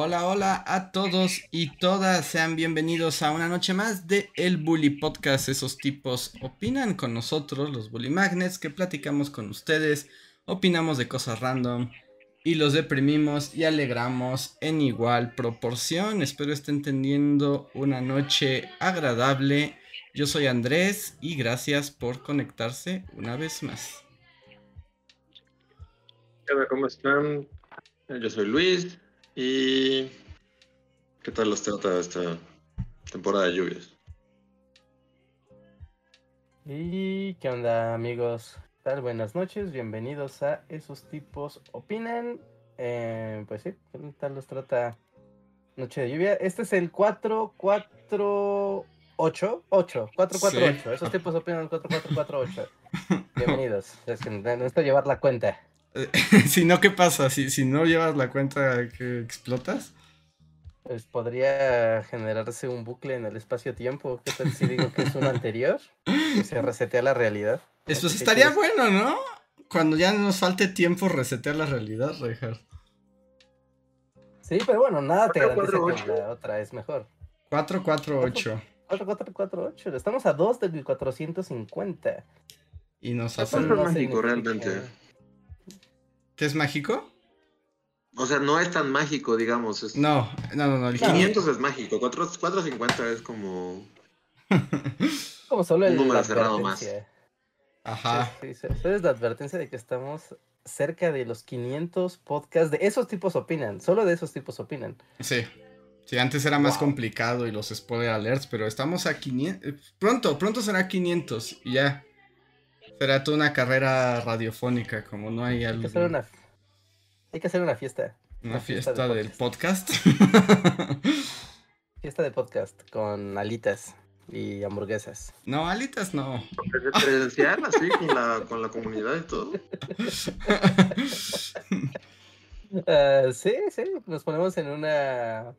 Hola, hola a todos y todas, sean bienvenidos a una noche más de El Bully Podcast. Esos tipos opinan con nosotros, los Bully Magnets, que platicamos con ustedes, opinamos de cosas random y los deprimimos y alegramos en igual proporción. Espero estén teniendo una noche agradable. Yo soy Andrés y gracias por conectarse una vez más. Hola, ¿cómo están? Yo soy Luis. ¿Y qué tal los trata esta temporada de lluvias? ¿Y qué onda amigos? ¿Qué tal? Buenas noches, bienvenidos a Esos Tipos Opinan. Eh, pues sí, ¿qué tal los trata Noche de Lluvia? Este es el 448, 8, 8, 448. Esos tipos opinan 4448. Bienvenidos. Es que necesito llevar la cuenta. si no, ¿qué pasa? Si, si no llevas la cuenta que explotas. Pues podría generarse un bucle en el espacio-tiempo. ¿Qué tal si digo que es uno anterior? Que se resetea la realidad. Eso estaría bueno, ¿no? Cuando ya nos falte tiempo, resetear la realidad, Reinhardt. Sí, pero bueno, nada te garantiza que la otra es mejor. 448. 4448. Estamos a 2 del 450. Y nos hace. mágico realmente. ¿Qué es mágico? O sea, no es tan mágico, digamos. No, no, no, no. 500 es mágico, 450 es como. como solo el un número cerrado más. Ajá. Sí, sí, es la advertencia de que estamos cerca de los 500 podcasts de esos tipos opinan, solo de esos tipos opinan. Sí. Sí, antes era más complicado y los spoiler alerts, pero estamos a 500. Pronto, pronto será 500 y ya. Será toda una carrera radiofónica, como no hay algo. Hay que hacer una, hay que hacer una fiesta. Una, fiesta, del podcast. fiesta de podcast con alitas y hamburguesas. No, alitas no. Presencial, así, con la, con la comunidad y todo. Uh, sí, sí, nos ponemos en una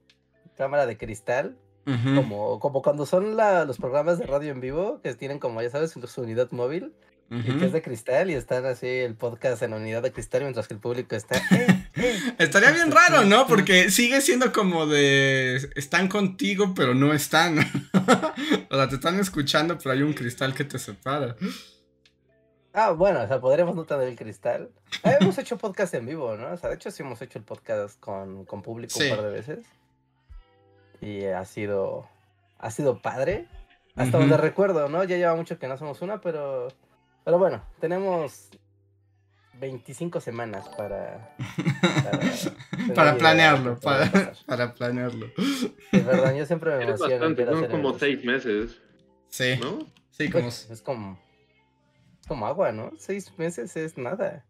cámara de cristal. como, como cuando son la, los programas de radio en vivo, que tienen como, ya sabes, su unidad móvil. Y que es de cristal y están así el podcast en unidad de cristal mientras que el público está. Eh, eh". Estaría bien raro, ¿no? Porque sigue siendo como de. Están contigo, pero no están. o sea, te están escuchando, pero hay un cristal que te separa. Ah, bueno, o sea, podremos no tener el cristal. Eh, hemos hecho podcast en vivo, ¿no? O sea, de hecho sí hemos hecho el podcast con, con público un par de veces. Y ha sido. Ha sido padre. Hasta donde recuerdo, ¿no? Ya lleva mucho que no hacemos una, pero pero bueno, tenemos 25 semanas para... Para, planearlo, para, para, planearlo. Es verdad, yo siempre me emociono. Bastante, son como seis meses. Sí. ¿No? Sí, como... Pues, es como... Es como agua, ¿no? Seis meses es nada.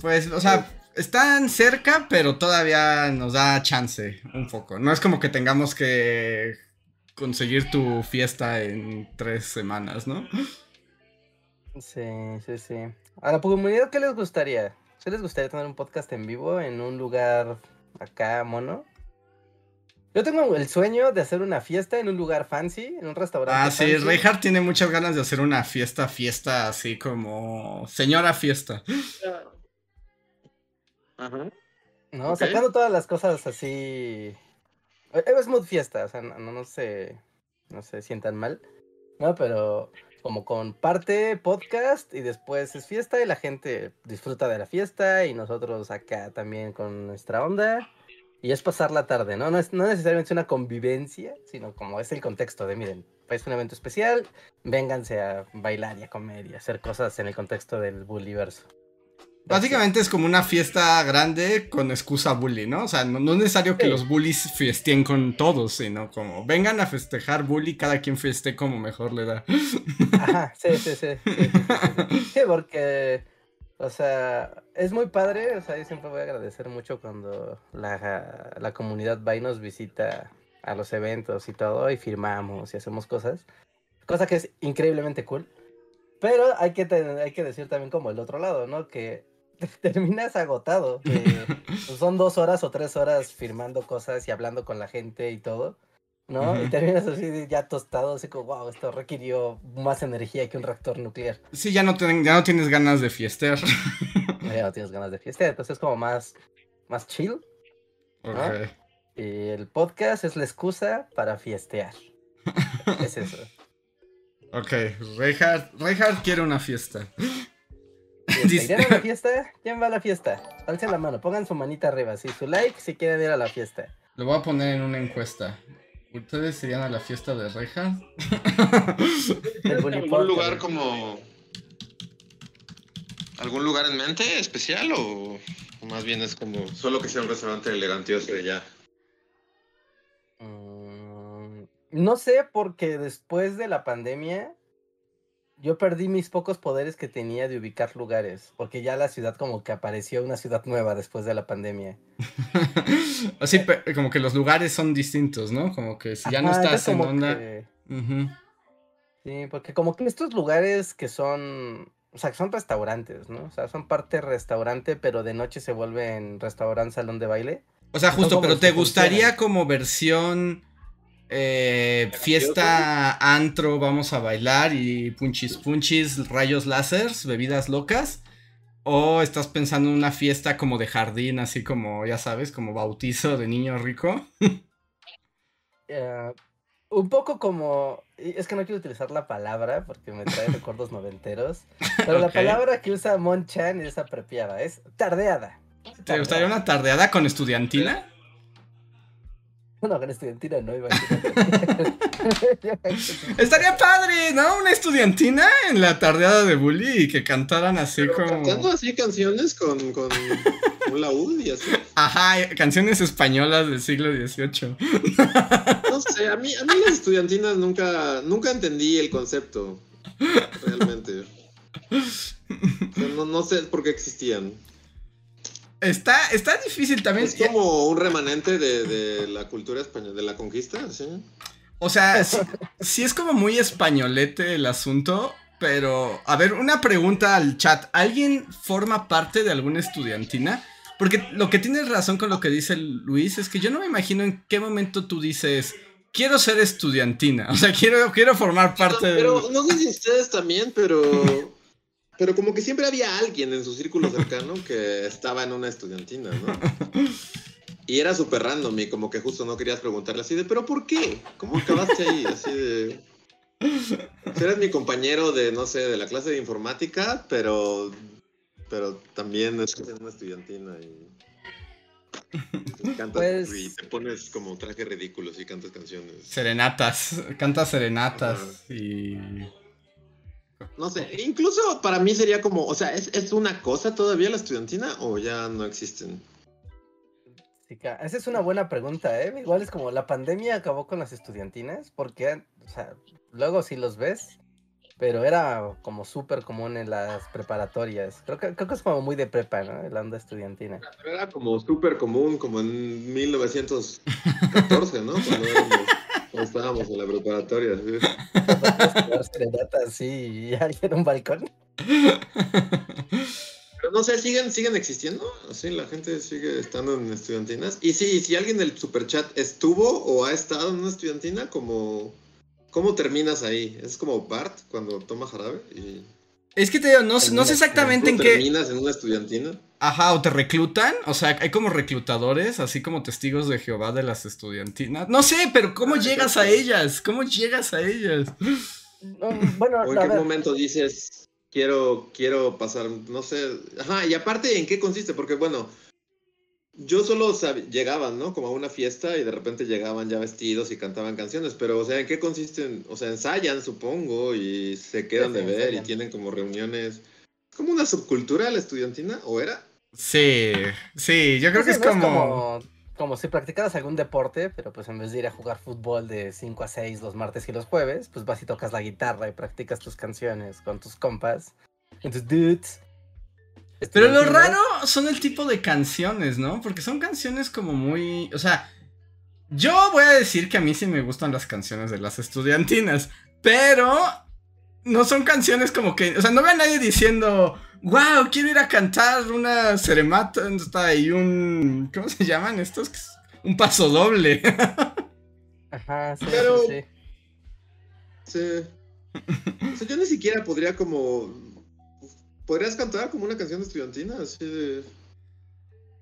Pues, o sea, están cerca, pero todavía nos da chance un poco. No es como que tengamos que conseguir tu fiesta en tres semanas, ¿no? Sí, sí, sí. A la comunidad, ¿qué les gustaría? ¿Se les gustaría tener un podcast en vivo en un lugar acá, mono? Yo tengo el sueño de hacer una fiesta en un lugar fancy, en un restaurante. Ah, sí, Reinhardt tiene muchas ganas de hacer una fiesta, fiesta así como señora fiesta. Ajá. No, sacando todas las cosas así. Eh, es mood fiesta, o sea, no, no se. No se sientan mal. No, pero como con parte podcast y después es fiesta y la gente disfruta de la fiesta y nosotros acá también con nuestra onda. Y es pasar la tarde, ¿no? No es no necesariamente una convivencia, sino como es el contexto de, miren, es un evento especial, vénganse a bailar y a comer y a hacer cosas en el contexto del Bulliverso. Básicamente es como una fiesta grande con excusa bully, ¿no? O sea, no, es necesario que los bullies festien con todos, sino como vengan a festejar bully, cada quien feste como mejor le da. Ajá, sí, sí, sí. Sí, porque, o sea, es muy padre, o sea, yo siempre voy a agradecer mucho cuando la, la comunidad va y nos visita a los eventos y todo, y firmamos y hacemos cosas. Cosa que es increíblemente cool. Pero hay que, hay que decir también como el otro lado, ¿no? Que terminas agotado. Pues, son dos horas o tres horas firmando cosas y hablando con la gente y todo. ¿no? Y terminas así ya tostado, así como, wow, esto requirió más energía que un reactor nuclear. Sí, ya no, ya no tienes ganas de fiestear. ya no tienes ganas de fiestear, entonces es como más, más chill. Y el podcast es la excusa para fiestear. es eso. Ok, Reinhardt, quiere una fiesta. ¿Quieren una fiesta? ¿Quién va a la fiesta? Alcen la mano, pongan su manita arriba, sí, su like si quieren ir a la fiesta. Lo voy a poner en una encuesta. ¿Ustedes irían a la fiesta de Reinhardt? ¿Algún lugar como... ¿Algún lugar en mente especial o, más bien es como solo que sea un restaurante elegantioso de ya? No sé, porque después de la pandemia, yo perdí mis pocos poderes que tenía de ubicar lugares, porque ya la ciudad como que apareció una ciudad nueva después de la pandemia. Así, como que los lugares son distintos, ¿no? Como que si ya no estás en onda... Sí, porque como que estos lugares que son, o sea, que son restaurantes, ¿no? O sea, son parte restaurante, pero de noche se vuelven restaurante, salón de baile. O sea, justo, pero ¿te gustaría como versión eh, fiesta, antro, vamos a bailar y punchis punchis, rayos láseres, bebidas locas. O estás pensando en una fiesta como de jardín, así como, ya sabes, como bautizo de niño rico. Eh, un poco como, es que no quiero utilizar la palabra porque me trae recuerdos noventeros, pero la palabra que usa Monchan es apropiada, es tardeada. ¿Te gustaría una tardeada con estudiantina? Una gran estudiantina, no, Estaría padre, ¿no? Una estudiantina en la tardeada de Bully y que cantaran así como. Cantando así canciones con, con un laúd y así. Ajá, canciones españolas del siglo XVIII. No sé, a mí, a mí las estudiantinas nunca, nunca entendí el concepto. Realmente. no, no sé por qué existían. Está, está difícil también. Es como un remanente de, la cultura española, de la conquista, ¿sí? O sea, sí, es como muy españolete el asunto, pero a ver, una pregunta al chat. ¿Alguien forma parte de alguna estudiantina? Porque lo que tienes razón con lo que dice Luis es que yo no me imagino en qué momento tú dices, quiero ser estudiantina, o sea, quiero, quiero formar parte de... Pero no sé si ustedes también, pero pero como que siempre había alguien en su círculo cercano que estaba en una estudiantina, ¿no? Y era súper random y como que justo no querías preguntarle así de, ¿pero por qué? ¿Cómo acabaste ahí? Así de... Eres mi compañero de, no sé, de la clase de informática, pero, pero también es en una estudiantina y... Cantas pues y te pones como traje ridículo y cantas canciones. Serenatas, cantas serenatas y no sé, incluso para mí sería como, o sea, ¿es, una cosa todavía la estudiantina o ya no existen? Sí, esa es una buena pregunta, ¿eh? Igual es como, ¿la pandemia acabó con las estudiantinas? Porque, o sea, luego sí los ves, pero era como súper común en las preparatorias. Creo que, creo que es como muy de prepa, ¿no? El onda estudiantina. Era como súper común, como en 1914, ¿no? Cuando éramos estábamos en la preparatoria. ¿sí? y alguien en un balcón. Pero no sé, ¿siguen, siguen existiendo? Así la gente sigue estando en estudiantinas. Y sí, si alguien del superchat estuvo o ha estado en una estudiantina, como ¿cómo terminas ahí? Es como Bart cuando toma jarabe y es que te digo, no, no sé exactamente en qué. ¿Terminas en una estudiantina? Ajá, o te reclutan. O sea, hay como reclutadores, así como testigos de Jehová de las estudiantinas. No sé, pero ¿cómo ah, llegas a ellas? ¿Cómo llegas a ellas? bueno, ¿O en qué momento dices, quiero, quiero pasar, no sé. Ajá, y aparte, ¿en qué consiste? Porque, bueno, yo solo llegaban, ¿no? Como a una fiesta y de repente llegaban ya vestidos y cantaban canciones, pero, o sea, ¿en qué consisten? O sea, ensayan, supongo, y se quedan de ver y tienen como reuniones. ¿Como una subcultura la estudiantina? ¿O era? Sí, sí, yo creo que es, como... como... si practicaras algún deporte, pero pues en vez de ir a jugar fútbol de 5 a 6 los martes y los jueves, pues vas y tocas la guitarra y practicas tus canciones con tus compas, con tus dudes. Pero lo raro son el tipo de canciones, ¿no? Porque son canciones como muy. O sea, yo voy a decir que a mí sí me gustan las canciones de las estudiantinas. Pero no son canciones como que, o sea, no ve a nadie diciendo, wow, quiero ir a cantar una seremata y un, ¿cómo se llaman estos? Un paso doble. Ajá, sí, Pero- sí, sí. Sí. O sea, yo ni siquiera podría como. ¿Podrías cantar como una canción estudiantina? Así de.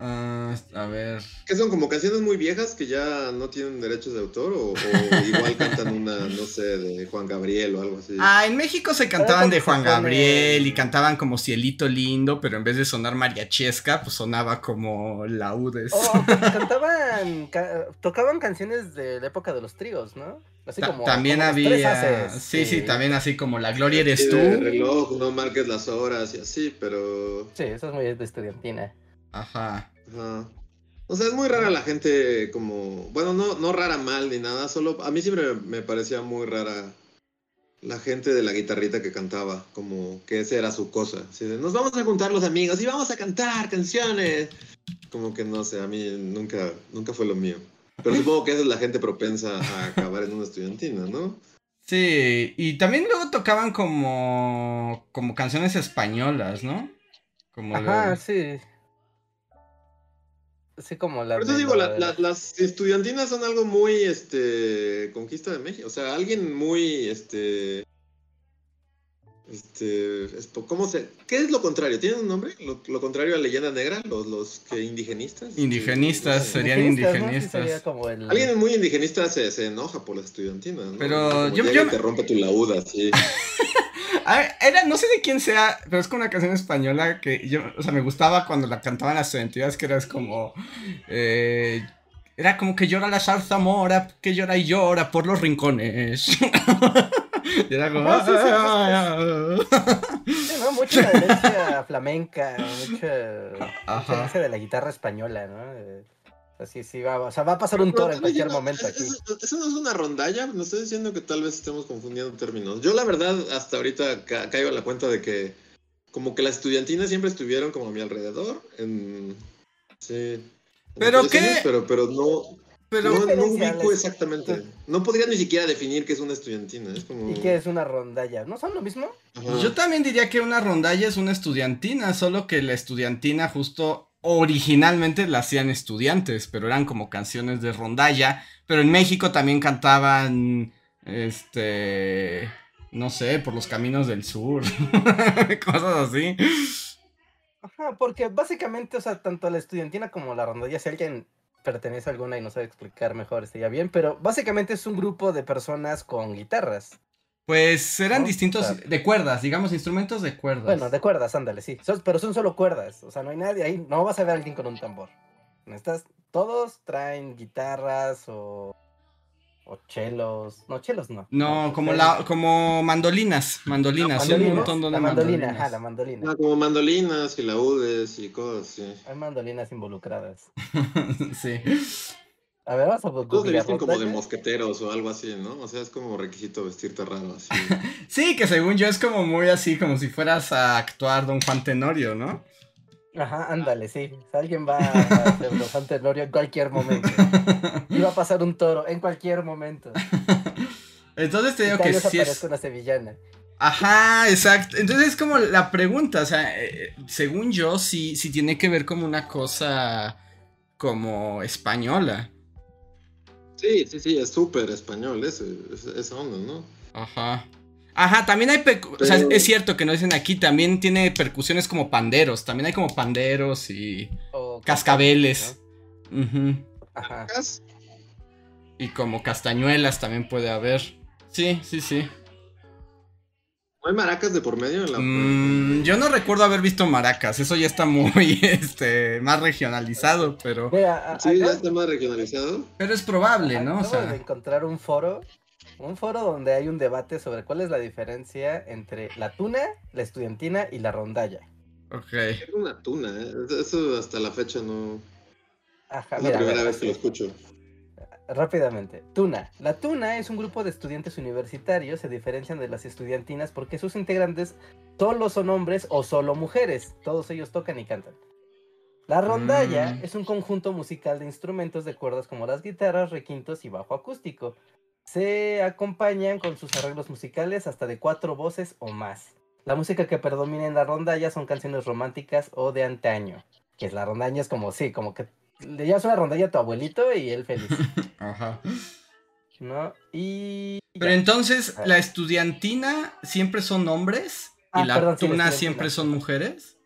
Ah, a ver. Que son como canciones muy viejas que ya no tienen derechos de autor o, o igual cantan una, no sé, de Juan Gabriel o algo así. Ah, en México se cantaban de Juan Gabriel y cantaban como Cielito Lindo, pero en vez de sonar mariachesca, pues sonaba como laudes. Oh, porque cantaban, ca- tocaban canciones de la época de los tríos, ¿no? Así Ta- como. también como había. Sí, sí, también así como La Gloria eres tú. de reloj, no marques las horas y así, pero. Sí, eso es muy de estudiantina. Ajá. Ajá. O sea, es muy rara la gente como, bueno, no, no rara mal ni nada, solo a mí siempre me parecía muy rara la gente de la guitarrita que cantaba, como que esa era su cosa. Así de, nos vamos a juntar los amigos y vamos a cantar canciones. Como que no sé, a mí nunca, nunca fue lo mío. Pero supongo que esa es la gente propensa a acabar en una estudiantina, ¿no? Sí, y también luego tocaban como. como canciones españolas, ¿no? Como Ajá, de- sí. Sí, como la. Por eso digo, la- las estudiantinas son algo muy, este, conquista de México. O sea, alguien muy, este, este, espo- ¿cómo se? ¿Qué es lo contrario? ¿Tienen un nombre? ¿Lo, lo contrario a leyenda negra? ¿Los, los que indigenistas? Indigenistas, serían Indigenistas, ¿no? Sí, indigenistas. sería como el... Alguien muy indigenista se, se enoja por las estudiantinas, ¿no? Pero Como yo- llega yo te rompe tu laúd así. Era, no sé de quién sea, pero es como una canción española que yo, o sea, me gustaba cuando la cantaban las estudiantinas, que era como, eh, era como que llora la zarzamora, que llora y llora por los rincones. Y era como, Ajá, sí, sí, "Ah". Sí, ¿no? Mucha herencia flamenca, mucha, mucha herencia de la guitarra española, ¿no? Así sí va, o sea, va a pasar un toro en cualquier no, momento aquí. es- Eso no es una rondalla, no estoy diciendo que tal vez estemos confundiendo términos. Yo la verdad hasta ahorita ca- caigo en la cuenta de que como que las estudiantinas siempre estuvieron como a mi alrededor. En, sí. en ¿Pero qué? años, pero, pero no, Pero, no, no ubico exactamente. No podría ni siquiera definir qué es una estudiantina. Es como... ¿Y qué es una rondalla? ¿No son lo mismo? Ajá. yo también diría que una rondalla es una estudiantina, solo que la estudiantina justo originalmente la hacían estudiantes, pero eran como canciones de rondalla, pero en México también cantaban, este, no sé, por los caminos del sur, cosas así. Ajá, porque básicamente, o sea, tanto la estudiantina como la rondalla, si alguien pertenece a alguna y no sabe explicar mejor, estaría bien, pero básicamente es un grupo de personas con guitarras. Pues eran ¿No? distintos, O sea- de cuerdas, digamos, instrumentos de cuerdas. Bueno, de cuerdas, ándale, sí. Son- pero son solo cuerdas. O sea, no hay nadie ahí. No vas a ver a alguien con un tambor. Estás, todos traen guitarras o, o chelos. No, chelos no. No, como la, como mandolinas, mandolinas, sí, un mandolinas, montón de La mandolina, mandolinas. ajá, la mandolina. Ah, como mandolinas y laúdes y cosas así. Hay mandolinas involucradas. sí. A ver, vamos a Todos le googlear, visten como de mosqueteros o algo así, ¿no? O sea, es como requisito vestirte raro así. Sí, que según yo es como muy así, como si fueras a actuar Don Juan Tenorio, ¿no? Ajá, ándale, sí. Alguien va a hacer los San Tenorio en cualquier momento. Y va a pasar un toro en cualquier momento. Entonces te digo que sí es. una sevillana. Ajá, exacto. Entonces es como la pregunta, o sea, eh, según yo, sí, sí tiene que ver como una cosa como española. Sí, sí, sí, es súper español ese, ese- esa onda, ¿no? Ajá. Ajá, también hay, percu- o sea, Pero- es cierto que no dicen aquí, también tiene percusiones como panderos, también hay como panderos y O cascabeles. ¿no? Ajá. Y como castañuelas también puede haber. Sí, sí, sí. ¿No hay maracas de por medio en la... Mm, yo no recuerdo haber visto maracas, eso ya está muy este más regionalizado, pero Mira, a- Sí, ya está más regionalizado. pero es probable, ¿no? O Acabo de sea, encontrar un foro, un foro donde hay un debate sobre cuál es la diferencia entre la tuna, la estudiantina y la rondalla. ok. Es una tuna, ¿eh? Eso hasta la fecha no... Ajá, Es mira, la primera vez que lo escucho. Rápidamente. Tuna. La tuna es un grupo de estudiantes universitarios, se diferencian de las estudiantinas porque sus integrantes solo son hombres o solo mujeres. Todos ellos tocan y cantan. La rondalla Mm. es un conjunto musical de instrumentos de cuerdas como las guitarras, requintos y bajo acústico. se acompañan con sus arreglos musicales hasta de cuatro voces o más. La música que predomina en la rondalla son canciones románticas o de antaño. Que es la rondalla es como, sí, como que le llevas una rondalla a tu abuelito y él feliz. Ajá. ¿No? Y. Pero entonces, ¿la estudiantina siempre son hombres? ¿Y Ah, la perdón, tuna siempre son mujeres?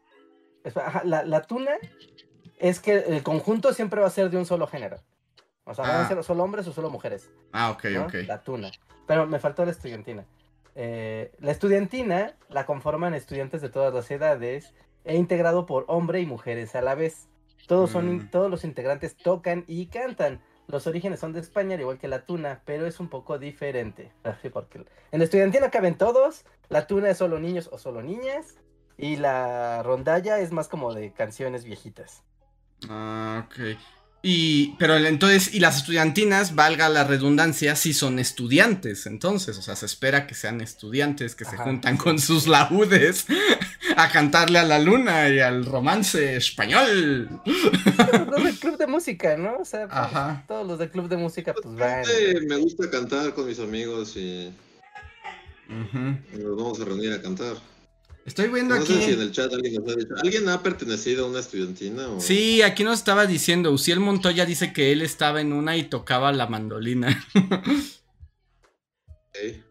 Ajá, la, la tuna es que el conjunto siempre va a ser de un solo género. O sea, van Ah. a ser solo hombres o solo mujeres. Ah, ok, ¿no? ok. La tuna. Pero me faltó la estudiantina. Eh, la estudiantina la conforman estudiantes de todas las edades e integrado por hombre y mujeres a la vez. Todos, son, Mm. todos los integrantes tocan y cantan. Los orígenes son de España, al igual que la tuna, pero es un poco diferente. Así porque en la estudiantina caben todos, la tuna es solo niños o solo niñas, y la rondalla es más como de canciones viejitas. Ah, ok. Y, pero entonces, y las estudiantinas, valga la redundancia, sí son estudiantes, entonces, o sea, se espera que sean estudiantes que se juntan sí. con sus laúdes a cantarle a la luna y al romance español. Los del club de música, ¿no? O sea, pues, Ajá. todos los del club de música pues van. Realmente me gusta cantar con mis amigos y Ujú. nos vamos a reunir a cantar. Estoy viendo No sé si en aquí. el chat alguien nos ha dicho. ¿Alguien ha pertenecido a una estudiantina? O... Sí, aquí nos estaba diciendo, Uciel Montoya dice que él estaba en una y tocaba la mandolina. Ok.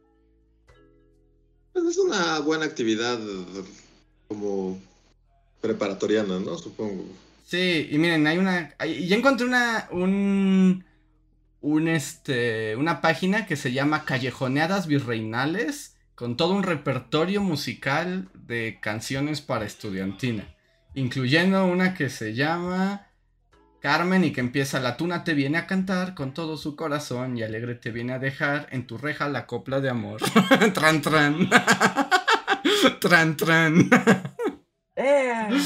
Pues es una buena actividad como preparatoriana, ¿no? Supongo. Sí, y miren, hay una. hay- ya encontré una. Un. Un este. Una página que se llama Callejoneadas Virreinales. Con todo un repertorio musical de canciones para estudiantina. Incluyendo una que se llama. Carmen y que empieza La tuna te viene a cantar con todo su corazón y alegre te viene a dejar en tu reja la copla de amor. tran tran. tran tran. ¡Eh!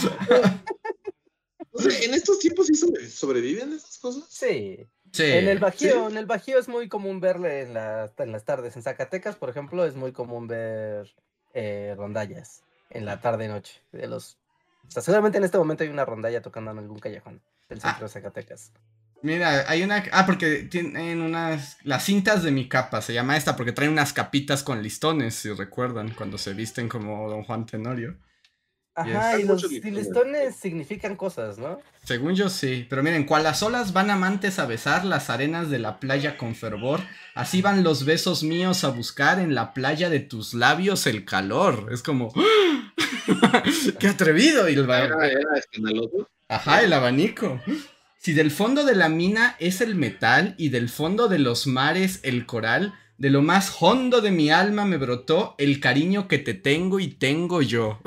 O sea, en estos tiempos sí sobre- sobreviven esas cosas. Sí. Sí. En el Bajío, sí. en el Bajío es muy común verle en, la- en las tardes. En Zacatecas, por ejemplo, es muy común ver eh, rondallas en la tarde-noche. De los... O sea, seguramente en este momento hay una rondalla tocando en algún callejón del Ah. centro de Zacatecas. Mira, hay una. Ah, porque tienen unas. Las cintas de mi capa, se llama esta, porque traen unas capitas con listones, si recuerdan, cuando se visten como Don Juan Tenorio. Ajá, y los listones. significan cosas, ¿no? Según yo sí. Pero miren, cual las olas van amantes a besar las arenas de la playa con fervor, así van los besos míos a buscar en la playa de tus labios el calor. Es como. ¡Qué atrevido! Y el Era, era escandaloso. Ajá, el abanico. Si del fondo de la mina es el metal y del fondo de los mares el coral, de lo más hondo de mi alma me brotó el cariño que te tengo y tengo yo.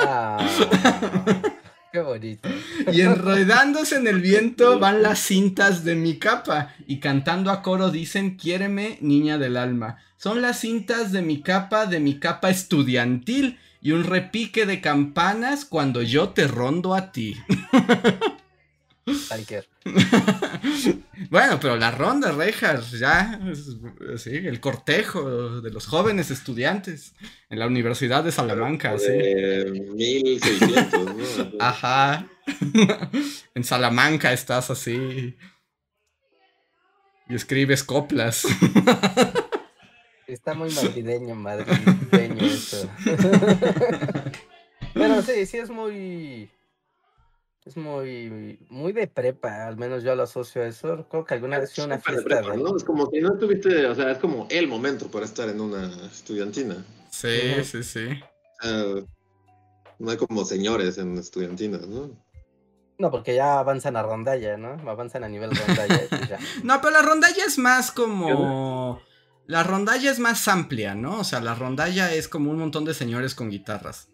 Ah, qué bonito. Y enredándose en el viento van las cintas de mi capa y cantando a coro dicen quiéreme niña del alma. Son las cintas de mi capa, de mi capa estudiantil y un repique de campanas cuando yo te rondo a ti. Bueno, pero la ronda, Reinhardt, ya, sí, el cortejo de los jóvenes estudiantes en la Universidad de Salamanca, sí. De 1600, ¿no? Ajá. en Salamanca estás así. Y escribes coplas. Está muy madrileño, madrileño esto. Pero sí, sí es muy. Es muy. Muy de prepa, al menos yo lo asocio a eso. Creo que alguna vez fui a una de prepa. Es como si no estuviste, o sea, es como el momento para estar en una estudiantina. Sí, sí, sí. No hay como señores en estudiantinas, ¿no? No, porque ya avanzan a rondalla, ¿no? Avanzan a nivel rondalla. y pues ya. No, pero la rondalla es más como. La rondalla es más amplia, ¿no? O sea, la rondalla es como un montón de señores con guitarras.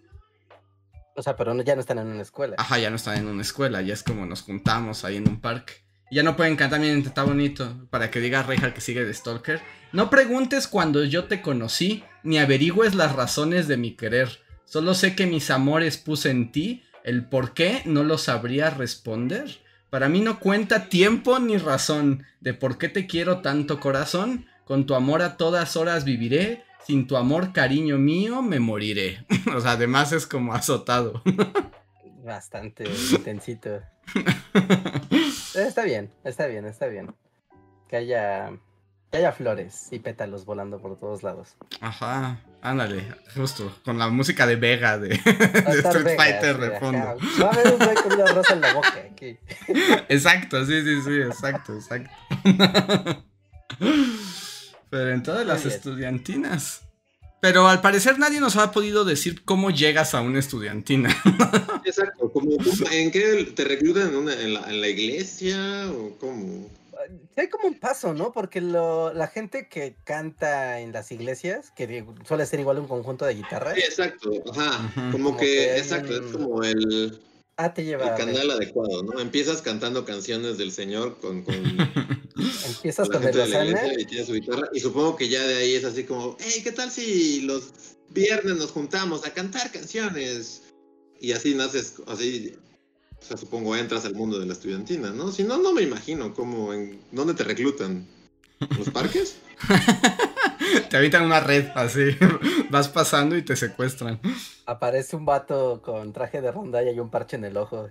O sea, pero no, ya no están en una escuela. Ajá, ya no están en una escuela, ya es como nos juntamos ahí en un parque. Y Ya no pueden cantar, miren, está bonito, para que diga Reinhardt que sigue de Stalker. No preguntes cuando yo te conocí, ni averigües las razones de mi querer. Solo sé que mis amores puse en ti, el por qué no lo sabría responder. Para mí no cuenta tiempo ni razón de por qué te quiero tanto corazón. Con tu amor a todas horas viviré, sin tu amor, cariño mío, me moriré. o sea, además es como azotado. Bastante intensito. Eh, Está bien, está bien, está bien. Que haya. Que haya flores y pétalos volando por todos lados. Ajá, ándale, justo, con la música de Vega de, Street Fighter de fondo. Va a haber un güey con una rosa en la boca aquí. Exacto, sí, sí, sí, exacto, exacto. Pero en todas las estudiantinas. Pero al parecer nadie nos ha podido decir cómo llegas a una estudiantina. Exacto, ¿en qué te reclutan? ¿En, la, iglesia o cómo? hay como un paso, ¿no? Porque la gente que canta en las iglesias, que suele ser igual un conjunto de guitarras. Sí, exacto, ajá. Como, que, exacto, es como el, ah, te lleva, el canal adecuado, ¿no? Empiezas cantando canciones del Señor con, con Empiezas con el y tienes su guitarra. Y supongo que ya de ahí es así como, hey, ¿qué tal si los viernes nos juntamos a cantar canciones? Y así naces, así, o sea, supongo entras al mundo de la estudiantina, ¿no? Si no, no me imagino cómo, en dónde te reclutan. ¿Los parques? te habitan una red así, vas pasando y te secuestran. Aparece un vato con traje de rondalla y un parche en el ojo.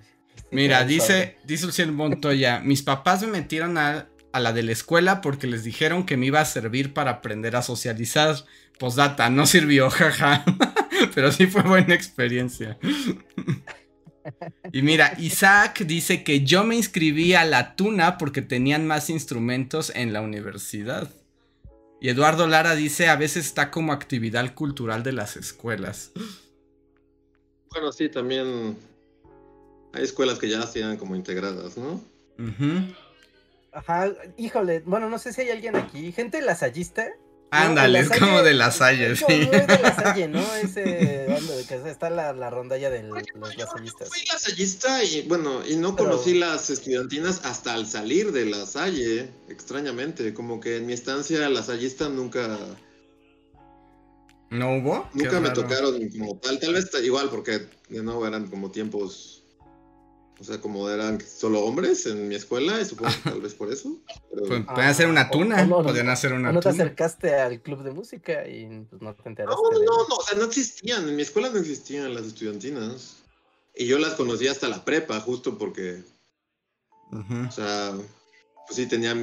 Mira, dice, dice Luciano Montoya, mis papás me metieron a a la de la escuela porque les dijeron que me iba a servir para aprender a socializar. Posdata, no sirvió, jaja. Pero sí fue buena experiencia. Y mira, Isaac dice que yo me inscribí a la Tuna porque tenían más instrumentos en la universidad. Y Eduardo Lara dice, a veces está como actividad cultural de las escuelas. Bueno, sí, también hay escuelas que ya las tienen como integradas, ¿no? Ajá, híjole, bueno, no sé si hay alguien aquí, gente lasallista. Ándale, es como de la Salle, sí. Como de la Salle, ¿no? Ese, está la, la rondalla de los lasallistas. Fui lasallista y, bueno, y no conocí las estudiantinas hasta al salir de la Salle, extrañamente. Como que en mi estancia lasallista nunca... ¿No hubo? Nunca me tocaron como tal, tal vez igual porque de nuevo eran como tiempos o sea, como eran solo hombres en mi escuela, y supongo que tal vez por eso. Pueden hacer una tuna, no, podrían hacer una no te acercaste al club de música y pues, no te enteraste. No, no, no, o sea, no existían, en mi escuela no existían las estudiantinas. Y yo las conocí hasta la prepa, justo porque, o sea, pues sí tenía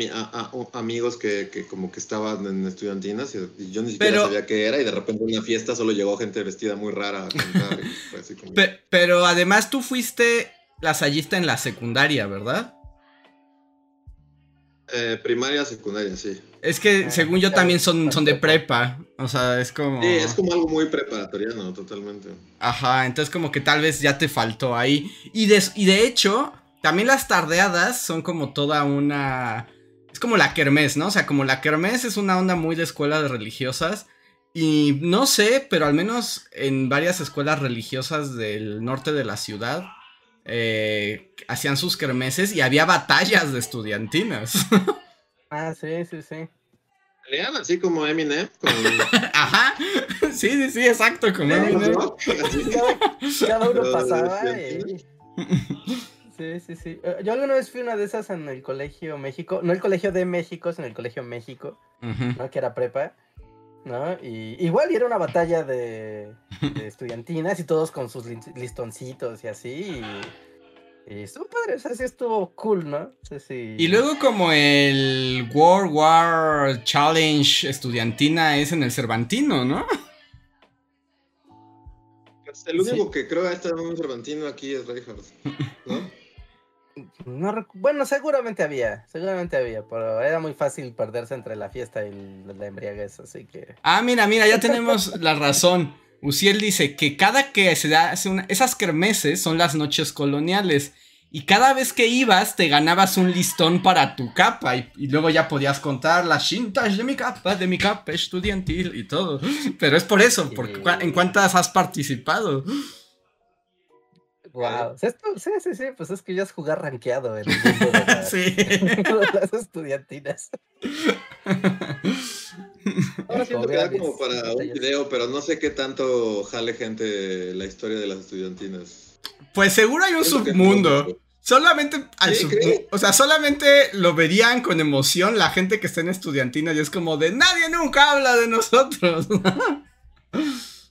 amigos que, que, como que estaban en estudiantinas y, yo ni siquiera sabía qué era y de repente en una fiesta solo llegó gente vestida muy rara a cantar. pero además tú fuiste lasallista en la secundaria, ¿verdad? Eh, primaria, secundaria, sí. Es que ah, según yo también son, son de prepa. O sea, es como. Sí, es como algo muy preparatoriano, totalmente. Ajá, entonces como que tal vez ya te faltó ahí. Y de, y de hecho, también las tardeadas son como toda una. Es como la kermés, ¿no? O sea, como la kermés es una onda muy de escuelas religiosas. Y no sé, pero al menos en varias escuelas religiosas del norte de la ciudad eh, hacían sus kermeses y había batallas de estudiantinas. ah, sí, sí, sí. Así como Eminem. Ajá. Sí, sí, sí, exacto, como Eminem. Cada, uno pasaba y... Sí, sí, sí. Eh, yo alguna vez fui una de esas en el Colegio México, no el Colegio de México, sino el Colegio México, ¿no? Que era prepa. ¿No? Y igual era una batalla de, estudiantinas y todos con sus listoncitos y así. Y, estuvo padre, o sea, sí estuvo cool, ¿no? Y luego como el World War Challenge estudiantina es en el Cervantino, ¿no? El único que creo que ha estado en un Cervantino aquí es Reinhardt, ¿no? bueno, seguramente había, seguramente había, pero era muy fácil perderse entre la fiesta y la embriaguez, así que... Ah, mira, mira, ya tenemos la razón. Uciel dice que cada que se da una, esas kermeses son las noches coloniales y cada vez que ibas te ganabas un listón para tu capa y, luego ya podías contar las chintas de mi capa, de mi capa estudiantil y todo. Pero es por eso, porque ¿en cuántas has participado? Wow. sí, sí, sí, pues es que ya es jugar rankeado en el mundo de, sí. las estudiantinas. Ahora siento que da como para un video, pero no sé qué tanto jale gente la historia de las estudiantinas. Pues seguro hay un submundo. Solamente o sea, solamente lo verían con emoción la gente que está en estudiantinas y es como de nadie nunca habla de nosotros.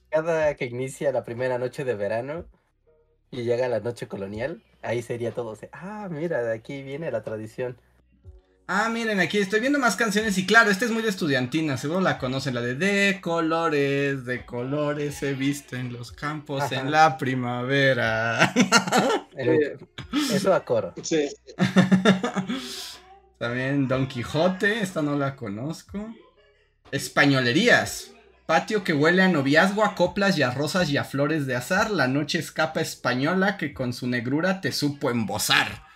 Cada que inicia la primera noche de verano, y llega la noche colonial, ahí sería todo. Ah, mira, de aquí viene la tradición. Ah, miren, aquí estoy viendo más canciones y claro, esta es muy de estudiantina, seguro la conocen, la de De colores, de colores se visten los campos en la primavera. Eso a coro. Sí. También Don Quijote, esta no la conozco. Españolerías. Patio que huele a noviazgo, a coplas y a rosas y a flores de azar. La noche escapa española que con su negrura te supo embosar.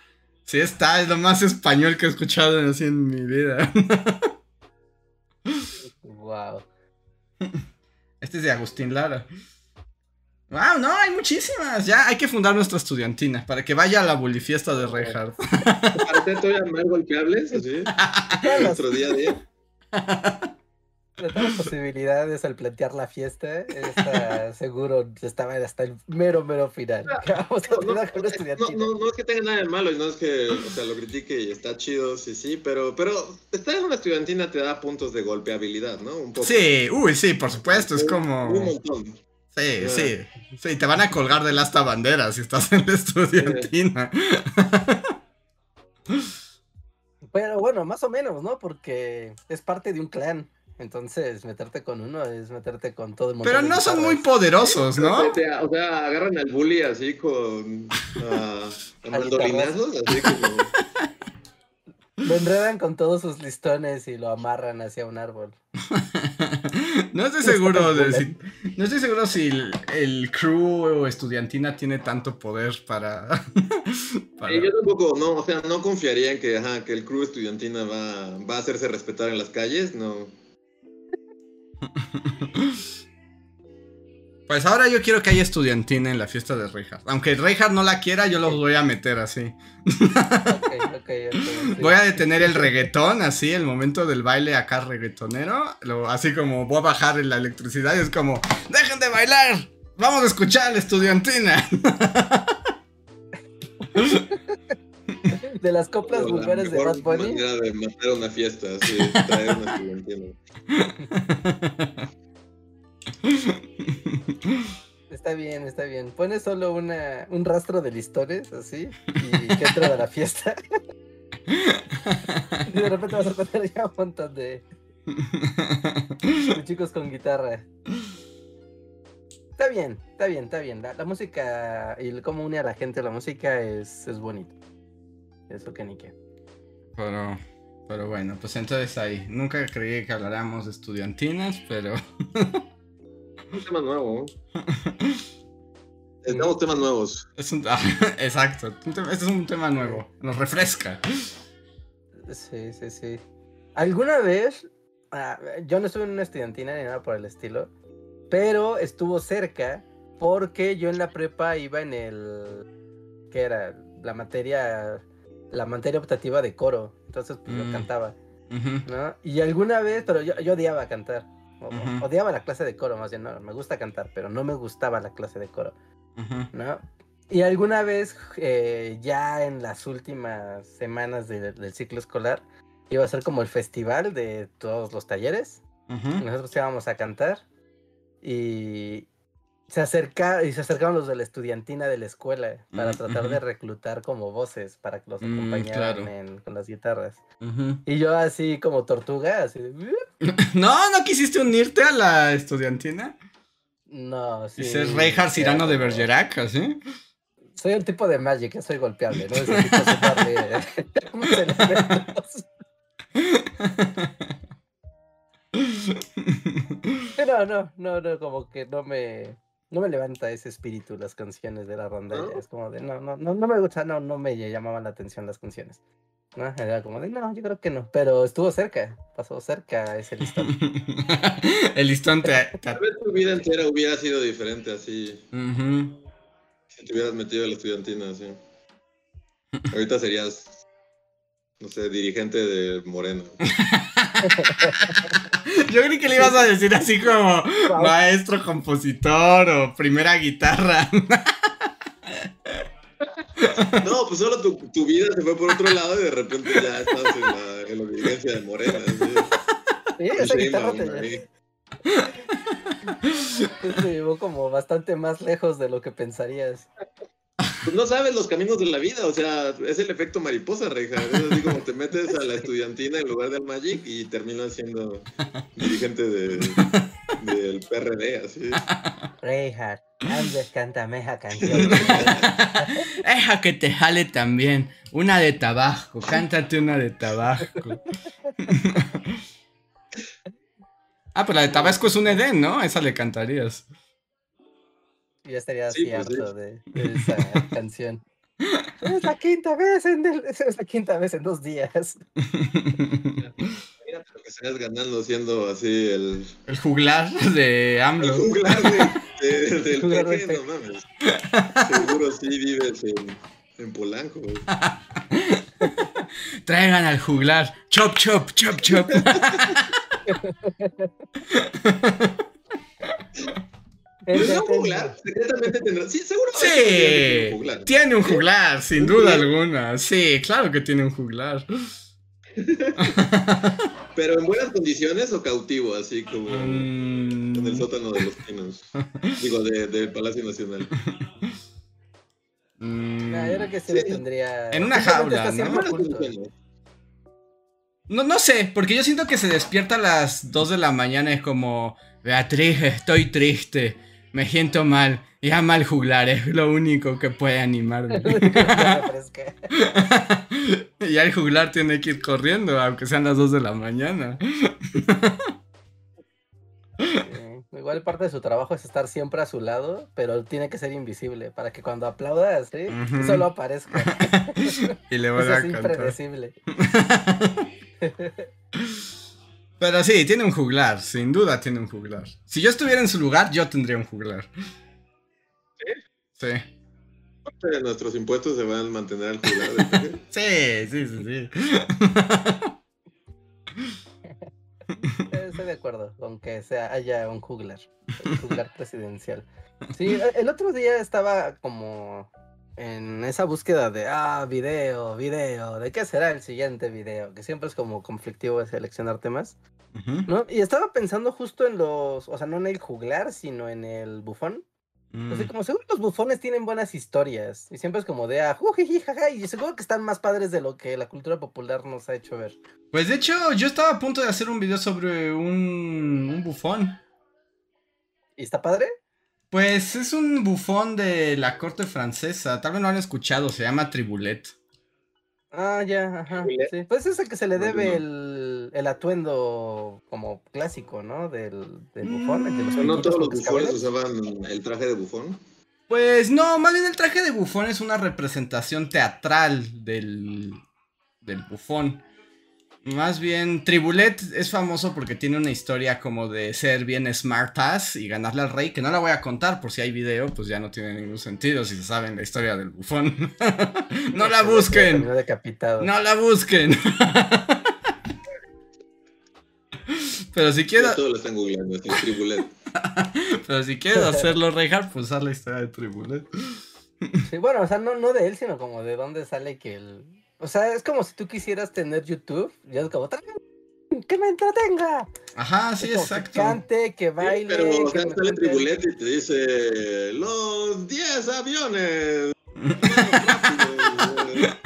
Sí, está, es lo más español que he escuchado así en mi vida. wow. Este es de Agustín Lara. Wow, no, hay muchísimas. Ya hay que fundar nuestra estudiantina para que vaya a la bulifiesta de Reinhardt. Para ser todavía más golpeables, así. Nuestro día a día las posibilidades al plantear la fiesta, seguro estaba hasta el mero, mero final. Vamos a no, no, no, no, es que tenga nada de malo y no es que o sea, lo critique y está chido, sí, sí, pero, pero estar en una estudiantina te da puntos de golpeabilidad, ¿no? Un poco. Sí, uy, sí, por supuesto, es como... Un montón. Sí, sí, sí, te van a colgar del asta bandera si estás en la estudiantina. Pero bueno, más o menos, ¿no? Porque es parte de un clan. Entonces, meterte con uno es meterte con todo el mundo. Pero no son muy poderosos, ¿no? O sea, agarran al bully así con uh, mandolinazos, así como. Lo enredan con todos sus listones y lo amarran hacia un árbol. no estoy seguro de si, no estoy seguro si el, crew o estudiantina tiene tanto poder para, yo tampoco, no, o sea, no confiaría en que, ajá, que el crew estudiantina va, va a hacerse respetar en las calles, no. Pues ahora yo quiero que haya estudiantina en la fiesta de Reinhardt. Aunque Reinhardt no la quiera, yo los voy a meter así. voy a detener el reggaetón, así, el momento del baile acá reggaetonero. así como voy a bajar la electricidad y es como, ¡dejen de bailar! ¡Vamos a escuchar a la estudiantina! de las coplas vulgares de Bad Bunny. manera de matar una fiesta, sí, traer una. Está bien, está bien. Pones solo una, un rastro de listones, así, y que entra de la fiesta. y de repente vas a poner ya un montón de, chicos con guitarra. Está bien, está bien, está bien. La, música y cómo une a la gente la música es, es bonito. Eso que ni qué. Pero, pero bueno, pues entonces ahí. Nunca creí que habláramos de estudiantinas, pero. un tema nuevo. Tenemos temas nuevos. Es un, ah, exacto. Este es un tema nuevo. Nos refresca. Sí, sí, sí. ¿Alguna vez? Ah, yo no estuve en una estudiantina ni nada por el estilo. Pero estuvo cerca porque yo en la prepa iba en el. ¿Qué era? La materia la materia optativa de coro. Entonces, pues mm. cantaba. ¿no? Y alguna vez, pero yo, yo odiaba cantar. Odiaba la clase de coro, más bien, no, me gusta cantar, pero no me gustaba la clase de coro. ¿no? Y alguna vez, eh, ya en las últimas semanas del ciclo escolar, iba a ser como el festival de todos los talleres. Nosotros íbamos a cantar. Y, se acerca y se acercaron los de la estudiantina de la escuela para tratar de reclutar como voces para que los mm, acompañaran con las guitarras. Y yo así como tortuga, así No, ¿no quisiste unirte a la estudiantina? No, sí. Dices Reinhard Cirano de Bergerac, así. Soy un tipo de Magic, soy golpeable, ¿no? Ese tipo Pero no, no, no, como que no me no me levanta ese espíritu las canciones de la rondalla. Es como de, no, no, no, no me gusta, no, no me llamaban la atención las canciones. ¿no? Era como de, no, yo creo que no. Pero estuvo cerca, pasó cerca ese listón. El listón te... Tal vez tu vida entera hubiera sido diferente así. Si te hubieras metido en la estudiantina, así. Ahorita serías, no sé, dirigente de Moreno. Yo creí que le ibas a decir así como maestro, compositor o primera guitarra. No, pues solo tu, tu, vida se fue por otro lado y de repente ya estás en la, en la dirigencia de Morena. Sí, esa guitarra te, te llevó como bastante más lejos de lo que pensarías. Pues no sabes los caminos de la vida, o sea, es el efecto mariposa, Reija. Es así como te metes a la estudiantina en lugar del Magic y terminas siendo dirigente de, del PRD, así. Reija, antes cántame esa canción. Deja que te jale también. Una de Tabasco, cántate una de Tabasco. ah, pero la de Tabasco es un Edén, ¿no? Esa le cantarías. Yo estaría Sí, así pues, harto de, de esa canción. Es la quinta vez en del- es la quinta vez en dos días. Imagínate lo que estarías ganando siendo así el, El juglar de el AMLO. juglar de- de- del Juglar PG, no mames. Seguro sí vives en, en Polanco. güey. Traigan al juglar. Chop, chop, chop, chop. Pero es un juglar, secretamente tendrá. Sí, seguro. tiene Sí, un juglar. tiene un juglar, sin duda alguna. Sí, claro que tiene un juglar. Pero en buenas condiciones o cautivo, así como en el Mm, sótano de los pinos. Digo, de- del Palacio Nacional. mm, No, yo creo que sí, Sí. le tendría. En una jaula, ¿no? No, no sé, porque yo siento que se despierta a las 2 de la mañana y es como, Beatriz, estoy triste, me siento mal, llama al juglar, es lo único que puede animarme. Ya el juglar tiene que ir corriendo, aunque sean las 2 de la mañana. Igual parte de su trabajo es estar siempre a su lado, pero tiene que ser invisible para que cuando aplaudas, solo aparezca. y le Eso voy a es cantar. impredecible. Pero sí, tiene un juglar, sin duda tiene un juglar. Si yo estuviera en su lugar, yo tendría un juglar. ¿Sí? Parte de nuestros impuestos se van a mantener al juglar PG. Sí, sí, sí, sí. Eh, Estoy de acuerdo con que sea, haya un juglar, un juglar presidencial. Sí, el otro día estaba como en esa búsqueda de, ah, video, video, ¿de qué será el siguiente video? Que siempre es como conflictivo seleccionar temas, Ujú. ¿no? Y estaba pensando justo en los, o sea, no en el juglar, sino en el bufón. Mm. Sea, como seguro los bufones tienen buenas historias y siempre es como de, ah, jujiji, jaja, y seguro que están más padres de lo que la cultura popular nos ha hecho ver. Pues de hecho, yo estaba a punto de hacer un video sobre un, un bufón. ¿Y está padre? Pues es un bufón de la corte francesa. Tal vez no lo han escuchado, se llama Tribulet. Ah, ya, ajá. Sí. Pues es el que se le debe no. el, el atuendo como clásico, ¿no? Del, del bufón, el de los Mm, O no todos los bufones usaban el traje de bufón. Pues no, más bien el traje de bufón es una representación teatral del, del bufón. Más bien, Tribulet es famoso porque tiene una historia como de ser bien smartass y ganarle al rey, que no la voy a contar por si hay video, pues ya no tiene ningún sentido si se saben la historia del bufón. no la Que busquen, no la busquen. Pero si quiero, Ya todos lo están googleando, es tribulet. pero si quieres hacerlo rejar, pues haz la historia de Tribulet. Sí, bueno, o sea, no, no de él, sino como de dónde sale que el... O sea, es como si tú quisieras tener YouTube, y es como, "Tráeme que me entretenga. Ajá, sí, Es como exacto. Que cante, que Sí, baile. pero o sea, sale tribulet y te dice los 10 aviones.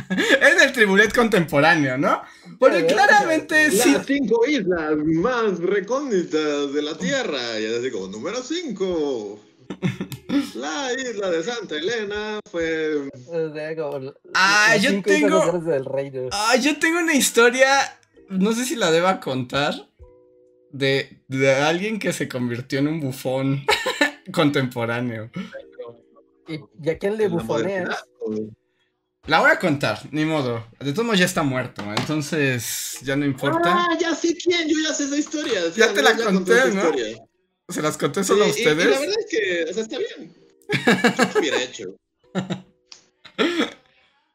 Es el tribulet contemporáneo, ¿no? Porque claramente Las sí. cinco islas más recónditas de la Tierra. Y es así como, número 5. La isla de Santa Elena fue. Ah, yo tengo- del reino. Ah, yo tengo una historia, no sé si la deba contar, de, de alguien que se convirtió en un bufón contemporáneo. ¿Y, y a quién le bufoneas? La voy a contar, ni modo. De todos modos ya está muerto, entonces ya no importa. Ah, ya sé quién, yo ya sé esa historia. Ya te la conté, ¿no? historia. Se las conté solo a y- Y, la ustedes. verdad es que, o sea, está bien. Yo lo hubiera hecho.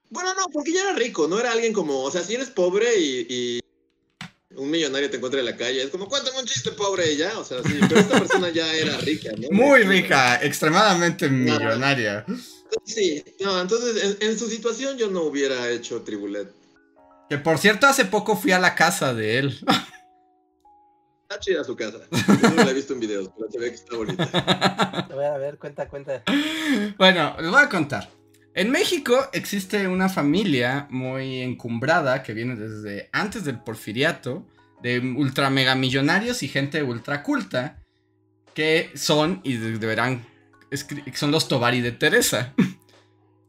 Bueno, no, porque ya era rico, no era alguien como, o sea, si eres pobre y, y un millonario te encuentra en la calle, es como, cuéntame un chiste pobre y ya, o sea, sí, pero esta persona ya era rica, ¿no? Muy rica, extremadamente millonaria. Sí, no, entonces en, en su situación yo no hubiera hecho tribulet. Que por cierto, hace poco fui a la casa de él. Está chida su casa. Yo no la he visto en videos, pero se ve que está bonita. A ver, a ver, cuenta, cuenta. Bueno, les voy a contar. En México existe una familia muy encumbrada que viene desde antes del porfiriato, de ultra mega millonarios y gente ultra culta, que son, y deberán, son los Tobari de Teresa.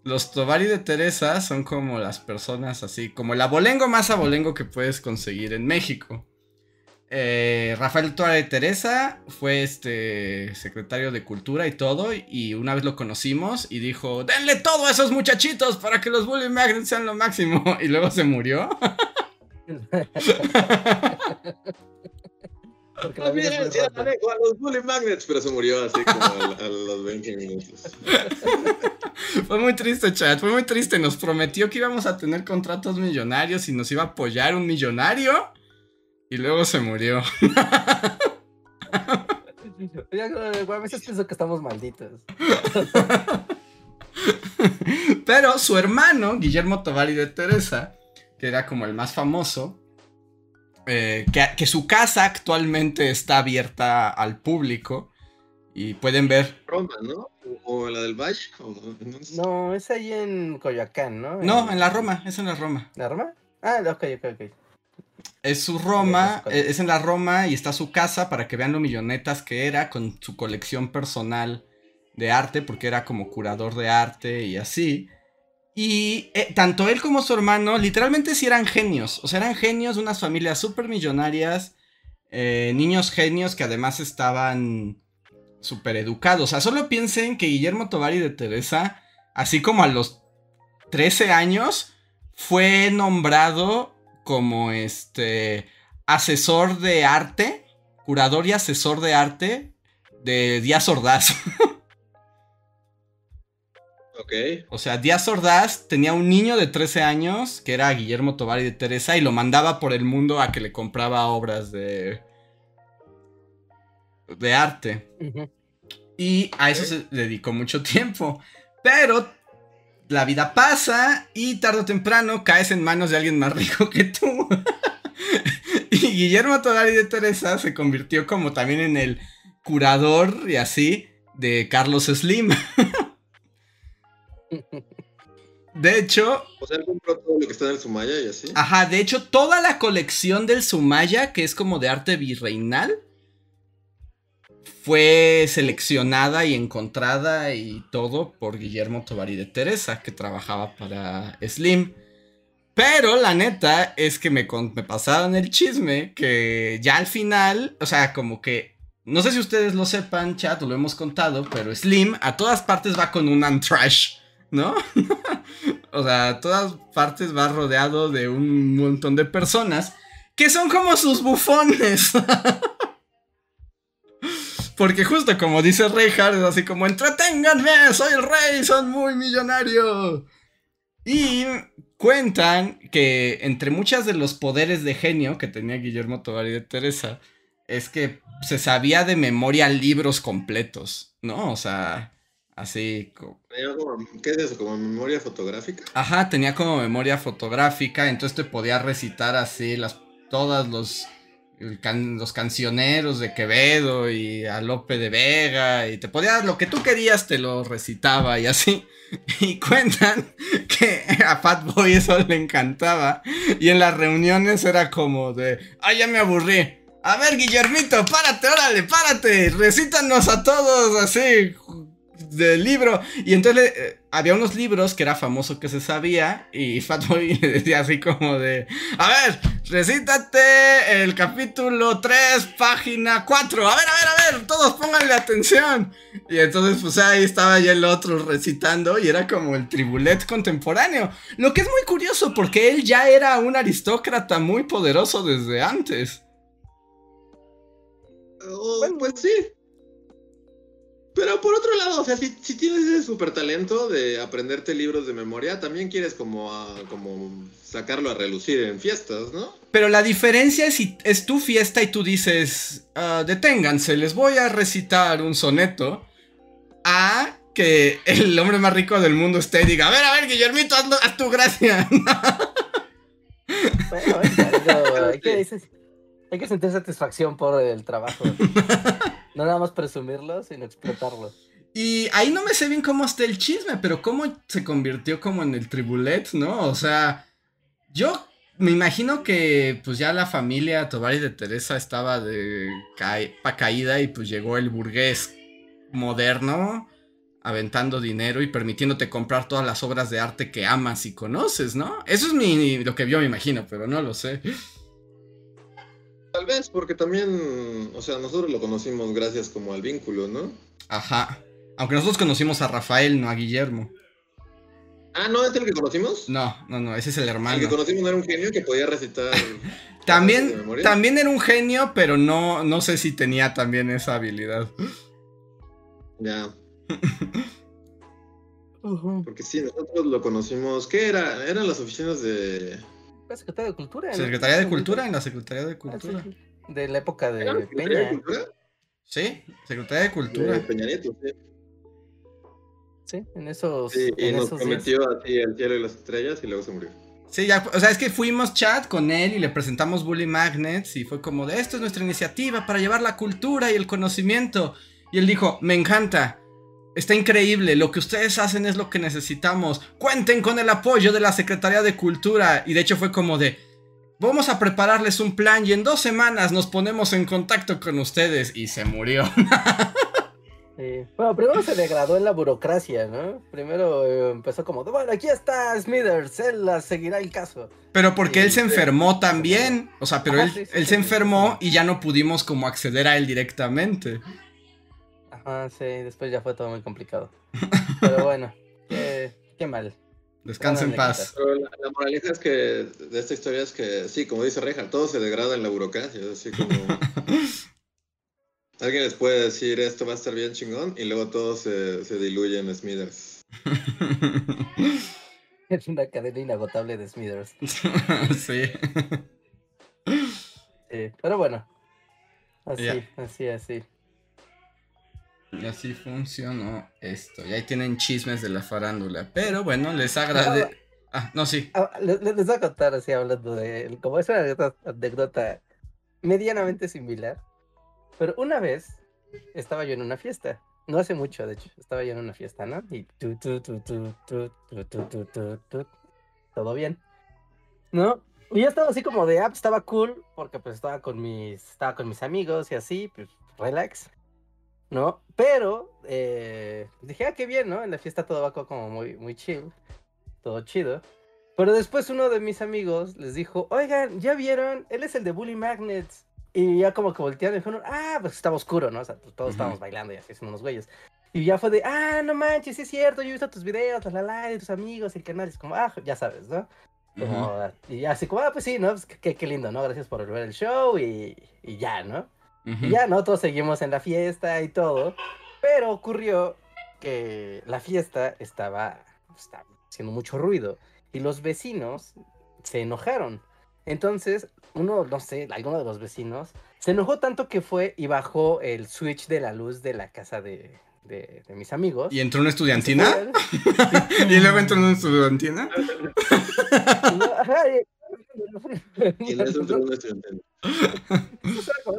Los Tobari de Teresa son como las personas así, como el abolengo más abolengo que puedes conseguir en México. Eh, Rafael Tobar de Teresa fue este secretario de cultura y todo, y una vez lo conocimos y dijo, denle todo a esos muchachitos para que los Bully Magnets sean lo máximo, y luego se murió. Porque la vida es a los Bully Magnets, pero se murió así como a, los 20 minutos. Fue muy triste, chat. Fue muy triste. Nos prometió que íbamos a tener contratos millonarios y nos iba a apoyar un millonario. Y luego se murió. a veces pienso que estamos malditos. Pero su hermano, Guillermo Tovari de Teresa, que era como el más famoso, eh, que, su casa actualmente está abierta al público y pueden ver. Roma, ¿no? ¿O la del Valle? No, es ahí en Coyoacán, ¿no? No, en la Roma, es en la Roma. ¿La Roma? Ah, ok, ok, ok. Es su Roma, eh, es en la Roma y está su casa para que vean lo millonetas que era con su colección personal de arte, porque era como curador de arte y así. Y eh, tanto él como su hermano, literalmente sí eran genios. O sea, eran genios de unas familias súper millonarias. Eh, niños genios que además estaban súper educados. O sea, solo piensen que Guillermo Tovari de Teresa, así como a los 13 años, fue nombrado como este asesor de arte, curador y asesor de arte de Díaz Ordaz. O sea, Díaz Ordaz tenía un niño de 13 años que era Guillermo Tobar de Teresa y lo mandaba por el mundo a que le compraba obras de. de arte. Y a eso se dedicó mucho tiempo. Pero la vida pasa y tarde o temprano caes en manos de alguien más rico que tú. y Guillermo Todari de Teresa se convirtió como también en el curador y así de Carlos Slim. De hecho. O sea, él compró todo lo que está en el Sumaya y así. Ajá, de hecho, toda la colección del Sumaya, que es como de arte virreinal, fue seleccionada y encontrada y todo por Guillermo Tovari de Teresa, que trabajaba para Slim. Pero la neta es que me, me pasaron el chisme que ya al final, o sea, como que no sé si ustedes lo sepan, chat, lo hemos contado, pero Slim a todas partes va con un antrash. ¿no? o sea, a todas partes va rodeado de un montón de personas que son como sus bufones. Porque justo como dice Reinhardt, es así como, entreténganme, soy el rey, son muy millonario. Y cuentan que entre muchas de los poderes de genio que tenía Guillermo Tovar de Teresa, es que se sabía de memoria libros completos, ¿no? O sea, Así. Como... ¿Qué es eso? ¿Como memoria fotográfica? Ajá, tenía como memoria fotográfica, entonces te podía recitar así las todas los, los cancioneros de Quevedo y a Lope de Vega y te podía, lo que tú querías te lo recitaba y así. Y cuentan que a Fatboy eso le encantaba y en las reuniones era como de, ah, ya me aburrí. A ver, Guillermito, párate, órale, párate, recítanos a todos así, del libro. Y entonces eh, había unos libros que era famoso que se sabía. Y Fatboy le decía así como de: A ver, recítate el capítulo 3, página 4. A ver, a ver, a ver, todos pónganle atención. Y entonces, pues ahí estaba ya el otro recitando. Y era como el tribulet contemporáneo. Lo que es muy curioso porque él ya era un aristócrata muy poderoso desde antes. Oh, pues sí, pero por otro lado, o sea, si, tienes ese super talento de aprenderte libros de memoria, también quieres como, como sacarlo a relucir en fiestas, ¿no? Pero la diferencia es si es tu fiesta y tú dices, ah, deténganse, les voy a recitar un soneto, a que el hombre más rico del mundo esté y diga, a ver, a ver, Guillermito, haz, tu gracia. bueno, hay que sentir satisfacción por el trabajo. No nada más presumirlo, sino explotarlo. Y ahí no me sé bien cómo está el chisme, pero cómo se convirtió como en el tribulet, ¿no? O sea, yo me imagino que pues ya la familia Tobar de Teresa estaba de pa caída y pues llegó el burgués moderno aventando dinero y permitiéndote comprar todas las obras de arte que amas y conoces, ¿no? Eso es mi, lo que yo me imagino, pero no lo sé. Tal vez, porque también, o sea, nosotros lo conocimos gracias como al vínculo, ¿no? Ajá. Aunque nosotros conocimos a Rafael, no a Guillermo. Ah, ¿no es el que conocimos? No, no, no, ese es el hermano. El que conocimos no era un genio que podía recitar. también, también era un genio, pero no, no sé si tenía también esa habilidad. Ya. Porque sí, nosotros lo conocimos. ¿Qué era? Eran las oficinas de. La Secretaría de Cultura. Secretaría de Cultura, en la Secretaría de Cultura. De la época de Peña. De Cultura? Sí, Secretaría de Cultura. De Peña Nieto, sí. Sí, en esos. Sí, y nos prometió así el cielo y las estrellas y luego se murió. Sí, ya, o sea, es que fuimos chat con él y le presentamos Bully Magnets y fue como de esto es nuestra iniciativa para llevar la cultura y el conocimiento. Y él dijo, me encanta, está increíble, lo que ustedes hacen es lo que necesitamos, cuenten con el apoyo de la Secretaría de Cultura. Y de hecho fue como de, vamos a prepararles un plan y en dos semanas nos ponemos en contacto con ustedes. Y se murió. Bueno, primero se degradó en la burocracia, ¿no? Primero eh, empezó como, bueno, aquí está Smithers, él la seguirá el caso. Pero porque él se enfermó también, o sea, pero él, él se enfermó y ya no pudimos como acceder a él directamente. Ajá, sí, después ya fue todo muy complicado. Pero bueno, qué, qué mal. Descansa en paz. la, la, moraleja es que de esta historia es que, sí, como dice Reja, todo se degrada en la burocracia, así como... Alguien les puede decir esto va a estar bien chingón y luego todo se, se diluye en Smithers. es una cadena inagotable de Smithers. sí. sí. Pero bueno. Así, así, así. Y así funcionó esto. Y ahí tienen chismes de la farándula. Pero bueno, les agradezco. Ah, no, sí. Ah, les, les, voy a contar así hablando de. Como es una anécdota medianamente similar. Pero una vez estaba yo en una fiesta. No hace mucho, de hecho. Estaba yo en una fiesta, ¿no? Y tu, tu, tu, tu, tu, tu, tu, tu, tu, todo bien. ¿No? Y yo estaba así como de, ah, estaba cool, porque pues estaba con mis, estaba con mis amigos y así, pues relax, ¿no? Pero eh, dije, ah, qué bien, ¿no? En la fiesta todo va como muy, muy chill, todo chido. Pero después uno de mis amigos les dijo, oigan, ¿ya vieron? Él es el de Bully Magnets. Y ya como que voltearon y dijeron, ah, pues estaba oscuro, ¿no? O sea, pues todos estábamos bailando y así, son unos güeyes. Y ya fue de, ah, no manches, sí es cierto, yo he visto tus videos, la la la, de tus amigos, el canal, es como, ah, ya sabes, ¿no? Como, Y así como, ah, pues sí, ¿no? Pues qué, qué lindo, ¿no? Gracias por ver el show y, y ya, ¿no? Y ya, ¿no? Todos seguimos en la fiesta y todo. Pero ocurrió que la fiesta estaba, estaba haciendo mucho ruido y los vecinos se enojaron. Entonces, uno, no sé, alguno de los vecinos se enojó tanto que fue y bajó el switch de la luz de la casa de, de, de mis amigos. ¿Y entró una estudiantina? ¿Y luego entró una estudiantina? y en eso entró una estudiantina.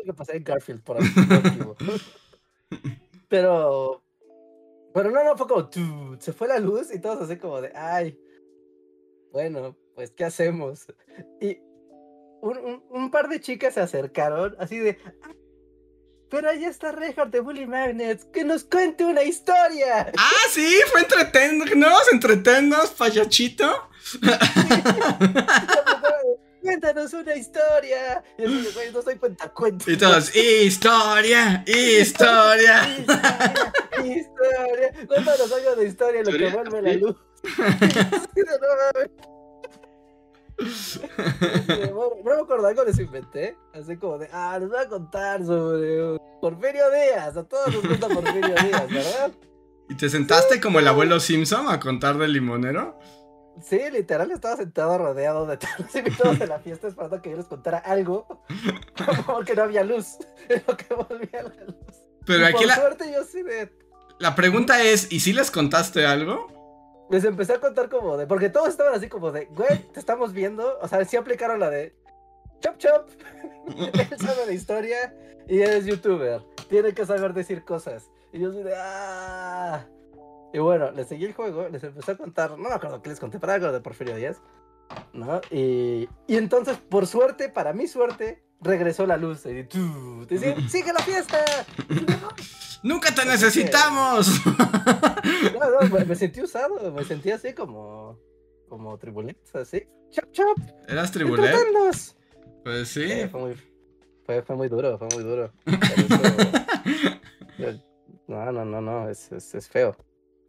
que pasé en Garfield por ahí. Pero. Pero no, no, fue como. se fue la luz y todos así como de. Ay. Bueno, pues, ¿qué hacemos? Y un, un, par de chicas se acercaron, así de. Ah, pero ahí está Reinhardt de Bully Magnets, que nos cuente una historia. Ah, sí, fue entretenernos, entretenernos, payachito. Cuéntanos una historia. Y así, güey, no soy cuentacuentos. Y todos, historia, historia. historia, historia. Cuéntanos algo de historia, lo que vuelve la luz. no me acuerdo, algo les inventé. Así como de, ah, les voy a contar sobre Porfirio Díaz. A todos nos gusta Porfirio Díaz, ¿verdad? ¿Y te sentaste como el abuelo Simpson a contar del limonero? Sí, literal estaba sentado rodeado de todos los invitados de la fiesta esperando que yo les contara algo. Porque no había luz. En lo que volvía la luz. Pero aquí por la... suerte yo sí de... La pregunta es, ¿y si les contaste algo? les empecé a contar como de. Porque todos estaban así como de, güey, te estamos viendo. O sea, sí aplicaron la de. Chop chop. Él sabe de historia y es youtuber. Tiene que saber decir cosas. Y yo soy de ¡ah! Y bueno, les seguí el juego, les empecé a contar, no me acuerdo qué les conté, para algo de Porfirio Díaz, ¿no? Y, y entonces, por suerte, para mi suerte, regresó la luz. Y tú, te decía, ¡sigue la fiesta! ¡Nunca te necesitamos! No, no, me, me sentí usado, me sentí así como, como tribulet, así. ¡Chop, chop! ¿Eras tribulet? ¡Entretenlos! Pues sí. Sí, fue muy, fue, fue muy duro, fue muy duro. Eso- no, no, no, no, es, es, es feo.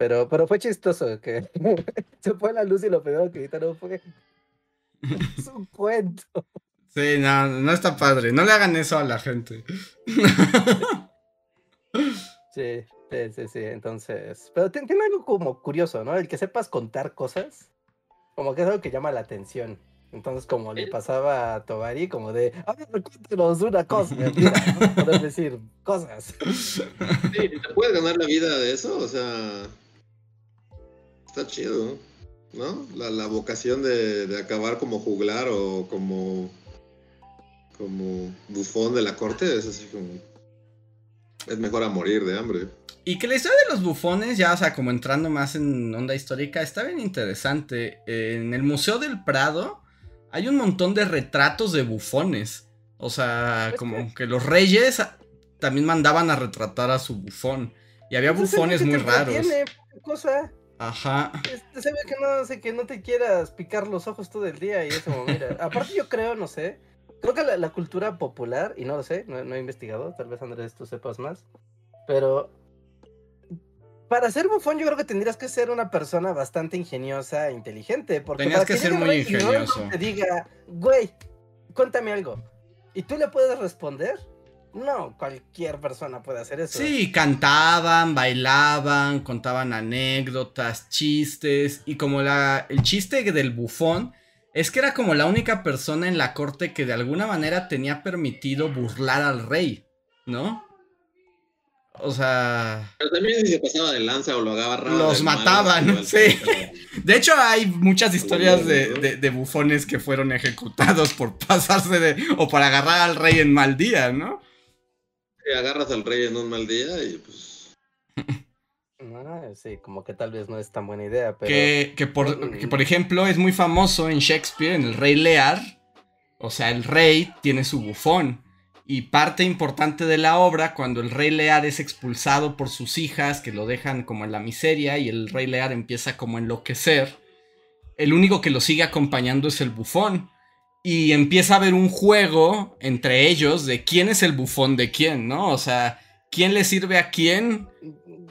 Pero, pero fue chistoso que se fue la luz y lo primero que gritaron fue es un cuento. Sí, no, no está padre. No le hagan eso a la gente. Sí, sí, sí, sí. Entonces, pero ti- tiene algo como curioso, ¿no? El que sepas contar cosas, como que es algo que llama la atención. Entonces, como le pasaba a Tobari, como de, a ver, cuéntanos una cosa, mira, ¿no? Poder decir cosas. Sí, ¿te puedes ganar la vida de eso? O sea, está chido, ¿no? La, la vocación de, de acabar como juglar o como, como bufón de la corte es así como... Es mejor a morir de hambre. Y que la historia de los bufones, ya, o sea, como entrando más en onda histórica, está bien interesante. En el Museo del Prado hay un montón de retratos de bufones. O sea, Pues como que los reyes también mandaban a retratar a su bufón. Y había Pues bufones muy raros. cosa. Ajá. Este, se ve que no, sé, que no te quieras picar los ojos todo el día y eso, mira. Aparte yo creo, no sé, creo que la, la cultura popular, y no lo sé, no, no he investigado, tal vez Andrés tú sepas más, pero para ser bufón yo creo que tendrías que ser una persona bastante ingeniosa e inteligente, porque Tenías para que ser llegue muy ingenioso. te diga, güey, cuéntame algo, y tú le puedes responder, no, cualquier persona puede hacer eso. Sí, cantaban, bailaban, contaban anécdotas, chistes. Y como la, el chiste del bufón es que era como la única persona en la corte que de alguna manera tenía permitido burlar al rey, ¿no? O sea, Pero también si se pasaba de lanza o lo agarraban. Los mataban, igual sí. de hecho hay muchas historias de, de- de bufones que fueron ejecutados por pasarse de... o por agarrar al rey en mal día, ¿no? Agarras al rey en un mal día y pues... Ah, sí, como que tal vez no es tan buena idea, pero... Que, que por, que, por ejemplo es muy famoso en Shakespeare, en el Rey Lear. O sea, el rey tiene su bufón. Y parte importante de la obra, cuando el rey Lear es expulsado por sus hijas, que lo dejan como en la miseria, y el rey Lear empieza como a enloquecer, el único que lo sigue acompañando es el bufón. Y empieza a haber un juego entre ellos de quién es el bufón de quién, ¿no? O sea, quién le sirve a quién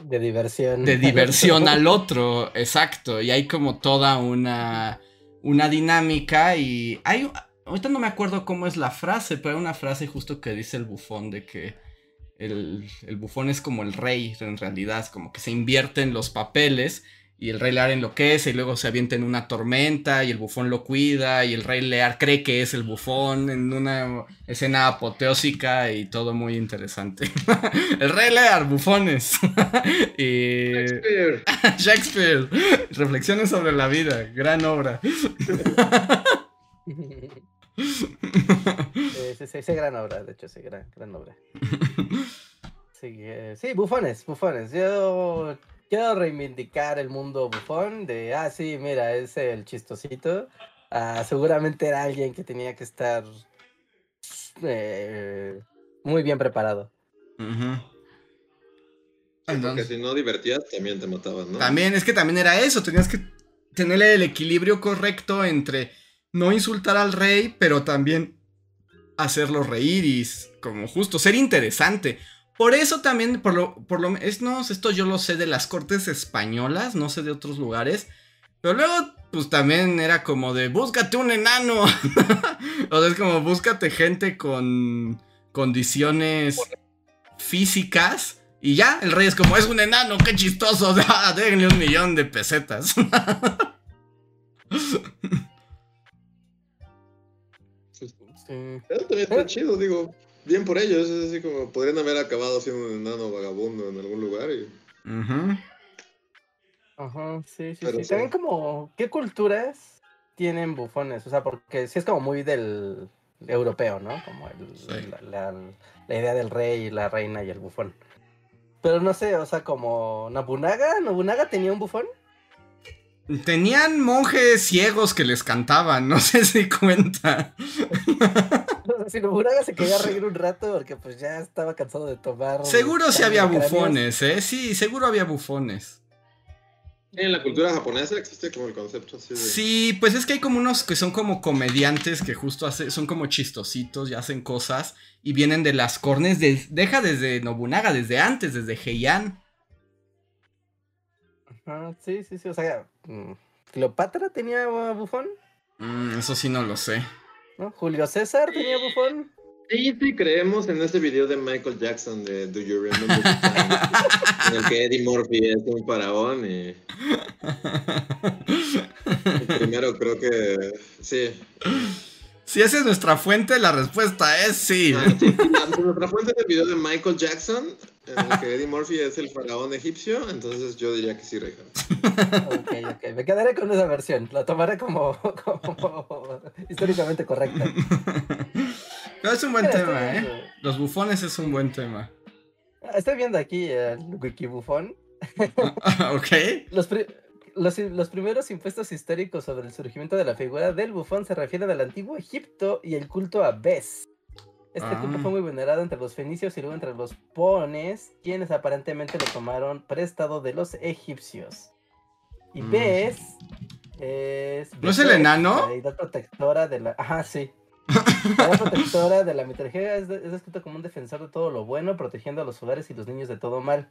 De diversión. de diversión al otro, exacto. Y hay como toda una, una dinámica y hay... Ahorita no me acuerdo cómo es la frase, pero hay una frase justo que dice el bufón de que el, el bufón es como el rey, en realidad, es como que se invierten los papeles y el rey Lear enloquece y luego se avienta en una tormenta y el bufón lo cuida y el rey Lear cree que es el bufón en una escena apoteósica y todo muy interesante. el rey Lear, bufones. y Shakespeare. Shakespeare, reflexiones sobre la vida, gran obra. Sí, sí, sí, gran obra, de hecho, sí, gran, gran obra. Sí, eh, sí, bufones, bufones. Yo quiero reivindicar el mundo bufón de, ah, sí, mira, es el chistosito. Ah, seguramente era alguien que tenía que estar eh, muy bien preparado. Sí, porque Entonces- si no divertías, también te mataban, ¿no? También, es que también era eso, tenías que tener el equilibrio correcto entre no insultar al rey, pero también hacerlo reír y como justo, ser interesante. Por eso también, por lo, por lo es, no, esto yo lo sé de las cortes españolas, no sé de otros lugares, pero luego, pues también era como de, búscate un enano. o sea, es como, búscate gente con condiciones físicas. Y ya, el rey es como, es un enano, qué chistoso. Déjenle un millón de pesetas. Eso también está chido, digo. Bien por ellos, es así como podrían haber acabado siendo un enano vagabundo en algún lugar y... Ujú. Ajá, sí, sí, Pero sí. sí. También como, ¿qué culturas tienen bufones? O sea, porque sí es como muy del europeo, ¿no? Como el- Sí. la, la- la idea del rey, la reina y el bufón. Pero no sé, o sea, como Nobunaga, ¿Nobunaga tenía un bufón? Tenían monjes ciegos que les cantaban, no sé si cuenta. si Nobunaga se quería reír un rato porque pues ya estaba cansado de tomar. Seguro sí había bufones, ¿eh? Sí, seguro había bufones. En la cultura japonesa existe como el concepto así de... Sí, pues es que hay como unos que son como comediantes que justo hace, son como chistositos y hacen cosas y vienen de las cornes de... Deja desde Nobunaga, desde antes, desde Heian. Ajá, sí, sí, sí, o sea, mm, ¿Cleopatra tenía bufón? Mm, eso sí no lo sé. ¿No? ¿Julio César tenía bufón? Sí, sí, creemos en ese video de Michael Jackson de Do You Remember en el que Eddie Murphy es un faraón y... Primero creo que sí. Si esa es nuestra fuente, la respuesta es sí. Ah, sí. Nuestra fuente es el video de Michael Jackson, en el que Eddie Murphy es el faraón egipcio, entonces yo diría que sí, Reja. Ok, ok, me quedaré con esa versión, la tomaré como, como históricamente correcta. No, es un buen tema, ¿eh? Los bufones es un buen tema. Ah, estoy viendo aquí el wikibufón. ok. Los, los, primeros impuestos históricos sobre el surgimiento de la figura del bufón se refieren al antiguo Egipto y el culto a Bes. Este culto ah. fue muy venerado entre los fenicios y luego entre los pones, quienes aparentemente lo tomaron prestado de los egipcios. Y mm. Bes es... ¿No es el enano? La deidad protectora de la... Ajá, sí. La protectora de la mitología es, descrito como un defensor de todo lo bueno, protegiendo a los hogares y los niños de todo mal,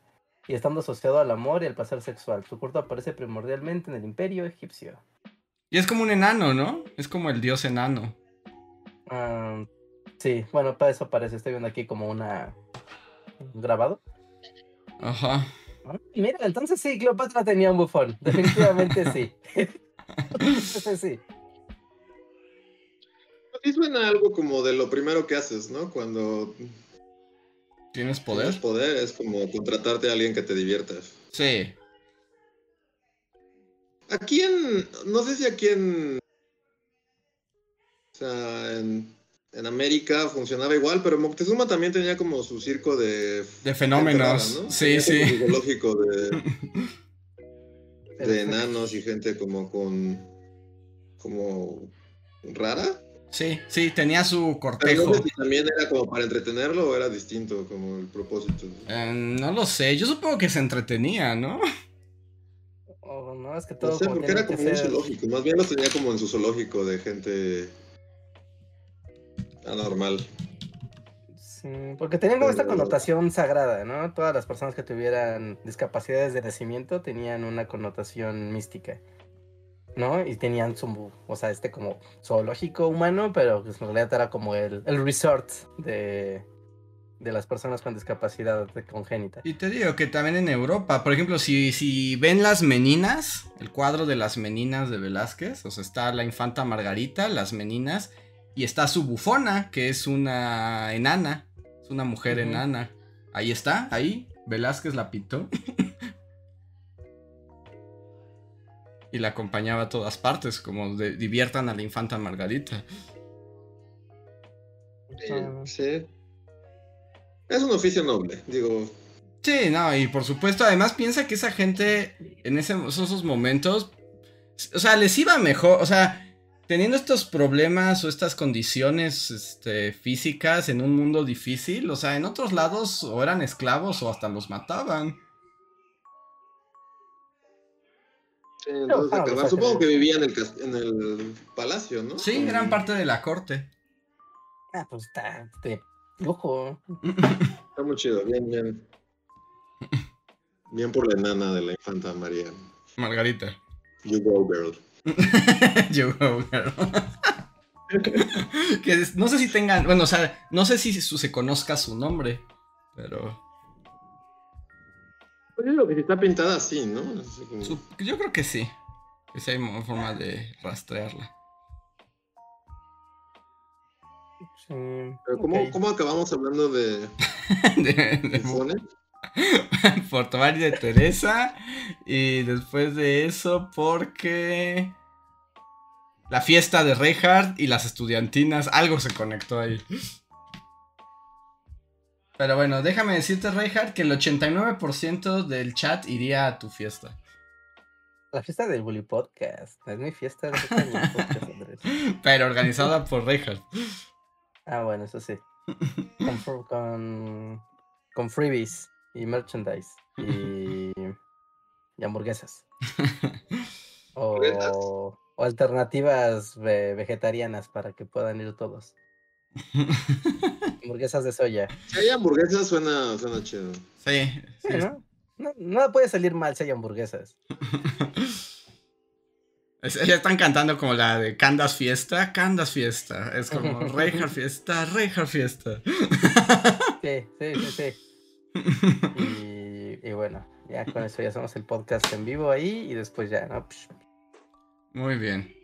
y estando asociado al amor y al placer sexual. Su culto aparece primordialmente en el imperio egipcio. Y es como un enano, ¿no? Es como el dios enano. Sí, bueno, para eso parece. Estoy viendo aquí como una... un grabado. Ajá. Ah, mira, entonces sí, Cleopatra tenía un bufón. Definitivamente sí. sí sí suena algo como de lo primero que haces, ¿no? Cuando tienes poder. Tienes poder, es como contratarte a alguien que te diviertas. Sí. ¿A quién? No sé si aquí en. O sea, en, en América funcionaba igual, pero Moctezuma también tenía como su circo de. De fenómenos. ¿no? Sí, sí. Psicológico de. de enanos y gente como con. como. rara. Sí, sí, tenía su cortejo. también era como para entretenerlo o era distinto como el propósito. Eh, no lo sé, yo supongo que se entretenía, ¿no? Oh, no, es que todo. No sé, porque era como un zoológico. Más bien lo tenía como en su zoológico de gente anormal. Sí, porque tenían como esta connotación sagrada, ¿no? Todas las personas que tuvieran discapacidades de nacimiento tenían una connotación mística. ¿No? Y tenían su, o sea, este como zoológico humano, pero pues, en realidad era como el, el resort de, de las personas con discapacidad congénita. Y te digo que también en Europa, por ejemplo, si, si ven las meninas, el cuadro de las meninas de Velázquez, o sea, está la infanta Margarita, las meninas, y está su bufona, que es una enana, es una mujer enana. Ahí está, ahí, Velázquez la pintó. y la acompañaba a todas partes, como de, diviertan a la infanta Margarita. Sí. Es un oficio noble, digo. Sí, no, y por supuesto, además piensa que esa gente en esos momentos, o sea, les iba mejor, o sea, teniendo estos problemas o estas condiciones este, físicas en un mundo difícil, o sea, en otros lados o eran esclavos o hasta los mataban. Supongo que vivía en el, en el palacio, ¿no? Sí, eran parte de la corte. Ah, pues está de lujo. Está muy chido, bien, bien. Bien por la enana de la infanta María. Margarita. You go, girl. you go, girl. que no sé si tengan, bueno, o sea, no sé si se conozca su nombre, pero pues lo que está pintada así, ¿no? Yo creo que sí. Que sí hay forma de rastrearla. Pero ¿cómo, acabamos hablando de. de, de por tomar de Teresa. Y después de eso, porque. La fiesta de Reinhardt y las estudiantinas. Algo se conectó ahí. Pero bueno, déjame decirte, Reinhardt, que el 89% del chat iría a tu fiesta. La fiesta del Bully Podcast. Es mi fiesta de podcast, Andrés. Pero organizada por Reinhardt. Ah, bueno, eso sí. Con, con, freebies y merchandise. Y, y hamburguesas. o, o alternativas vegetarianas para que puedan ir todos. hamburguesas de soya. Si hay hamburguesas, suena, suena chido. Sí. ¿no? No, puede salir mal si hay hamburguesas. Ya están cantando como la de Candas Fiesta, Candas Fiesta. Es como Reinhardt Fiesta, Reinhardt Fiesta. Sí, sí, sí, sí. Y, y, bueno, ya con eso ya hacemos el podcast en vivo ahí y después ya, ¿no? Muy bien.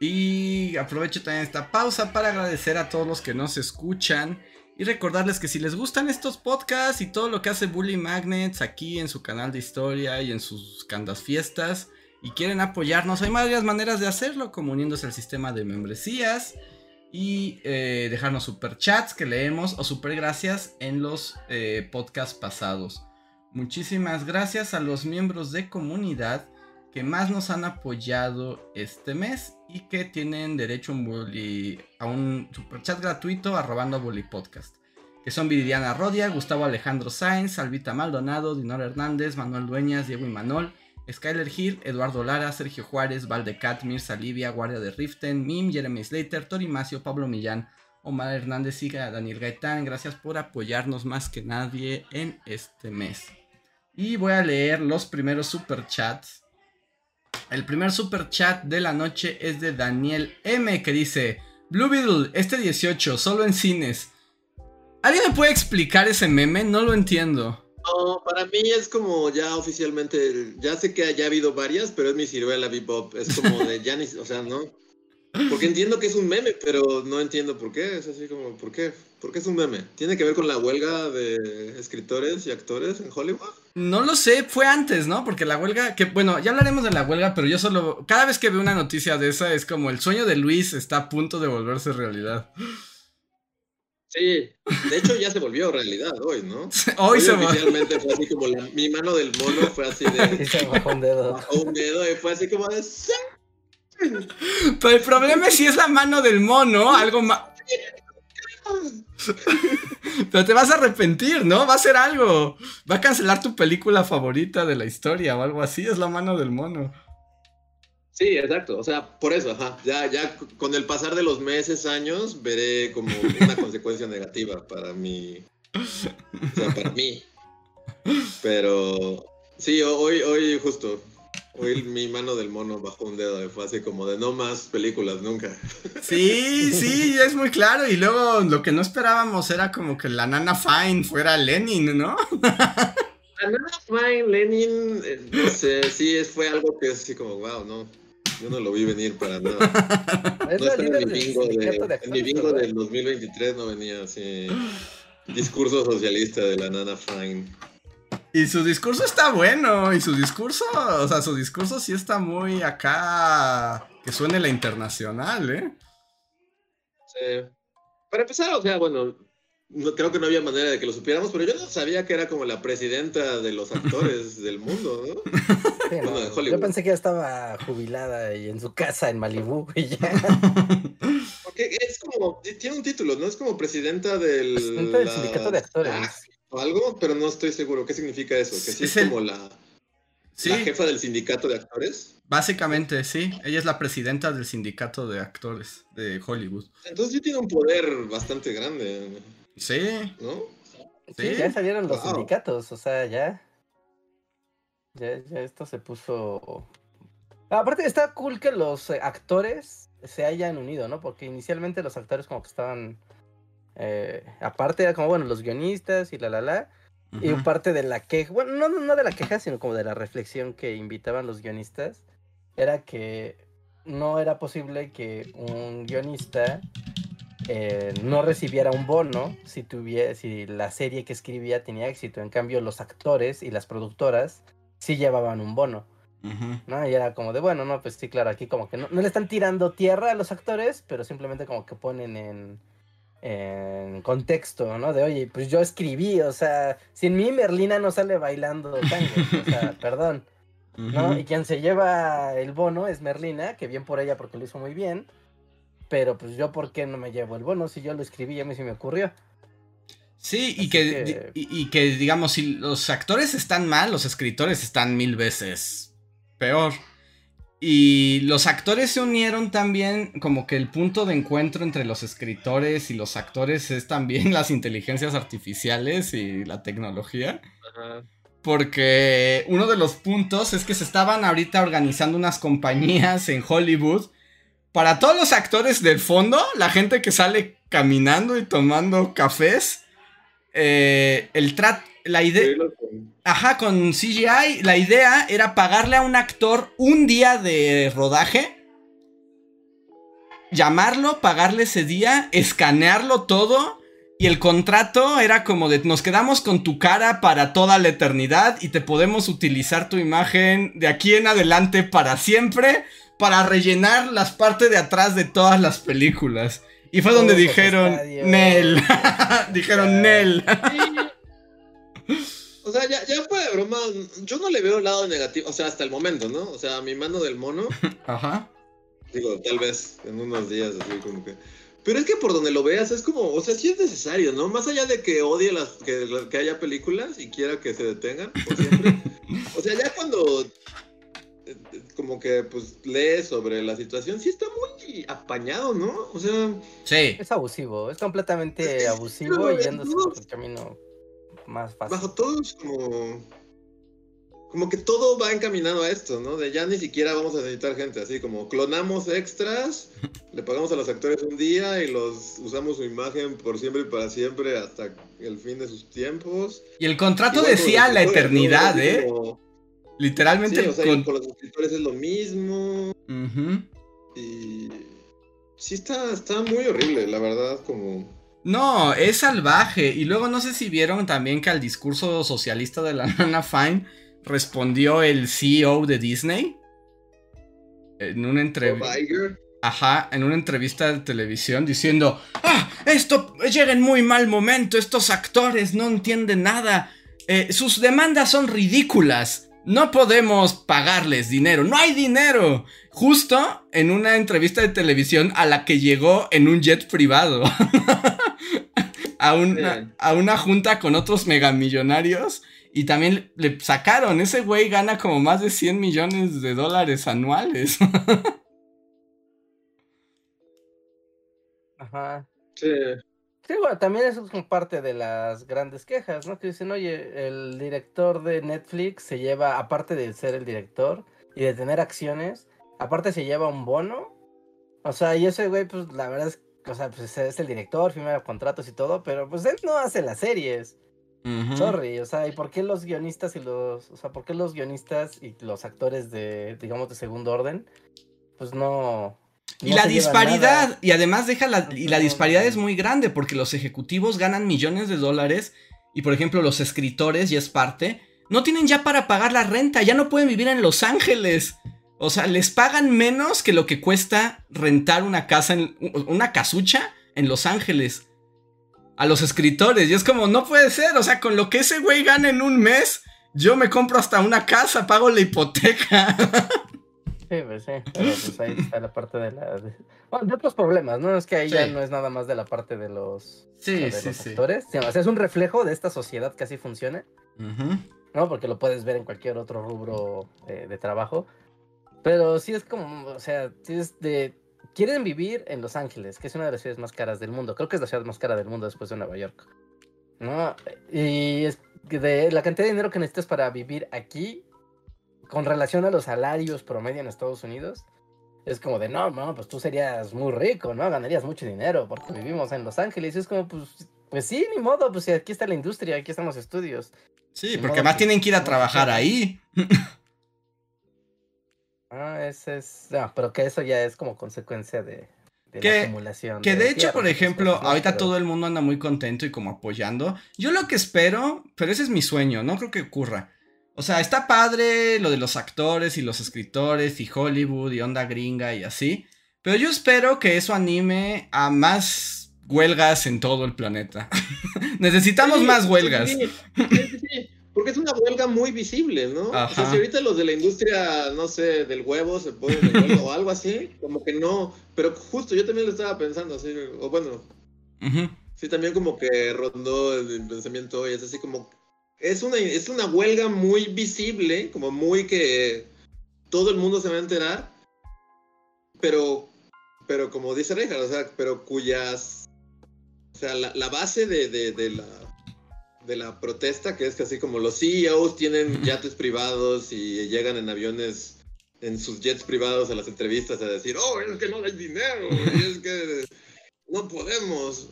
Y aprovecho también esta pausa para agradecer a todos los que nos escuchan y recordarles que si les gustan estos podcasts y todo lo que hace Bully Magnets aquí en su canal de historia y en sus candas fiestas y quieren apoyarnos, hay varias maneras de hacerlo, como uniéndose al sistema de membresías y eh, dejarnos super chats que leemos o super gracias en los eh, podcasts pasados. Muchísimas gracias a los miembros de comunidad que más nos han apoyado este mes y que tienen derecho a un, superchat gratuito arrobando a Bully Podcast. Que son Viridiana Rodia, Gustavo Alejandro Sáenz, Salvita Maldonado, Dinora Hernández, Manuel Dueñas, Diego Imanol, Skyler Gil, Eduardo Lara, Sergio Juárez, Valdecat, Mirza Livia, Guardia de Riften, Mim, Jeremy Slater, Torimacio, Pablo Millán, Omar Hernández y Daniel Gaitán. Gracias por apoyarnos más que nadie en este mes. Y voy a leer los primeros superchats el primer super chat de la noche es de Daniel M que dice, Blue Beetle, este 18, solo en cines. ¿Alguien me puede explicar ese meme? No lo entiendo. No, para mí es como ya oficialmente, ya sé que haya habido varias, pero es mi ciruela bebop. Es como de Janis, o sea, ¿no? Porque entiendo que es un meme, pero no entiendo por qué. Es así como, ¿por qué? ¿Por qué es un meme? ¿Tiene que ver con la huelga de escritores y actores en Hollywood? No lo sé, fue antes, ¿no? Porque la huelga, que bueno, ya hablaremos de la huelga, pero yo solo, cada vez que veo una noticia de esa es como el sueño de Luis está a punto de volverse realidad. Sí, de hecho ya se volvió realidad hoy, ¿no? hoy, se oficialmente fue así como mi mano del mono fue así de... se bajó un dedo. Bajó un dedo y fue así como de... Pero el problema es si es la mano del mono, algo más... Pero te vas a arrepentir, ¿no? Va a ser algo. Va a cancelar tu película favorita de la historia o algo así. Es la mano del mono. Sí, exacto. O sea, por eso, ajá. Ya, ya con el pasar de los meses, años, veré como una consecuencia negativa para mi. O sea, para mí. Pero sí, hoy, hoy justo Hoy mi mano del mono bajó un dedo, fue así como de no más películas nunca. Sí, sí, es muy claro. Y luego lo que no esperábamos era como que la nana Fine fuera Lenin, ¿no? La nana Fine, Lenin, eh, no sé, sí, fue algo que así como, wow, no. Yo no lo vi venir para nada. no está en mi bingo, de, en mi bingo del 2023 no venía así discurso socialista de la nana Fine. Y su discurso está bueno, y su discurso, o sea, su discurso sí está muy acá, que suene la internacional, ¿eh? Sí. Para empezar, o sea, bueno, no, creo que no había manera de que lo supiéramos, pero yo no sabía que era como la presidenta de los actores del mundo, ¿no? yo pensé que ya estaba jubilada y en su casa en Malibú y ya. Porque es como, tiene un título, ¿no? Es como presidenta del... Presidenta del sindicato de actores. Ah, o algo, pero no estoy seguro. ¿Qué significa eso? ¿Que sí es, como la, la jefa del sindicato de actores? Básicamente, sí. Ella es la presidenta del sindicato de actores de Hollywood. Entonces sí tiene un poder bastante grande. Sí. ¿No? Sí, ya salieron los sindicatos, o sea, ya. Ya, ya esto se puso. Aparte, está cool que los eh, actores se hayan unido, ¿no? Porque inicialmente los actores como que estaban eh, aparte era como, bueno, los guionistas y la la la. Y parte de la queja, bueno, no, no de la queja, sino como de la reflexión que invitaban los guionistas, era que no era posible que un guionista eh, no recibiera un bono si, tuviera, si la serie que escribía tenía éxito. En cambio, los actores y las productoras sí llevaban un bono. ¿no? Y era como de, bueno, no, pues sí, claro, aquí como que no, no le están tirando tierra a los actores, pero simplemente como que ponen en, en contexto, ¿no? De, oye, pues yo escribí, o sea, sin mí Merlina no sale bailando tango, o sea, perdón, ¿no? Y quien se lleva el bono es Merlina, que bien por ella porque lo hizo muy bien, pero pues yo, ¿por qué no me llevo el bono? Si yo lo escribí, a mí se me ocurrió. Sí, y que, Y, que, digamos, si los actores están mal, los escritores están mil veces peor. Y los actores se unieron también, como que el punto de encuentro entre los escritores y los actores es también las inteligencias artificiales y la tecnología. Porque uno de los puntos es que se estaban ahorita organizando unas compañías en Hollywood para todos los actores del fondo, la gente que sale caminando y tomando cafés eh, el trat, la idea... Ajá, con CGI, la idea era pagarle a un actor un día de rodaje, llamarlo, pagarle ese día, escanearlo todo, y el contrato era como de nos quedamos con tu cara para toda la eternidad y te podemos utilizar tu imagen de aquí en adelante para siempre, para rellenar las partes de atrás de todas las películas. Y fue donde dijeron Nel. dijeron Nel. O sea, ya, ya fue de broma. Yo no le veo el lado negativo. O sea, hasta el momento, ¿no? O sea, mi mano del mono. Ajá. Digo, tal vez en unos días, así como que. Pero es que por donde lo veas es como, o sea, sí es necesario, ¿no? Más allá de que odie las, que, que haya películas y quiera que se detengan por siempre. o sea, ya cuando como que pues lee sobre la situación, sí está muy apañado, ¿no? O sea... Sí. Es abusivo, es completamente abusivo y yéndose por el camino más fácil. Bajo todos como... Como que todo va encaminado a esto, ¿no? De ya ni siquiera vamos a necesitar gente, así como clonamos extras, le pagamos a los actores un día y los usamos su imagen por siempre y para siempre hasta el fin de sus tiempos. Y el contrato decía la eternidad, ¿eh? Literalmente. Sí, o sea, con... los escritores es lo mismo. Y. Sí, está, está muy horrible, la verdad, como. No, es salvaje. Y luego no sé si vieron también que al discurso socialista de la Nana Fine respondió el CEO de Disney. En una entrevista. Ajá, en una entrevista de televisión diciendo: ¡Ah! Esto llega en muy mal momento. Estos actores no entienden nada. Eh, sus demandas son ridículas. No podemos pagarles dinero, no hay dinero. Justo en una entrevista de televisión a la que llegó en un jet privado. a, una, a una junta con otros megamillonarios. Y también le sacaron, ese güey gana como más de 100 millones de dólares anuales. Ajá. Sí. Sí, bueno, también eso es como parte de las grandes quejas, ¿no? Que dicen, oye, el director de Netflix se lleva, aparte de ser el director y de tener acciones, aparte se lleva un bono. O sea, y ese güey, pues la verdad es, o sea, pues es el director, firma contratos y todo, pero pues él no hace las series. Sorry, o sea, ¿y por qué los guionistas y los, o sea, por qué los guionistas y los actores de, digamos, de segundo orden, pues no, y la disparidad, y además deja la, y la disparidad es muy grande porque los ejecutivos ganan millones de dólares y por ejemplo los escritores, y es parte, no tienen ya para pagar la renta, ya no pueden vivir en Los Ángeles. O sea, les pagan menos que lo que cuesta rentar una casa, en, una casucha en Los Ángeles. A los escritores. Y es como, no puede ser. O sea, con lo que ese güey gana en un mes, yo me compro hasta una casa, pago la hipoteca. Sí, pues sí, pero pues ahí está la parte de la... De, bueno, de otros problemas, ¿no? Es que ahí ya no es nada más de la parte de los, sí, sí, actores, sí. o sea, es un reflejo de esta sociedad que así funciona, ¿no? Porque lo puedes ver en cualquier otro rubro eh, de trabajo, pero sí es como, o sea, sí es de... Quieren vivir en Los Ángeles, que es una de las ciudades más caras del mundo, creo que es la ciudad más cara del mundo después de Nueva York, ¿no? Y es de la cantidad de dinero que necesitas para vivir aquí con relación a los salarios promedio en Estados Unidos, es como de, no, no, pues tú serías muy rico, ¿no? Ganarías mucho dinero porque vivimos en Los Ángeles. Y es como, pues, pues sí, ni modo, pues aquí está la industria, aquí están los estudios. Sí, porque más tienen que ir a trabajar ahí. Ah, ese es, no, pero que eso ya es como consecuencia de, la acumulación. Que de, hecho, por ejemplo, ahorita todo el mundo anda muy contento y como apoyando. Yo lo que espero, pero ese es mi sueño, no creo que ocurra o sea, está padre lo de los actores y los escritores y Hollywood y onda gringa y así. Pero yo espero que eso anime a más huelgas en todo el planeta. Necesitamos más huelgas. Sí, sí, porque es una huelga muy visible, ¿no? O sea, si ahorita los de la industria, no sé, del huevo se ponen de huelga o algo así, como que no. Pero justo yo también lo estaba pensando así, o bueno. Sí, también como que rondó el pensamiento hoy, es así como. Es una, es una huelga muy visible, como muy que todo el mundo se va a enterar, pero, pero como dice Reja, o sea, pero cuyas. O sea, la, base de, de la de la protesta, que es que así como los CEOs tienen yates privados y llegan en aviones, en sus jets privados a las entrevistas a decir, oh, es que no hay dinero, y es que no podemos.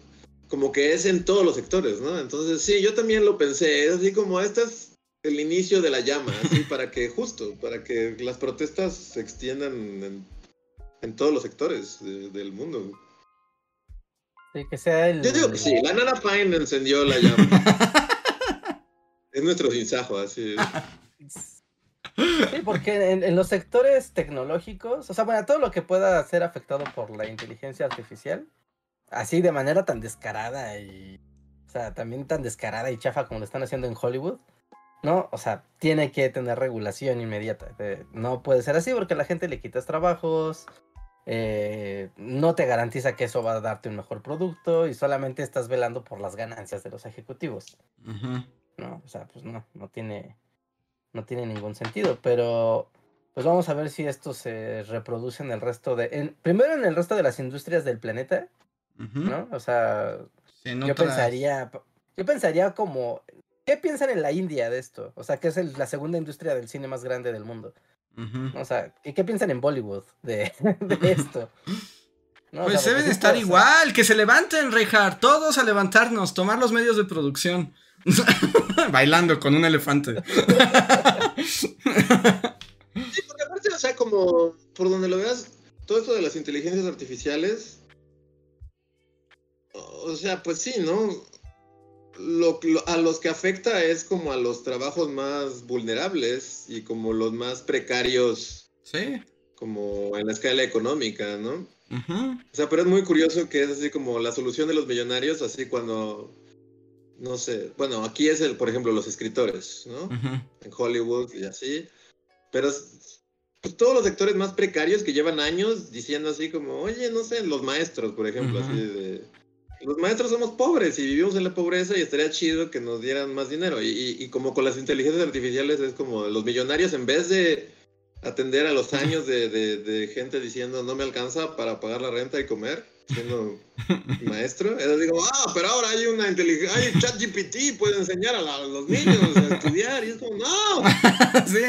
Como que es en todos los sectores, ¿no? Entonces, sí, yo también lo pensé, es así como este es el inicio de la llama, así para que, justo, para que las protestas se extiendan en, todos los sectores del mundo. Sí, que sea el... Yo digo que sí, la Nana Pine encendió la llama. es nuestro sinsajo, así. Sí, porque en, los sectores tecnológicos, o sea, bueno, todo lo que pueda ser afectado por la inteligencia artificial, así de manera tan descarada y, o sea, también tan descarada y chafa como lo están haciendo en Hollywood, ¿no? O sea, tiene que tener regulación inmediata. No puede ser así porque a la gente le quitas trabajos, eh, no te garantiza que eso va a darte un mejor producto y solamente estás velando por las ganancias de los ejecutivos. No, o sea, pues no, no tiene, no tiene ningún sentido, pero pues vamos a ver si esto se reproduce en el resto de, primero en el resto de las industrias del planeta, ¿no? O sea, yo pensaría, yo pensaría como, ¿qué piensan en la India de esto? O sea, que es la segunda industria del cine más grande del mundo. O sea, ¿y qué piensan en Bollywood de, esto? pues debe de estar igual, que se levanten, Reinhardt, todos a levantarnos, tomar los medios de producción. Bailando con un elefante. sí, porque aparte, o sea, como por donde lo veas, todo esto de las inteligencias artificiales, o sea, pues sí, ¿no? lo, a los que afecta es como a los trabajos más vulnerables y como los más precarios. Sí. Como en la escala económica, ¿no? O sea, pero es muy curioso que es así como la solución de los millonarios, así cuando, no sé, bueno, aquí es el, por ejemplo, los escritores, ¿no? En Hollywood y así. Pero pues, todos los sectores más precarios que llevan años diciendo así como, oye, no sé, los maestros, por ejemplo, así de los maestros somos pobres y vivimos en la pobreza y estaría chido que nos dieran más dinero. Y, como con las inteligencias artificiales es como los millonarios en vez de atender a los años de, gente diciendo no me alcanza para pagar la renta y comer, siendo maestro, es digo, ah, pero ahora hay una inteligencia, hay ChatGPT, puede enseñar a, los niños a estudiar y es como, no. sí.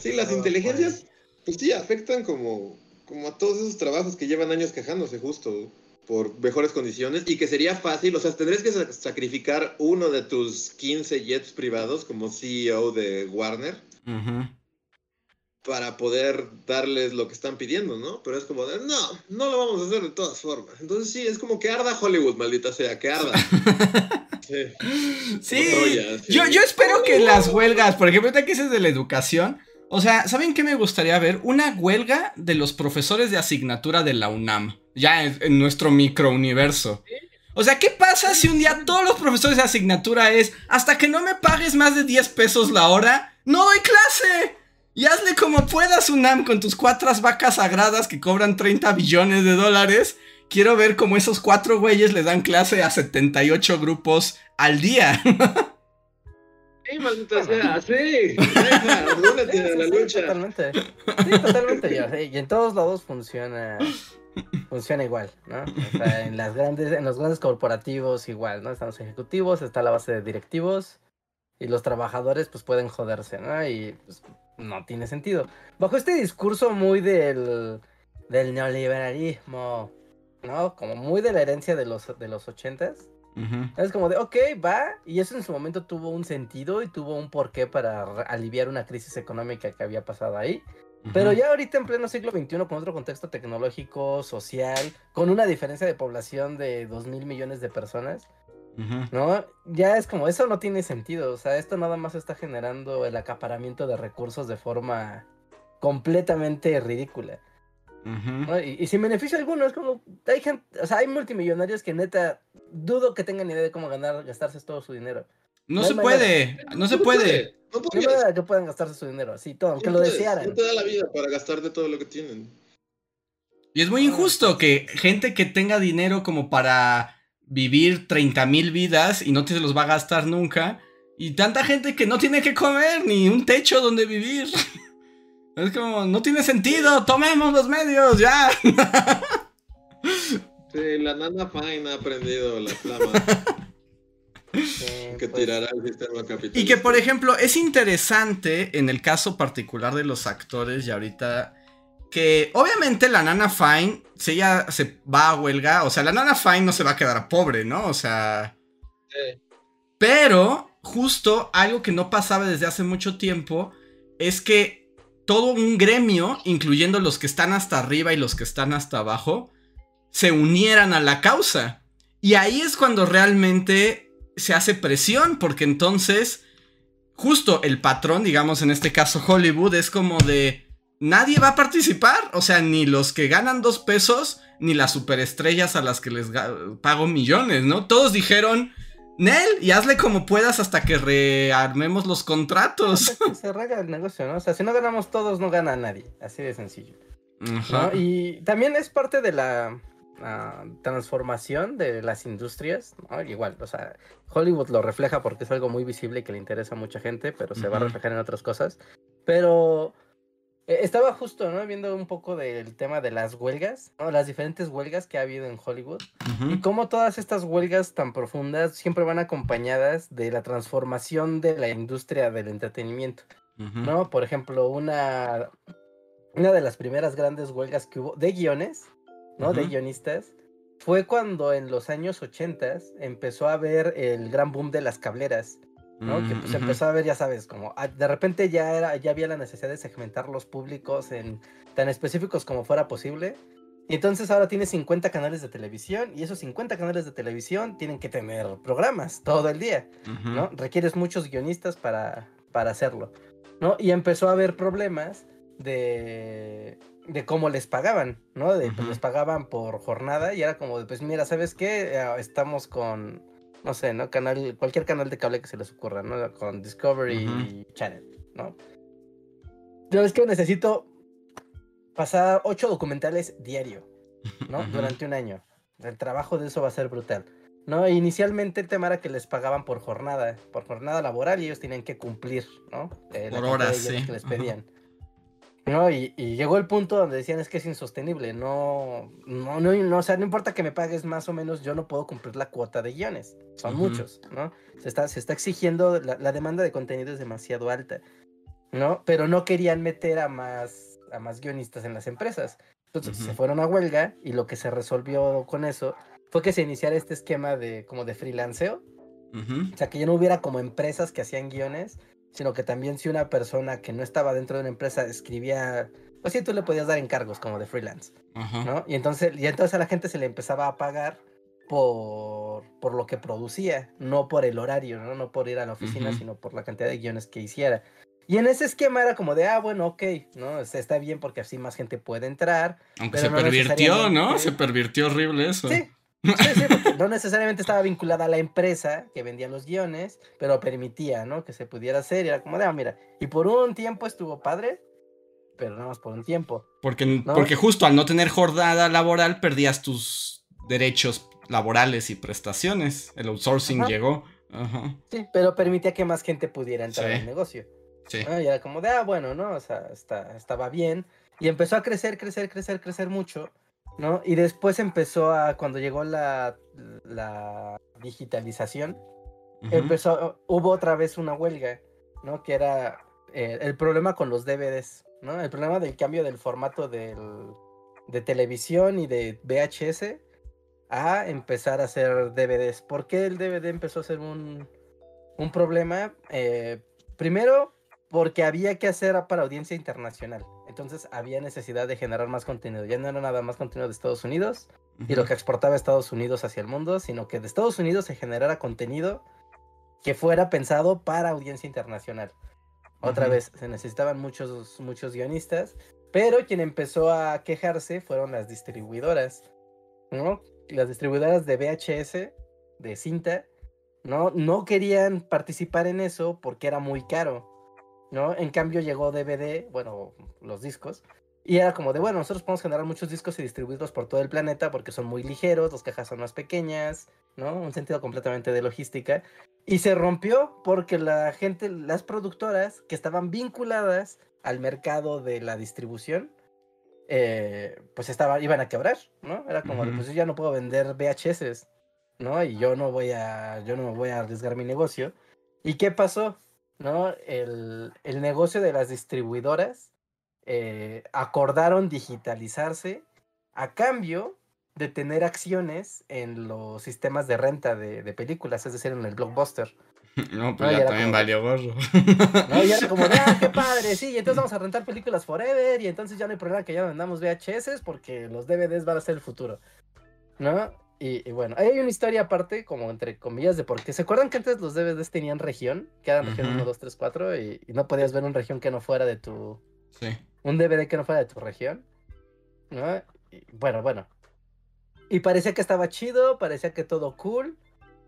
Sí, las inteligencias, pues sí, afectan como, como a todos esos trabajos que llevan años quejándose justo por mejores condiciones y que sería fácil, o sea, tendrías que sacrificar uno de tus 15 jets privados como CEO de Warner para poder darles lo que están pidiendo, ¿no? Pero es como, de, no, no lo vamos a hacer de todas formas. Entonces sí, es como que arda Hollywood, maldita sea, que arda. Sí, Yo, yo espero que las huelgas, por ejemplo, que dices de la educación, o sea, ¿saben qué me gustaría ver? Una huelga de los profesores de asignatura de la UNAM ya en, nuestro microuniverso. O sea, ¿qué pasa si un día todos los profesores de asignatura es, hasta que no me pagues más de 10 pesos la hora, no doy clase? Y hazle como puedas, UNAM, con tus cuatro vacas sagradas que cobran 30 billones de dólares. Quiero ver cómo esos cuatro güeyes le dan clase a 78 grupos al día. Sí, maldita sea, sí. la lucha. Totalmente. Sí, totalmente. Y en todos lados funciona funciona igual, ¿no? O sea, en las grandes, en los grandes corporativos igual, ¿no? Están los ejecutivos, está la base de directivos y los trabajadores pues pueden joderse, ¿no? Y pues no tiene sentido. Bajo este discurso muy del, del neoliberalismo, ¿no? Como muy de la herencia de los, de los ochentas. Es como de, ok, va, y eso en su momento tuvo un sentido y tuvo un porqué para aliviar una crisis económica que había pasado ahí. Pero ya ahorita en pleno siglo XXI, con otro contexto tecnológico, social, con una diferencia de población de 2 mil millones de personas, ¿no? Ya es como, eso no tiene sentido. O sea, esto nada más está generando el acaparamiento de recursos de forma completamente ridícula. y, sin beneficio alguno, es como, hay gente, o sea, hay multimillonarios que neta dudo que tengan idea de cómo ganar, gastarse todo su dinero. No, se puede, no se puede. No, puede. que puedan gastarse su dinero, así todo, aunque lo desearan. No te da la vida para gastar de todo lo que tienen. Y es muy injusto que gente que tenga dinero como para vivir 30 mil vidas y no te los va a gastar nunca. Y tanta gente que no tiene que comer ni un techo donde vivir. Es como, no tiene sentido, tomemos los medios, ya. Sí, la nana fine ha aprendido la flama. que pues. tirará el sistema capitalista. Y que, por ejemplo, es interesante en el caso particular de los actores y ahorita que obviamente la nana Fine, si ella se va a huelga, o sea, la nana Fine no se va a quedar pobre, ¿no? O sea... Pero, justo algo que no pasaba desde hace mucho tiempo, es que todo un gremio, incluyendo los que están hasta arriba y los que están hasta abajo, se unieran a la causa. Y ahí es cuando realmente se hace presión, porque entonces, justo el patrón, digamos en este caso Hollywood, es como de nadie va a participar. O sea, ni los que ganan dos pesos, ni las superestrellas a las que les pago millones, ¿no? Todos dijeron, Nel, y hazle como puedas hasta que rearmemos los contratos. se rega el negocio, ¿no? O sea, si no ganamos todos, no gana nadie. Así de sencillo. Y también es parte de la transformación de las industrias, Igual, o sea, Hollywood lo refleja porque es algo muy visible y que le interesa a mucha gente, pero se va a reflejar en otras cosas. Pero estaba justo, ¿no? Viendo un poco del tema de las huelgas, ¿no? Las diferentes huelgas que ha habido en Hollywood. Y cómo todas estas huelgas tan profundas siempre van acompañadas de la transformación de la industria del entretenimiento, ¿no? Por ejemplo, una, una de las primeras grandes huelgas que hubo de guiones, ¿no? De guionistas, fue cuando en los años 80 empezó a haber el gran boom de las cableras ¿no? que pues empezó a ver, ya sabes, como ah, de repente ya era, ya había la necesidad de segmentar los públicos en tan específicos como fuera posible. Y entonces ahora tienes 50 canales de televisión y esos 50 canales de televisión tienen que tener programas todo el día, ¿no? Requieres muchos guionistas para, para hacerlo, ¿no? Y empezó a haber problemas de, de cómo les pagaban, ¿no? De, pues, les pagaban por jornada y era como, pues mira, ¿sabes qué? Eh, estamos con no sé, ¿no? Canal, cualquier canal de cable que se les ocurra, ¿no? Con Discovery Channel, ¿no? Yo es que necesito pasar ocho documentales diario, ¿no? Durante un año. El trabajo de eso va a ser brutal. ¿no? inicialmente el tema era que les pagaban por jornada, por jornada laboral y ellos tenían que cumplir, ¿no? Eh, por horas, sí. que les pedían. ¿No? Y, llegó el punto donde decían es que es insostenible, no, no, no, o sea, no importa que me pagues más o menos, yo no puedo cumplir la cuota de guiones, son muchos, ¿no? Se está, se está exigiendo, la, demanda de contenido es demasiado alta, ¿no? Pero no querían meter a más, a más guionistas en las empresas. Entonces se fueron a huelga y lo que se resolvió con eso fue que se iniciara este esquema de como de freelanceo. O sea, que ya no hubiera como empresas que hacían guiones, sino que también si una persona que no estaba dentro de una empresa escribía, pues sí, tú le podías dar encargos como de freelance, ¿no? Y entonces, y entonces a la gente se le empezaba a pagar por, por lo que producía, no por el horario, ¿no? No por ir a la oficina, sino por la cantidad de guiones que hiciera. Y en ese esquema era como de, ah, bueno, ok, ¿no? Está bien porque así más gente puede entrar. Aunque se pervirtió, ¿no? Se pervirtió horrible eso. Sí, Sí, sí, porque no necesariamente estaba vinculada a la empresa que vendía los guiones, pero permitía, ¿no? Que se pudiera hacer. Y era como de, ah, mira, y por un tiempo estuvo padre, pero nada más por un tiempo. Porque, porque justo al no tener jornada laboral perdías tus derechos laborales y prestaciones. El outsourcing llegó. Sí, pero permitía que más gente pudiera entrar al negocio. Sí. Y era como de, ah, bueno, ¿no? O sea, está, estaba bien. Y empezó a crecer, crecer, crecer, crecer mucho. ¿No? Y después empezó a, cuando llegó la, la digitalización, empezó, hubo otra vez una huelga, ¿no? Que era eh, el problema con los DVDs, ¿no? El problema del cambio del formato del, de televisión y de VHS a empezar a hacer DVDs. ¿Por qué el DVD empezó a ser un, un problema? Eh, primero, porque había que hacer para audiencia internacional. Entonces había necesidad de generar más contenido. Ya no era nada más contenido de Estados Unidos y lo que exportaba Estados Unidos hacia el mundo, sino que de Estados Unidos se generara contenido que fuera pensado para audiencia internacional. Otra vez, se necesitaban muchos, muchos guionistas Pero quien empezó a quejarse fueron las distribuidoras, ¿no? Las distribuidoras de VHS, de cinta, ¿no? No querían participar en eso porque era muy caro, ¿no? En cambio llegó DVD, bueno, los discos, y era como de, bueno, nosotros podemos generar muchos discos y distribuirlos por todo el planeta porque son muy ligeros, las cajas son más pequeñas, ¿no? Un sentido completamente de logística. Y se rompió porque la gente, las productoras que estaban vinculadas al mercado de la distribución, eh, pues estaba, iban a quebrar, ¿no? Era como, pues yo ya no puedo vender VHS, ¿no? Y yo no voy a, yo no voy a arriesgar mi negocio. ¿Y qué pasó? ¿No? El, el negocio de las distribuidoras eh, acordaron digitalizarse a cambio de tener acciones en los sistemas de renta de, películas, es decir, en el blockbuster. No, pues ya también valió gorro. No, y era como, ah, qué padre, sí, y entonces vamos a rentar películas forever, y entonces ya no hay problema que ya vendamos VHS porque los DVDs van a ser el futuro. ¿No? Y, bueno, hay una historia aparte, como entre comillas, de por qué. ¿Se acuerdan que antes los DVDs tenían región? Que eran región 1, 2, 3, 4, y, y no podías ver una región que no fuera de tu. Sí un DVD que no fuera de tu región. ¿no? bueno, bueno. Y parecía que estaba chido, parecía que todo cool.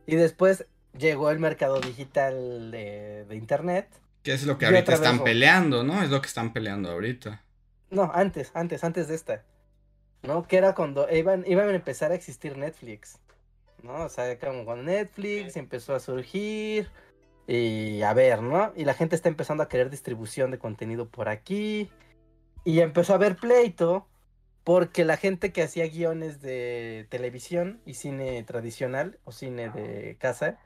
Y después llegó el mercado digital de, internet. Que es lo que ahorita están peleando, ¿no? Es lo que están peleando ahorita. No, antes, antes, antes de esta. ¿No? Que era cuando iban, iban a empezar a existir Netflix. ¿No? O sea, como cuando Netflix empezó a surgir. Y a ver, ¿no? Y la gente está empezando a querer distribución de contenido por aquí. Y empezó a haber pleito porque la gente que hacía guiones de televisión y cine tradicional o cine de casa,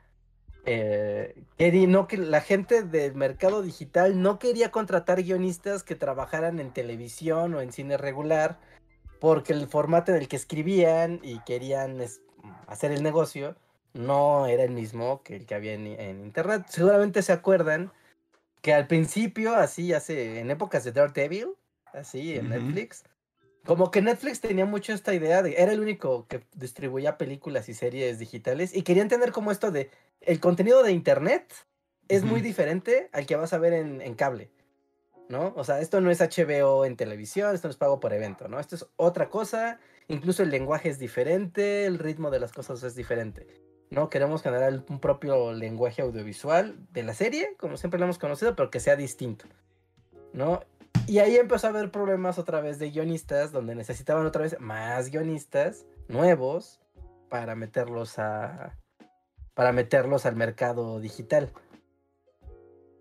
eh, no que la gente del mercado digital no quería contratar guionistas que trabajaran en televisión o en cine regular porque el formato en el que escribían y querían hacer el negocio no era el mismo que el que había en, en internet. Seguramente se acuerdan que al principio, así hace en épocas de Daredevil, así en Netflix. Como que Netflix tenía mucho esta idea de, era el único que distribuía películas y series digitales y querían tener como esto de, el contenido de internet es muy diferente al que vas a ver en, cable, ¿no? O sea, esto no es HBO en televisión, esto no es pago por evento, ¿no? Esto es otra cosa, incluso el lenguaje es diferente, el ritmo de las cosas es diferente, ¿no? Queremos generar un propio lenguaje audiovisual de la serie, como siempre lo hemos conocido, pero que sea distinto, ¿no? Y ahí empezó a haber problemas otra vez de guionistas, donde necesitaban otra vez más guionistas nuevos para meterlos a. para meterlos al mercado digital.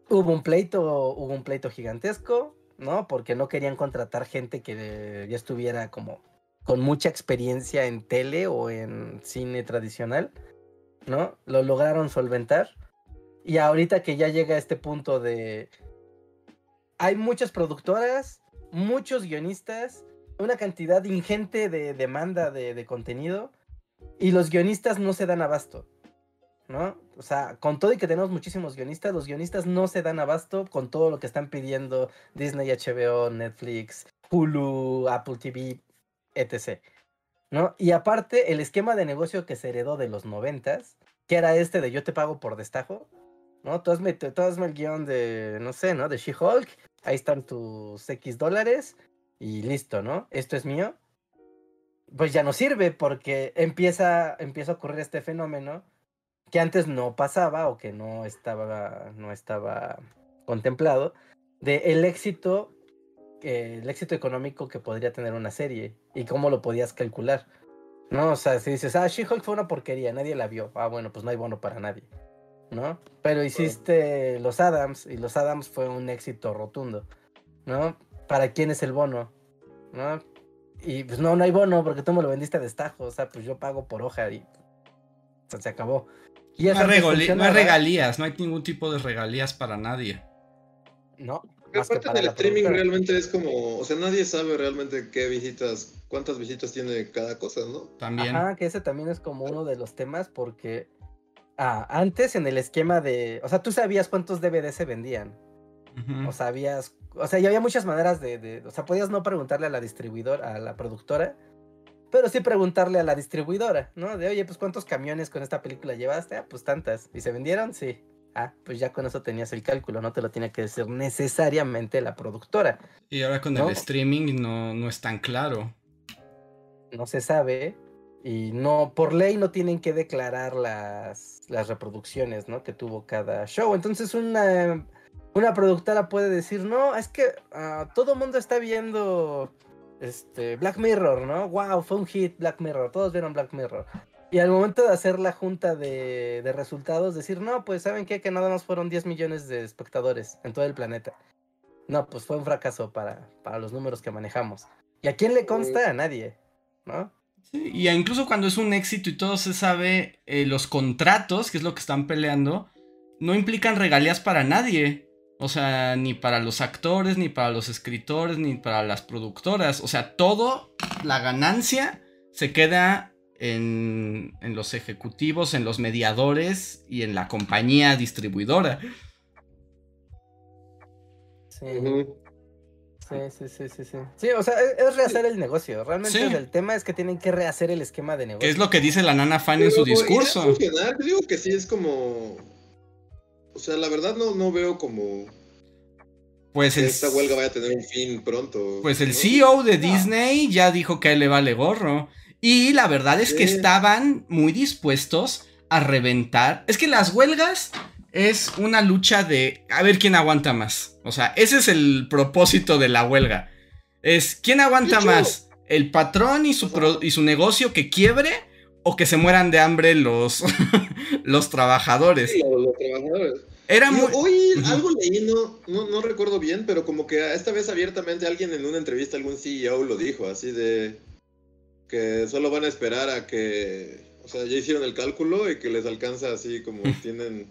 Hubo un pleito, hubo un pleito gigantesco, ¿no? Porque no querían contratar gente que ya estuviera como con mucha experiencia en tele o en cine tradicional, ¿no? Lo lograron solventar. Y ahorita que ya llega a este punto de hay muchas productoras, muchos guionistas, una cantidad ingente de demanda de, contenido y los guionistas no se dan abasto. ¿No? O sea, con todo y que tenemos muchísimos guionistas, los guionistas no se dan abasto con todo lo que están pidiendo Disney, HBO, Netflix, Hulu, Apple TV, etc. ¿No? Y aparte, el esquema de negocio que se heredó de los noventas, que era este de yo te pago por destajo, ¿no? Tú hazme, el guion de, no sé, ¿no? De She-Hulk, ahí están tus X dólares y listo, ¿no? Esto es mío. Pues ya no sirve porque empieza, empieza a ocurrir este fenómeno que antes no pasaba o que no estaba, no estaba contemplado, de el éxito, el éxito económico que podría tener una serie y cómo lo podías calcular. No, o sea, si dices, ah, She-Hulk fue una porquería, nadie la vio. Ah, bueno, pues no hay bono para nadie. ¿no? Pero hiciste Los Adams y Los Adams fue un éxito rotundo, ¿no? ¿Para quién es el bono? ¿No? Y pues no, no hay bono porque tú me lo vendiste a destajo, o sea, pues yo pago por hoja y se acabó. Y no, hay regalías, no hay ningún tipo de regalías para nadie. No. Aparte del streaming realmente es como, o sea, nadie sabe realmente qué visitas, cuántas visitas tiene cada cosa, ¿no? También. Ajá, que ese también es como uno de los temas porque Ah, antes en el esquema de. O sea, tú sabías cuántos DVD se vendían. O sabías. O sea, y había muchas maneras de, O sea, podías no preguntarle a la distribuidora, a la productora, pero sí preguntarle a la distribuidora, ¿no? De oye, pues cuántos camiones con esta película llevaste? Ah, pues tantas. ¿Y se vendieron? Sí. Ah, pues ya con eso tenías el cálculo, no te lo tiene que decir necesariamente la productora. Y ahora con el streaming no, no es tan claro. No se sabe y no, por ley no tienen que declarar las, las reproducciones, ¿no? Que tuvo cada show. Entonces una, una productora puede decir, no, es que uh, todo mundo está viendo este, Black Mirror, ¿no? Wow, fue un hit Black Mirror, todos vieron Black Mirror. Y al momento de hacer la junta de, resultados, decir, no, pues saben qué? que nada más fueron 10 millones de espectadores en todo el planeta. No, pues fue un fracaso para, para los números que manejamos. ¿Y a quién le consta? A nadie, ¿no? Sí, y incluso cuando es un éxito y todo se sabe, eh, los contratos, que es lo que están peleando, no implican regalías para nadie. O sea, ni para los actores, ni para los escritores, ni para las productoras. O sea, todo, la ganancia se queda en, los ejecutivos, en los mediadores y en la compañía distribuidora. Sí. Sí, sí, sí, sí, sí. o sea, es rehacer el negocio. Realmente el tema es que tienen que rehacer el esquema de negocio. es lo que dice la nana Fan en su discurso. Yo digo que sí es como. O sea, la verdad no, no veo como. Pues que esta huelga vaya a tener un fin pronto. Pues el CEO de Disney ya dijo que a él le vale gorro. Y la verdad es que estaban muy dispuestos a reventar. Es que las huelgas es una lucha de a ver quién aguanta más. O sea, ese es el propósito de la huelga. Es quién aguanta más. El patrón y su, y su negocio que quiebre o que se mueran de hambre los, los trabajadores. Sí, los trabajadores. Era muy... Hoy algo leí, no, no, no, recuerdo bien, pero como que esta vez abiertamente alguien en una entrevista, algún CEO lo dijo, así de que solo van a esperar a que, o sea, ya hicieron el cálculo y que les alcanza así como tienen,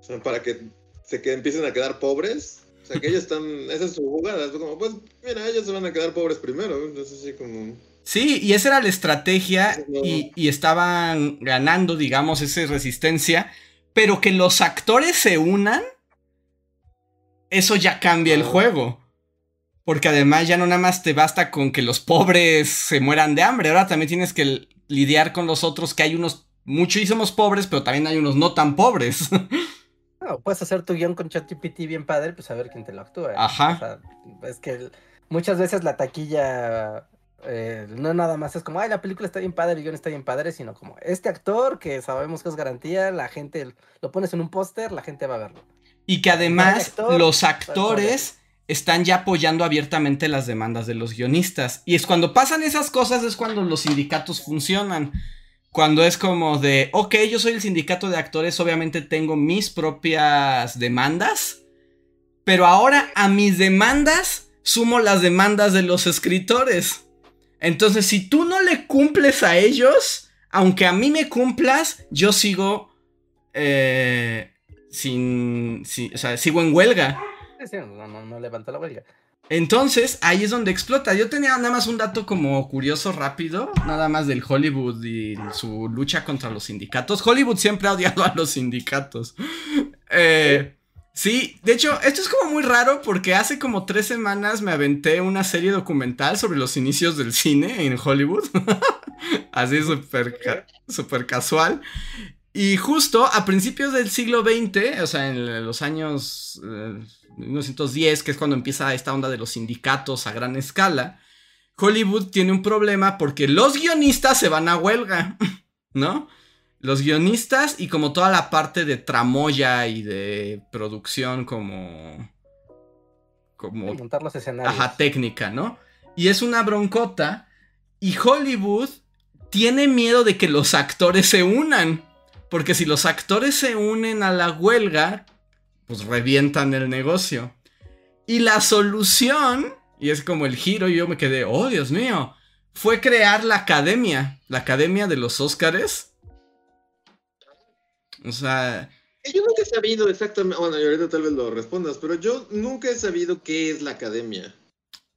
o sea, para que se que empiecen a quedar pobres. O sea, que ellos están, esa es su jugada, es como, pues, mira, ellos se van a quedar pobres primero, entonces así como... Sí, y esa era la estrategia y, y, estaban ganando, digamos, esa resistencia, pero que los actores se unan, eso ya cambia el juego. Porque además ya no nada más te basta con que los pobres se mueran de hambre, ahora también tienes que lidiar con los otros, que hay unos muchísimos pobres, pero también hay unos no tan pobres. No, puedes hacer tu guion con ChatGPT bien padre, pues a ver quién te lo actúa. Ajá. es que muchas veces la taquilla eh, no nada más es como, ay, la película está bien padre, el guion está bien padre, sino como, este actor que sabemos que es garantía, la gente lo pones en un póster, la gente va a verlo. Y que además los actores están ya apoyando abiertamente las demandas de los guionistas. Y es cuando pasan esas cosas es cuando los sindicatos funcionan. Cuando es como de, ok, yo soy el sindicato de actores, obviamente tengo mis propias demandas, pero ahora a mis demandas sumo las demandas de los escritores. Entonces, si tú no le cumples a ellos, aunque a mí me cumplas, yo sigo eh, sin, o sea, sigo en huelga no, levanta la huelga. Entonces, ahí es donde explota. Yo tenía nada más un dato como curioso rápido, nada más del Hollywood y su lucha contra los sindicatos. Hollywood siempre ha odiado a los sindicatos. Eh, sí, de hecho, esto es como muy raro porque hace como tres semanas me aventé una serie documental sobre los inicios del cine en Hollywood. Así súper super casual. Y justo a principios del siglo XX, o sea, en los años... Eh, 1910, que es cuando empieza esta onda de los sindicatos a gran escala, Hollywood tiene un problema porque los guionistas se van a huelga, ¿no? Los guionistas y como toda la parte de tramoya y de producción como... como... Montar los escenarios. Ajá, técnica, ¿no? Y es una broncota y Hollywood tiene miedo de que los actores se unan. Porque si los actores se unen a la huelga, pues revientan el negocio. Y la solución, y es como el giro, y yo me quedé, oh Dios mío, fue crear la academia, la academia de los Óscares. O sea... Yo nunca he sabido exactamente, bueno, y ahorita tal vez lo respondas, pero yo nunca he sabido qué es la academia.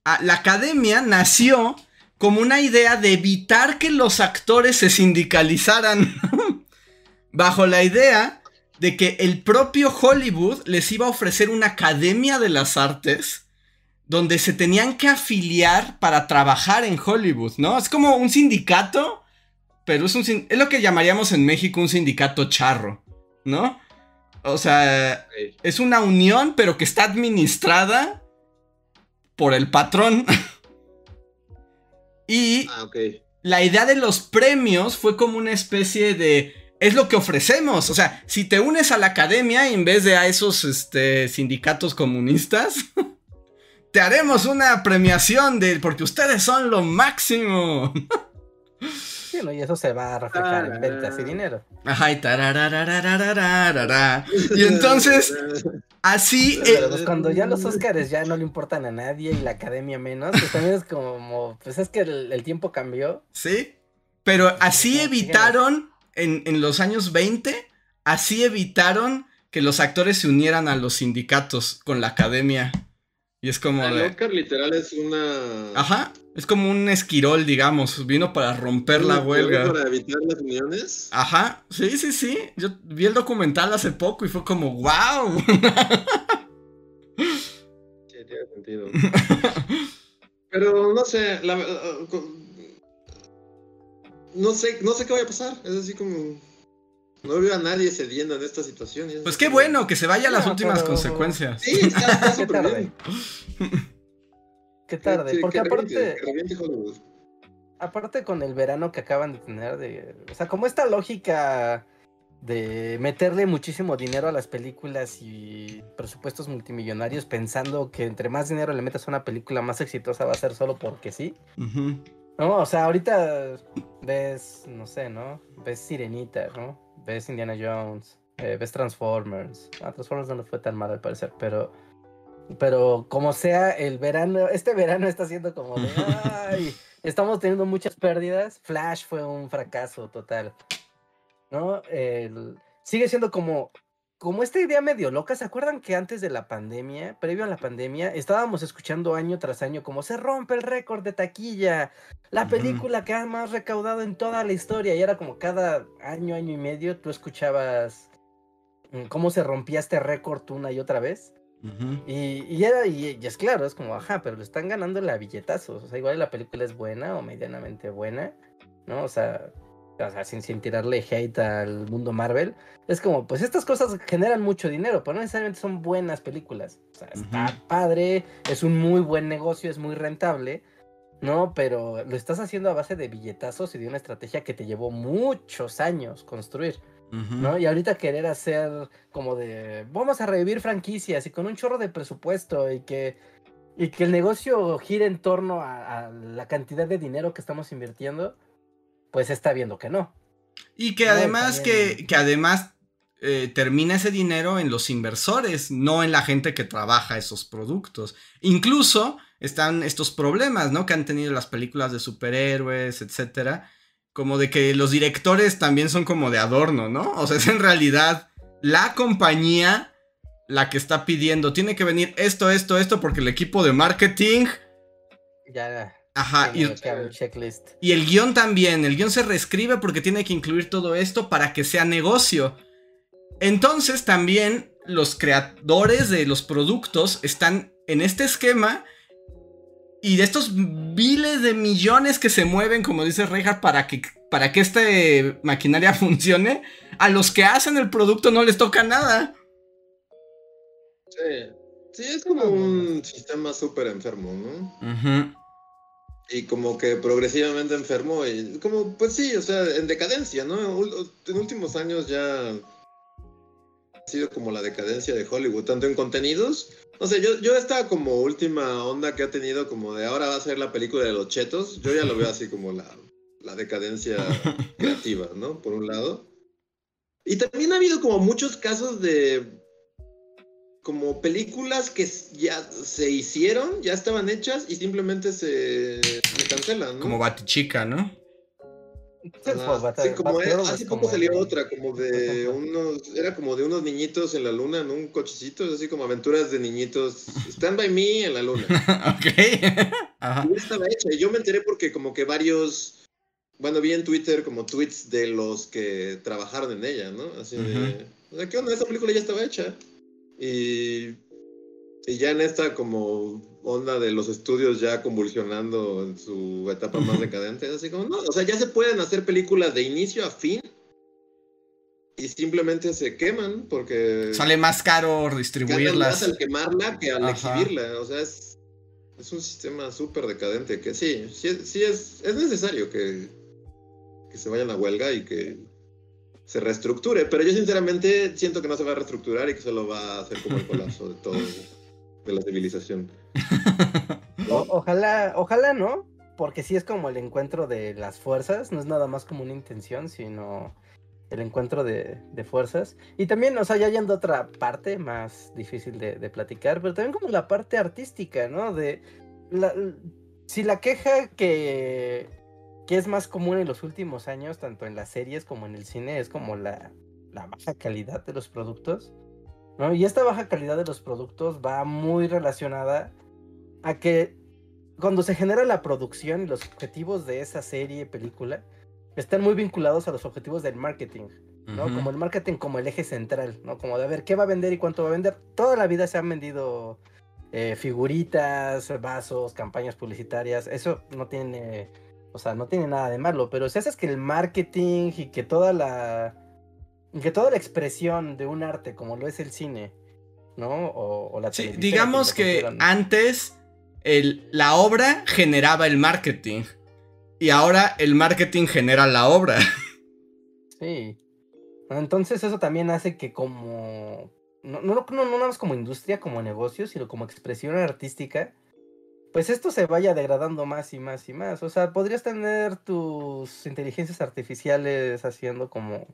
Ah, la academia nació como una idea de evitar que los actores se sindicalizaran. Bajo la idea de que el propio Hollywood les iba a ofrecer una academia de las artes donde se tenían que afiliar para trabajar en Hollywood, ¿no? Es como un sindicato, pero es, un, es lo que llamaríamos en México un sindicato charro, ¿no? O sea, es una unión, pero que está administrada por el patrón. y Ah, la idea de los premios fue como una especie de... Es lo que ofrecemos. O sea, si te unes a la academia en vez de a esos este, sindicatos comunistas, te haremos una premiación de... Porque ustedes son lo máximo. Y eso se va a reflejar en ventas y dinero. Ajá, y Y entonces, así. Cuando ya los Óscares ya no le importan a nadie y la academia menos, pues también es como. Pues es que el, el tiempo cambió. Sí. Pero así evitaron, en, en los años 20, así evitaron que los actores se unieran a los sindicatos con la academia. Y es como El de... Oscar literal es una. Ajá, es como un esquirol, digamos, vino para romper la huelga. Para evitar las uniones. Ajá, sí, sí, sí. Yo vi el documental hace poco y fue como, wow. Sí, tiene sentido. Pero no sé, la, con- no sé, no sé qué vaya a pasar. Es así como no veo a nadie cediendo en esta situación. es Pues qué bueno que se vaya a las No, últimas pero- consecuencias. Sí, está, está Qué súper tarde. bien. Qué tarde, Sí, porque que aparte, reviente aparte con el verano que acaban de tener, de, o sea, como esta lógica de meterle muchísimo dinero a las películas y presupuestos multimillonarios pensando que entre más dinero le metas a una película más exitosa va a ser solo porque sí. No, o sea, ahorita ves, no sé, ¿no? Ves Sirenita, ¿no? Ves Indiana Jones, eh, ves Transformers. Ah, Transformers no le fue tan mal al parecer, pero. Pero como sea, el verano, este verano está siendo como de. ¡Ay! Estamos teniendo muchas pérdidas. Flash fue un fracaso total. ¿No? El- sigue siendo como. Como esta idea medio loca, ¿se acuerdan que antes de la pandemia, previo a la pandemia, estábamos escuchando año tras año como se rompe el récord de taquilla, la película que ha más recaudado en toda la historia. Y era como cada año, año y medio, tú escuchabas mm, cómo se rompía este récord una y otra vez. Y, y era, y, y es claro, es como, ajá, pero le están ganando la billetazos. O sea, igual la película es buena o medianamente buena, ¿no? O sea, o sea sin, sin tirarle hate al mundo Marvel. Es como, pues estas cosas generan mucho dinero, pero no necesariamente son buenas películas. O sea, está padre, es un muy buen negocio, es muy rentable. No, pero lo estás haciendo a base de billetazos y de una estrategia que te llevó muchos años construir. ¿no? Y ahorita querer hacer como de, vamos a revivir franquicias y con un chorro de presupuesto y que, y que el negocio gire en torno a, a la cantidad de dinero que estamos invirtiendo, pues está viendo que no. Y que además que, que además eh, termina ese dinero en los inversores, no en la gente que trabaja esos productos. Incluso están estos problemas, ¿no? Que han tenido las películas de superhéroes, etcétera. Como de que los directores también son como de adorno, ¿no? O sea, es en realidad la compañía la que está pidiendo, tiene que venir esto, esto, esto, porque el equipo de marketing, Ya, ajá, y, el guion también, el guion se reescribe porque tiene que incluir todo esto para que sea negocio. Entonces también los creadores de los productos están en este esquema y de estos miles de millones que se mueven, como dice Reinhardt, para que, para que esta maquinaria funcione, a los que hacen el producto no les toca nada. Sí. Sí, es como un sistema súper enfermo, ¿no? Ujú. Y como que progresivamente enfermo. Y como, pues sí, o sea, en decadencia, ¿no? En últimos años ya ha sido como la decadencia de Hollywood, tanto en contenidos. No sé, yo, yo esta como última onda que ha tenido, como de ahora va a ser la película de los chetos, yo ya lo veo así como la, la decadencia creativa, ¿no? Por un lado. Y también ha habido como muchos casos de como películas que ya se hicieron, ya estaban hechas y simplemente se, se cancelan, ¿no? Como Batichica, ¿no? Sí, pues, sí, como hace poco salió otra, como de unos, era como de unos niñitos en la luna, en un cochecito, así como aventuras de niñitos, Stand By Me en la luna. ok. Ajá. Y ya estaba hecha, y yo me enteré porque como que varios, bueno, vi en Twitter como tweets de los que trabajaron en ella, ¿no? Así de, o sea, ¿qué onda? Esa película ya estaba hecha. Y, y ya en esta como onda de los estudios ya convulsionando en su etapa más decadente, así como, no, o sea, ya se pueden hacer películas de inicio a fin. Y y simplemente se queman porque... Sale más caro distribuirlas. Más al quemarla que al exhibirla. O sea, es, es un sistema súper decadente que sí, sí, sí es, es necesario que, que se vayan a huelga y que se reestructure. Pero yo sinceramente siento que no se va a reestructurar y que solo va a hacer como el colapso de todo, de la civilización. ojalá, ojalá no, porque sí es como el encuentro de las fuerzas, no es nada más como una intención, sino el encuentro de, fuerzas. Y también, o sea, ya yendo a otra parte más difícil de, platicar, pero también como la parte artística, ¿no? De si la queja que, que es más común en los últimos años, tanto en las series como en el cine, es como la, la baja calidad de los productos. ¿no? Y esta baja calidad de los productos va muy relacionada a que cuando se genera la producción y los objetivos de esa serie, película, están muy vinculados a los objetivos del marketing, ¿no? Como el marketing como el eje central, ¿no? Como de ver qué va a vender y cuánto va a vender. Toda la vida se han vendido eh, figuritas, vasos, campañas publicitarias. Eso no tiene, o sea, no tiene nada de malo, pero si haces que el marketing y que toda la, que toda la expresión de un arte como lo es el cine, ¿no? O, la sí, digamos que antes la obra generaba el marketing. Y ahora el marketing genera la obra. Sí. Entonces eso también hace que como... No, no, no, no más como industria, como negocio, sino como expresión artística, pues esto se vaya degradando más y más y más. O sea, podrías tener tus inteligencias artificiales haciendo como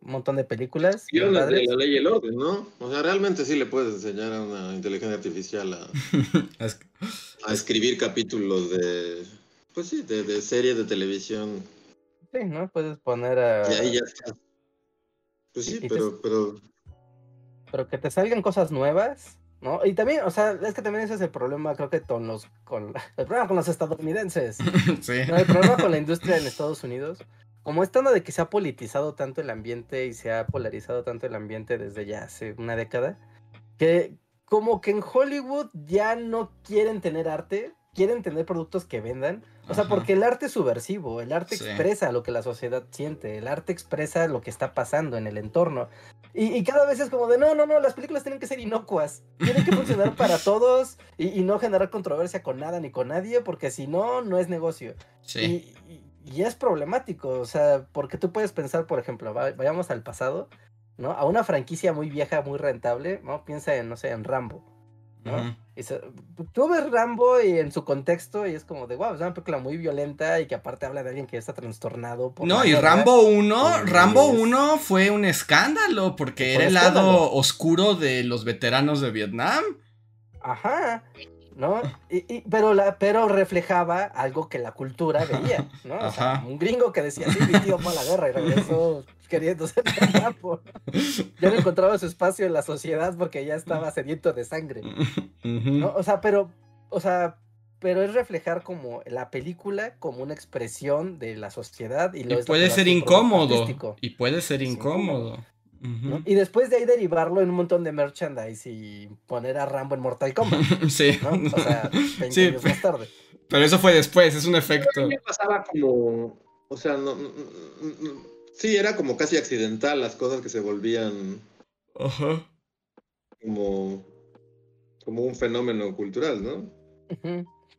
un montón de películas. Y la, la, ley y el orden, ¿no? O sea, realmente sí le puedes enseñar a una inteligencia artificial a, a escribir capítulos de, pues sí, de, de series de televisión. Sí, ¿no? Puedes poner a... Y ahí ya está. Pues sí, pero, pero... Pero que te salgan cosas nuevas, ¿no? Y también, o sea, es que también ese es el problema, creo que con los, con, el problema con los estadounidenses. sí. el problema con la industria en Estados Unidos como estando de que se ha politizado tanto el ambiente y se ha polarizado tanto el ambiente desde ya hace una década, que como que en Hollywood ya no quieren tener arte, quieren tener productos que vendan. O sea, porque el arte es subversivo, el arte expresa lo que la sociedad siente, el arte expresa lo que está pasando en el entorno. Y, cada vez es como de, no, no, no, las películas tienen que ser inocuas, tienen que funcionar para todos y, no generar controversia con nada ni con nadie, porque si no, no es negocio. Sí. Y, y es problemático, o sea, porque tú puedes pensar, por ejemplo, vayamos al pasado, ¿no? A una franquicia muy vieja, muy rentable, ¿no? Piensa en, no sé, en Rambo, ¿no? tú ves Rambo y en su contexto y es como de, wow, es una película muy violenta y que aparte habla de alguien que está trastornado. Por no, y Rambo 1, Rambo 1 fue un escándalo porque era el lado oscuro de los veteranos de Vietnam. Ajá. ¿no? Y, pero, la, pero reflejaba algo que la cultura veía, ¿no? O sea, un gringo que decía, sí, mi tío fue a la guerra y regresó queriendo ser guapo. Ya no encontraba su espacio en la sociedad porque ya estaba sediento de sangre, ¿no? O sea, pero, o sea, pero es reflejar como la película como una expresión de la sociedad y, lo puede ser incómodo y puede ser incómodo y después de ahí derivarlo en un montón de merchandise y poner a Rambo en Mortal Kombat. sí. O sea, 20 años más tarde. Pero eso fue después, es un efecto. pasaba como. O sea, no, sí, era como casi accidental las cosas que se volvían. Ajá. Como. Como un fenómeno cultural, ¿no?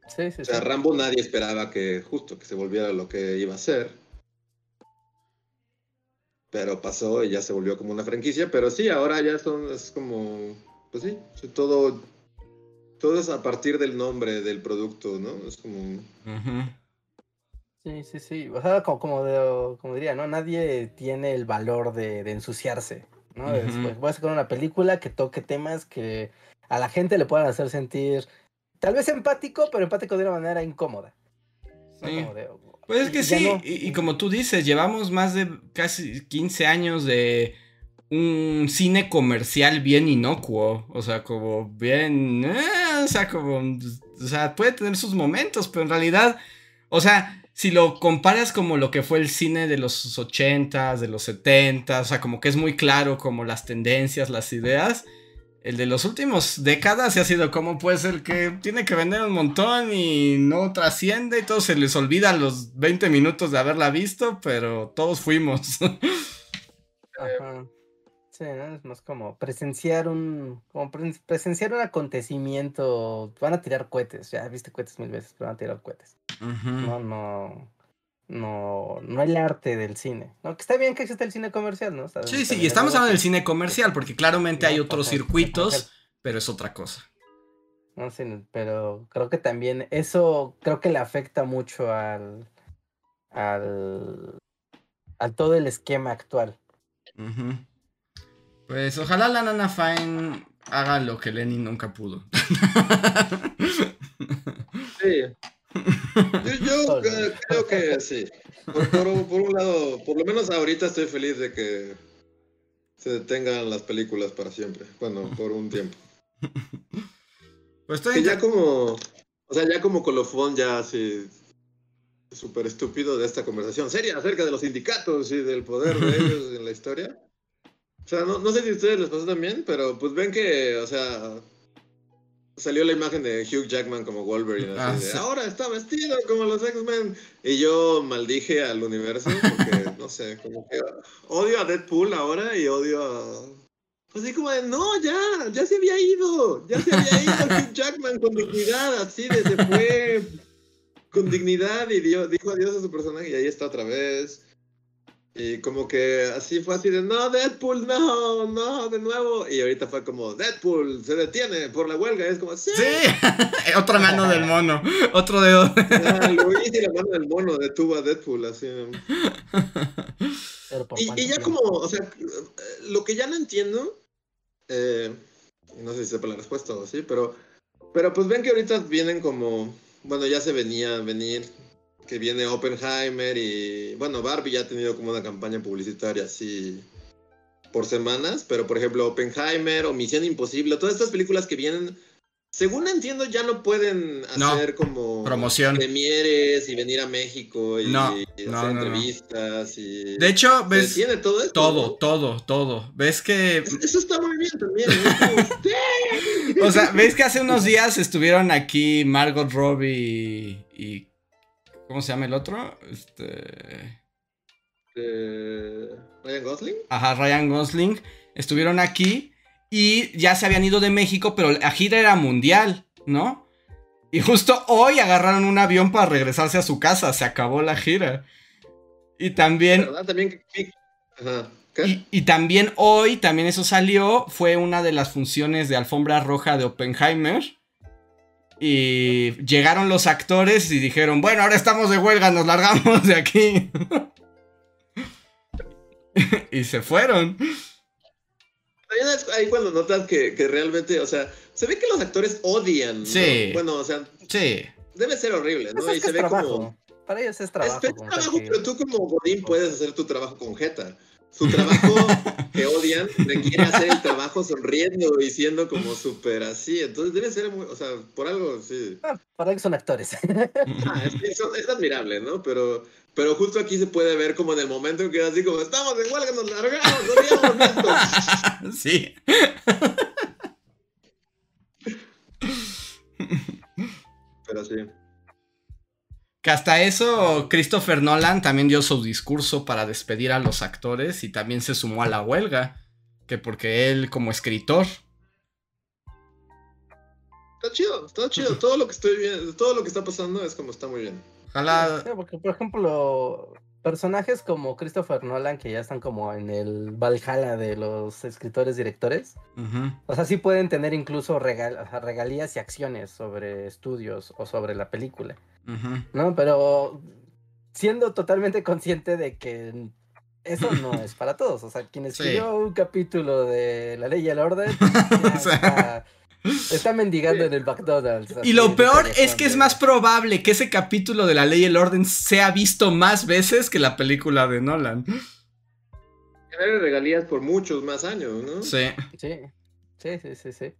Sí, sí, o sea, Rambo nadie esperaba que justo que se volviera lo que iba a ser pero pasó y ya se volvió como una franquicia, pero sí, ahora ya son, es como, pues sí, todo, todo es a partir del nombre del producto, ¿no? Es como... Sí, sí, sí, o sea, como, como, diría, ¿no? Nadie tiene el valor de, ensuciarse, ¿no? voy a sacar una película que toque temas que a la gente le puedan hacer sentir, tal vez empático, pero empático de una manera incómoda. Sí. Pues es que sí, y, como tú dices, llevamos más de casi 15 años de un cine comercial bien inocuo, o sea, como bien, eh, o sea, como, o sea, puede tener sus momentos, pero en realidad, o sea, si lo comparas como lo que fue el cine de los 80s, de los 70s, o sea, como que es muy claro como las tendencias, las ideas, el de los últimos décadas ha sido como pues el que tiene que vender un montón y no trasciende y todo se les olvida los 20 minutos de haberla visto, pero todos fuimos. Sí, es más como presenciar un, como presenciar un acontecimiento. Van a tirar cohetes, ya viste cohetes mil veces, pero van a tirar cohetes. No, no, no, no el arte del cine. No, que está bien que existe el cine comercial, ¿no? sí, sí, y estamos hablando del cine comercial, porque claramente hay otros circuitos, pero es otra cosa. No sé, pero creo que también eso creo que le afecta mucho al, al, al todo el esquema actual. Pues ojalá la Nana Fine haga lo que Lenny nunca pudo. sí. Yo, creo que sí. Por, un lado, por lo menos ahorita estoy feliz de que se detengan las películas para siempre. Bueno, por un tiempo. Pues estoy... ya como, o sea, ya como colofón ya así súper estúpido de esta conversación seria acerca de los sindicatos y del poder de ellos en la historia. O sea, no, no sé si a ustedes les pasó también, pero pues ven que, o sea, salió la imagen de Hugh Jackman como Wolverine. Así ah, Ahora está vestido como los X-Men. Y yo maldije al universo porque, no sé, como que odio a Deadpool ahora y odio a. Pues así como de, no, ya, ya se había ido. Ya se había ido Hugh Jackman con dignidad, así de se fue con dignidad y dio, dijo adiós a su personaje y ahí está otra vez. Y como que así fue así de, no, Deadpool, no, no, de nuevo. Y ahorita fue como, Deadpool se detiene por la huelga. Y es como, sí. Sí, otra mano del mono, otro dedo. Ah, Luis y la mano del mono detuvo a Deadpool, así. Y, y, ya como, o sea, lo que ya no entiendo, eh, no sé si sepa la respuesta o sí, pero, pero pues ven que ahorita vienen como, bueno, ya se venía a venir que viene Oppenheimer y bueno, Barbie ya ha tenido como una campaña publicitaria así por semanas, pero por ejemplo Oppenheimer o Misión Imposible, todas estas películas que vienen, según entiendo ya no pueden hacer como promoción, premieres y venir a México y, hacer entrevistas y de hecho ves tiene todo esto, todo, todo, todo, ves que eso está muy bien también, o sea, ves que hace unos días estuvieron aquí Margot Robbie y ¿Cómo se llama el otro? Este. Ryan Gosling. Ajá, Ryan Gosling. Estuvieron aquí y ya se habían ido de México, pero la gira era mundial, ¿no? Y justo hoy agarraron un avión para regresarse a su casa. Se acabó la gira. Y también. ¿Verdad? También. Ajá. Y, y, también hoy, también eso salió, fue una de las funciones de alfombra roja de Oppenheimer. Y llegaron los actores y dijeron, bueno, ahora estamos de huelga, nos largamos de aquí. y se fueron. Ahí cuando notas que, realmente, o sea, se ve que los actores odian. Sí. Bueno, o sea. Sí. Debe ser horrible, ¿no? y se ve como. Para ellos es trabajo. Es, trabajo, pero tú como Godín puedes hacer tu trabajo con Jeta su trabajo que odian requiere hacer el trabajo sonriendo y siendo como súper así. Entonces debe ser muy, o sea, por algo, sí. Ah, para que son actores. Ah, es, admirable, ¿no? Pero, pero justo aquí se puede ver como en el momento en que así como estamos en huelga, nos largamos, no Sí. Pero sí. Que hasta eso Christopher Nolan también dio su discurso para despedir a los actores y también se sumó a la huelga. Que porque él como escritor. Está chido, está chido. Todo lo que estoy viendo, todo lo que está pasando es como está muy bien. Ojalá. porque por ejemplo, personajes como Christopher Nolan, que ya están como en el Valhalla de los escritores directores, o sea, sí pueden tener incluso regalías y acciones sobre estudios o sobre la película, ¿no? Pero siendo totalmente consciente de que eso no es para todos, o sea, quien escribió un capítulo de La Ley y el Orden, Está mendigando en el McDonald's. Y lo peor es que es más probable que ese capítulo de La Ley y el Orden sea visto más veces que la película de Nolan. Tener regalías por muchos más años, ¿no? Sí. Sí, sí, sí, sí.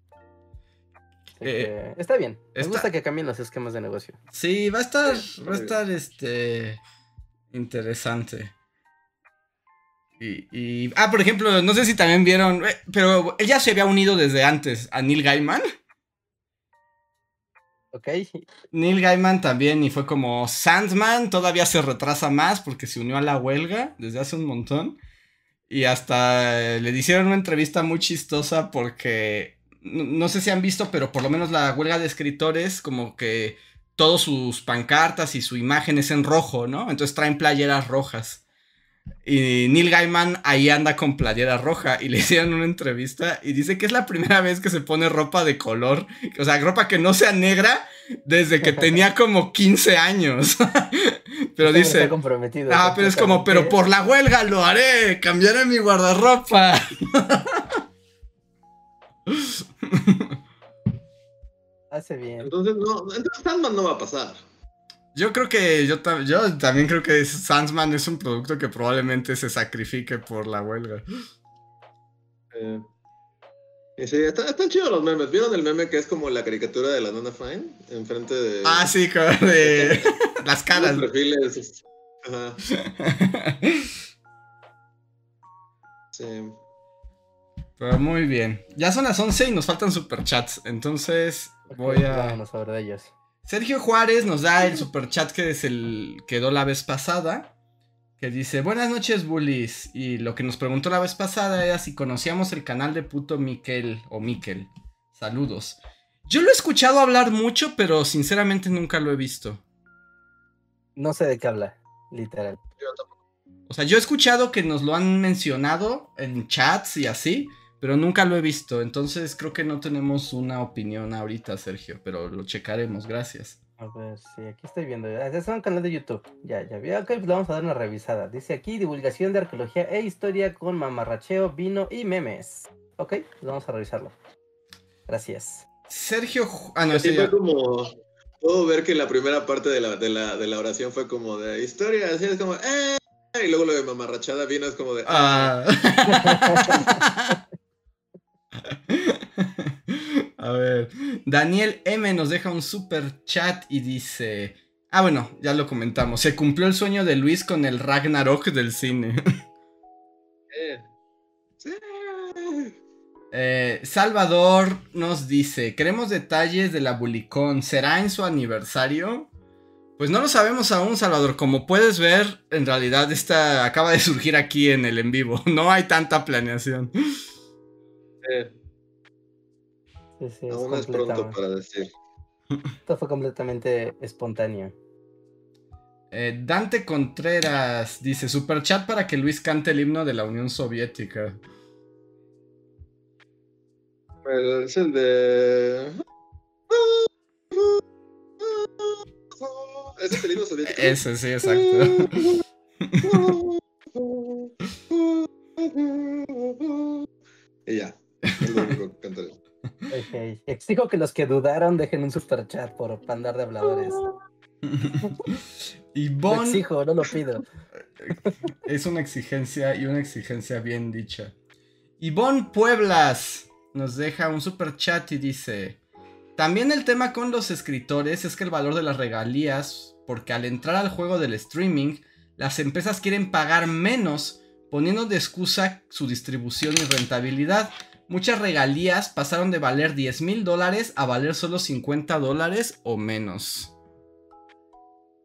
Eh, está bien. Me gusta que cambien los esquemas de negocio. Sí, va a estar, va a estar este interesante. Y, ah, por ejemplo, no sé si también vieron, eh, pero él ya se había unido desde antes a Neil Gaiman. Ok. Neil Gaiman también, y fue como Sandman, todavía se retrasa más porque se unió a la huelga desde hace un montón. Y hasta le hicieron una entrevista muy chistosa porque no, sé si han visto, pero por lo menos la huelga de escritores, como que todos sus pancartas y su imagen es en rojo, ¿no? Entonces traen playeras rojas. Y Neil Gaiman ahí anda con playera roja y le hicieron una entrevista y dice que es la primera vez que se pone ropa de color, o sea, ropa que no sea negra desde que tenía como 15 años. pero dice... comprometido. Ah, pero es como, pero por la huelga lo haré, cambiaré mi guardarropa. Hace bien. Entonces, no, entonces Sandman no va a pasar. Yo creo que, yo, yo también creo que Sandman es un producto que probablemente se sacrifique por la huelga. Eh, sí, están, chidos los memes. ¿Vieron el meme que es como la caricatura de la Nona Fine? Enfrente de. Ah, sí, de las caras. Los perfiles. Ajá. sí. Pero muy bien. Ya son las 11 y nos faltan superchats. Entonces voy a. Vamos a de ellos. Sergio Juárez nos da el superchat que es el quedó la vez pasada. Que dice, buenas noches, bullies. Y lo que nos preguntó la vez pasada era si conocíamos el canal de puto Miquel o Miquel. Saludos. Yo lo he escuchado hablar mucho, pero sinceramente nunca lo he visto. No sé de qué habla, literal. O sea, yo he escuchado que nos lo han mencionado en chats y así, pero nunca lo he visto. Entonces creo que no tenemos una opinión ahorita, Sergio, pero lo checaremos. Gracias. A ver, sí, aquí estoy viendo. Es un canal de YouTube. Ya, ya vi. Ok, pues le vamos a dar una revisada. Dice aquí divulgación de arqueología e historia con mamarracheo, vino y memes. Ok, pues vamos a revisarlo. Gracias. Sergio. Ah, no, sí, fue como. Puedo ver que la primera parte de la, de la, de la oración fue como de historia, así es como. ¡Eh! Y luego lo de mamarrachada vino es como de. Ah. A ver, Daniel M nos deja un super chat y dice, ah bueno, ya lo comentamos, se cumplió el sueño de Luis con el Ragnarok del cine. Eh, Salvador nos dice, queremos detalles de la Bulicón, ¿será en su aniversario? Pues no lo sabemos aún, Salvador. Como puedes ver, en realidad esta acaba de surgir aquí en el en vivo. No hay tanta planeación. Sí, sí, Aún es, pronto para decir. Esto fue completamente espontáneo. Eh, Dante Contreras dice: Super chat para que Luis cante el himno de la Unión Soviética. es el de. ¿Ese es el himno soviético? Ese, sí, exacto. y ya. Es lo único que cantaré. Exijo que los que dudaron dejen un super chat por pandar de habladores. y Bon... exijo, no lo pido. es una exigencia y una exigencia bien dicha. Bon Pueblas nos deja un super chat y dice: También el tema con los escritores es que el valor de las regalías, porque al entrar al juego del streaming, las empresas quieren pagar menos, poniendo de excusa su distribución y rentabilidad muchas regalías pasaron de valer 10 mil dólares a valer solo 50 dólares o menos.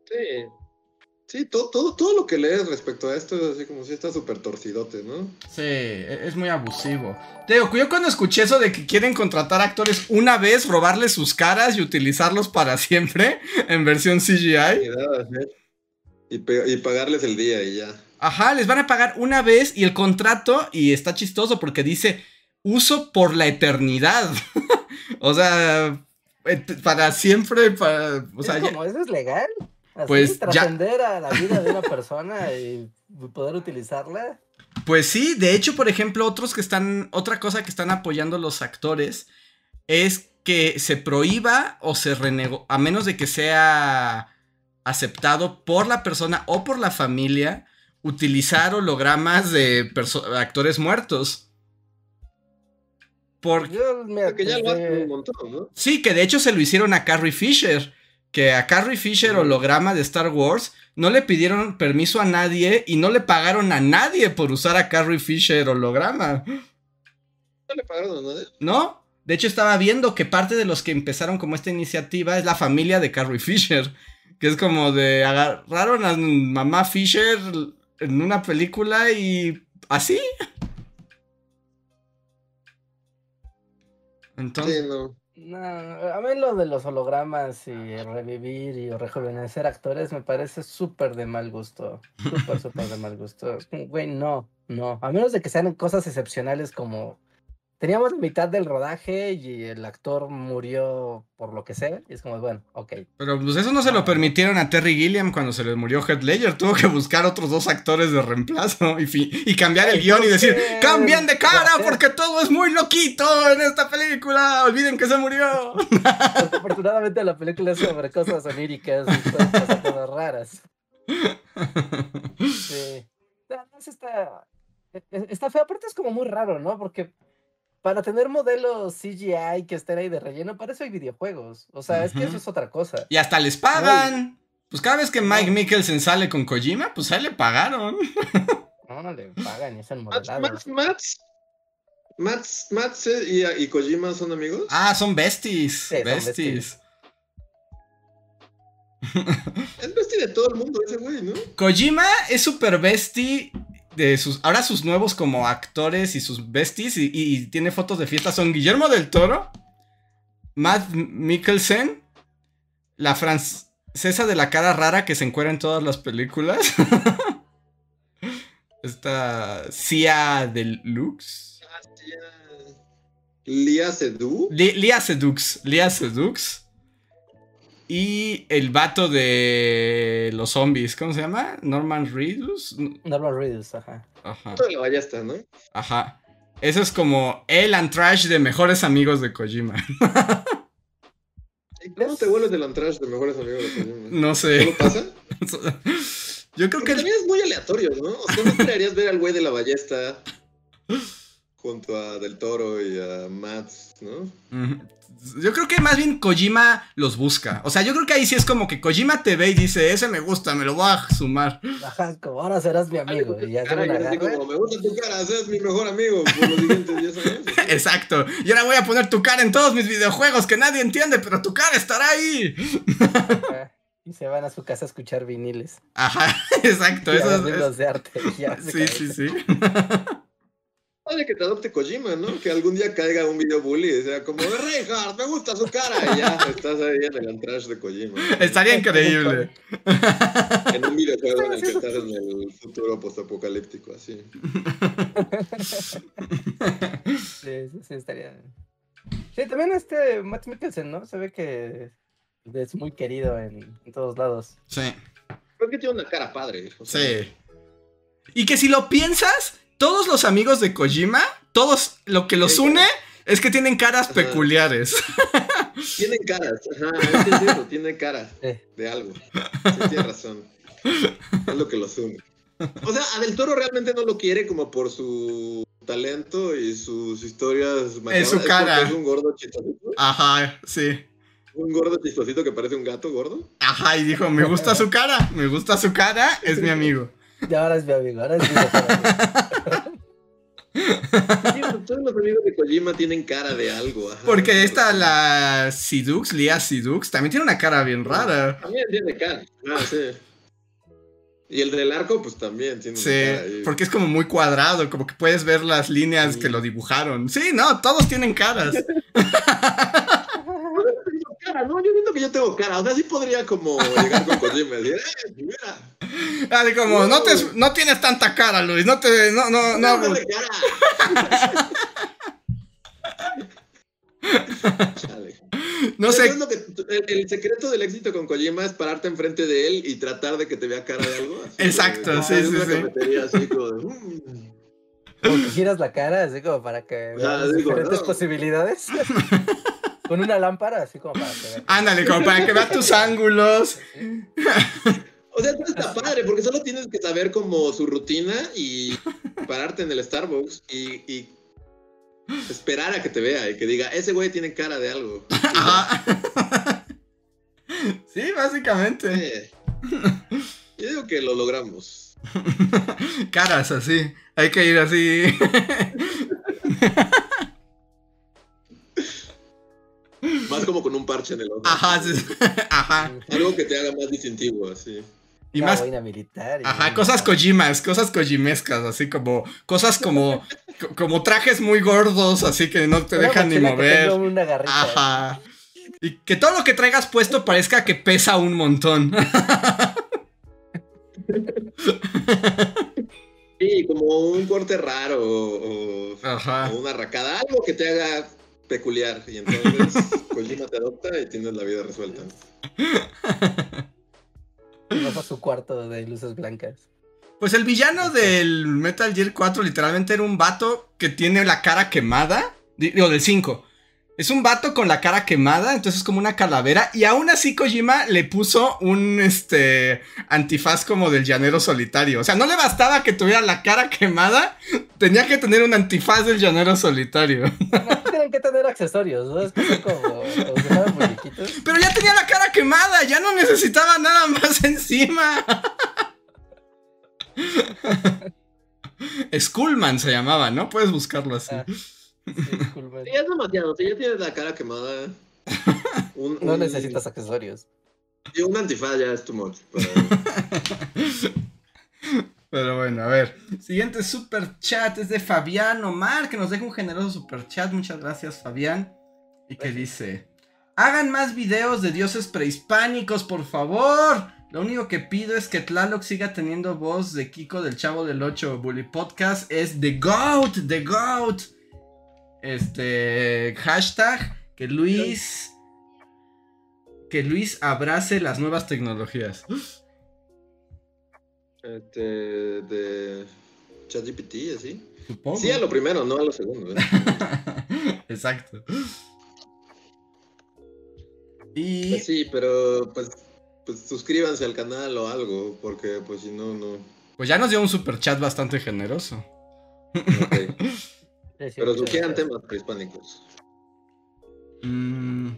Sí. Sí, todo, todo, todo lo que lees respecto a esto es así como si está súper torcidote, ¿no? Sí, e, es muy abusivo. Te digo, yo cuando escuché eso de que quieren contratar actores una vez, robarles sus caras y utilizarlos para siempre en versión CGI. Y, y pagarles el día y ya. Ajá, les van a pagar una vez y el contrato, y está chistoso porque dice uso por la eternidad. o sea, para siempre, para... O sea, ¿Eso es legal? pues trascender a la vida de una persona y poder utilizarla. Pues sí, de hecho, por ejemplo, otros que están, otra cosa que están apoyando los actores es que se prohíba o se renego, a menos de que sea aceptado por la persona o por la familia, utilizar hologramas de actores muertos. Porque ya lo hacen un montón, ¿no? Sí, que de hecho se lo hicieron a Carrie Fisher. Que a Carrie Fisher, holograma de Star Wars, no le pidieron permiso a nadie y no le pagaron a nadie por usar a Carrie Fisher holograma. ¿No le pagaron a nadie? No. De hecho, estaba viendo que parte de los que empezaron como esta iniciativa es la familia de Carrie Fisher. Que es como de agarraron a mamá Fisher en una película y así. Entonces. Sí, no. No, a mí lo de los hologramas y revivir y rejuvenecer actores me parece súper de mal gusto. Súper, súper de mal gusto. Güey, no, no. A menos de que sean cosas excepcionales como teníamos la mitad del rodaje y el actor murió por lo que sea. Y es como, bueno, ok. Pero pues eso no se lo permitieron a Terry Gilliam cuando se le murió Heath Ledger. Tuvo que buscar otros dos actores de reemplazo y, cambiar el guion y ¿por decir, qué? ¡cambien de cara porque todo es muy loquito en esta película! ¡Olviden que se murió! Afortunadamente la película es sobre cosas oníricas y cosas raras. Sí. No, no, está, e- e- está feo. Aparte es como muy raro, ¿no? Porque para tener modelos CGI que estén ahí de relleno, para eso hay videojuegos. O sea, es que eso es otra cosa. Y hasta les pagan. Pues cada vez que Mike Mikkelsen sale con Kojima, pues ahí le pagaron. No, no le pagan y están Mats, modelados. Mats, Mats, Mats, Mats eh, y, y Kojima son amigos. Ah, son besties. Sí, son besties. Es bestia de todo el mundo ese güey, ¿no? Kojima es super bestie de sus. Ahora sus nuevos como actores y sus besties. Y, y tiene fotos de fiesta. Son Guillermo del Toro, Matt Mikkelsen, la francesa de la cara rara que se encuentra en todas las películas. Esta Cia del Lux. Lia Sedú. Li- Lia Sedux. Lia Sedux. Y el vato de los zombies. ¿Cómo se llama? Norman Reedus. Norman Reedus, ajá. Ajá. La ballesta, ¿no? Ajá. Eso es como el Antrash de mejores amigos de Kojima. ¿Y cómo te vuelves del Antrash de mejores amigos de Kojima? No ¿Cómo sé. pasa? Yo creo Porque que. también es muy aleatorio, ¿no? O sea, no esperarías ver al güey de la ballesta junto a Del Toro y a Mats, ¿no? Yo creo que más bien Kojima los busca. O sea, yo creo que ahí sí es como que Kojima te ve y dice, ese me gusta, me lo voy a sumar. Ajá, como ahora serás mi amigo. Y ya Cara, como, me gusta tu cara, seas mi mejor amigo por los siguientes 10 años. Exacto. Y ahora voy a poner tu cara en todos mis videojuegos que nadie entiende, pero tu cara estará ahí. Y se van a su casa a escuchar viniles. Ajá, exacto. Y a Eso ver es- de arte. y ya se Sí, sí, sí. Padre que te adopte Kojima, ¿no? Que algún día caiga un video bully y sea como, Reinhardt, me gusta su cara. Y ya estás ahí en el Antrash de Kojima. Estaría increíble. En un videojuego en el que estás en el futuro postapocalíptico, así. Sí, sí, sí, estaría. Sí, también este Matt Mikkelsen, ¿no? Se ve que es muy querido en, en todos lados. Sí. Creo que tiene una cara padre. o sea, Sí. Y que si lo piensas, todos los amigos de Kojima, todos lo que los une es que tienen caras Ajá. peculiares. Tienen caras, ajá, es que es cierto, tiene cara Sí. de algo. Sí, tiene razón. Es lo que los une. O sea, a Del Toro realmente no lo quiere como por su talento y sus historias macabras. su cara. porque Es un gordo chistosito. Ajá, sí. Un gordo chistosito que parece un gato gordo. Ajá, y dijo, me gusta su cara, me gusta su cara, es mi amigo. Y ahora es mi amigo, ahora es mi amigo. Sí, todos los amigos de Kojima tienen cara de algo. ajá. Porque esta, la Sidux, Lia Sidux, también tiene una cara bien rara. También tiene cara. Ah, sí. Y el del arco, pues también tiene Sí, una cara ahí. porque es como muy cuadrado, como que puedes ver las líneas Sí. que lo dibujaron. Sí, no, todos tienen caras. Cara, no, yo siento que yo tengo cara. O sea, sí podría como llegar con Kojima y decir, eh, mira, Así como, no, te, no tienes tanta cara, Luis, no te, no, no, no. no, de cara. Chale. No sé, es lo que- el, el secreto del éxito con Kojima es pararte enfrente de él y tratar de que te vea cara de algo. así Exacto, de- sí, sí, una sí. así como de, "Mm". Como que giras la cara, así como para que sea, veas digo, diferentes no. posibilidades. Con una lámpara, así como para que veas. ándale, como para que vea tus ángulos. O sea, eso está padre, porque solo tienes que saber como su rutina y pararte en el Starbucks y, y esperar a que te vea y que diga, ese güey tiene cara de algo. Ajá. Sí, básicamente. Eh, Yo digo que lo logramos. Caras así. Hay que ir así. Más como con un parche en el ojo. Ajá, sí. Ajá. Algo que te haga más distintivo, así. Y Una más. militar. y- Ajá, cosas kojimas, cosas kojimescas, así como. Cosas como. co- como trajes muy gordos, así que no te Una dejan ni mover. tenga una garrita. Ajá. Y que todo lo que traigas puesto parezca que pesa un montón. Sí, como un corte raro o, o- Ajá. o una racada, algo que te haga peculiar. Y entonces Kojima te adopta y tienes la vida resuelta. Vas a su cuarto de luces blancas. Pues el villano del Metal Gear 4 literalmente era un vato que tiene la cara quemada. Digo, del 5. Es un vato con la cara quemada, entonces es como una calavera. Y aún así Kojima le puso un este antifaz como del llanero solitario. O sea, no le bastaba que tuviera la cara quemada, tenía que tener un antifaz del llanero solitario. No, tienen que tener accesorios, ¿no? Es que son como, como. Pero ya tenía la cara quemada, ya no necesitaba nada más encima. Skullman se llamaba, ¿no? Puedes buscarlo así. Ah. Sí, disculpen. Sí, es demasiado. Si ya tienes la cara quemada. Un, No un- necesitas accesorios. sí, un antifaz ya es too much. pero- Pero bueno, a ver. Siguiente super chat es de Fabián Omar, que nos deja un generoso super chat. Muchas gracias, Fabián. Y que dice: Hagan más videos de dioses prehispánicos, por favor. Lo único que pido es que Tlaloc siga teniendo voz de Kiko del Chavo del 8. Bully Podcast es The Goat, The Goat. Este hashtag que Luis. Que Luis abrace las nuevas tecnologías. Este, de ChatGPT, así. Supongo. Sí, a lo primero, no a lo segundo. ¿eh? Exacto. Y Pues sí, pero pues, pues suscríbanse al canal o algo, porque pues si no, no. pues ya nos dio un super chat bastante generoso. ok. Pero gracias. temas prehispánicos. Mm,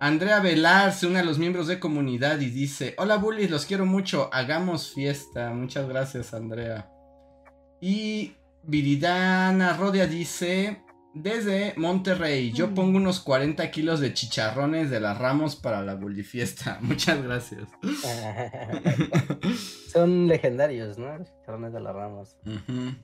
Andrea Velar se une a los miembros de comunidad y dice: Hola bullies, los quiero mucho, hagamos fiesta. Muchas gracias, Andrea. Y Viridana Rodia dice: Desde Monterrey, yo pongo unos 40 kilos de chicharrones de las Ramos para la bully fiesta. Muchas gracias. Son legendarios, ¿no? Los chicharrones de las ramas. Ujú.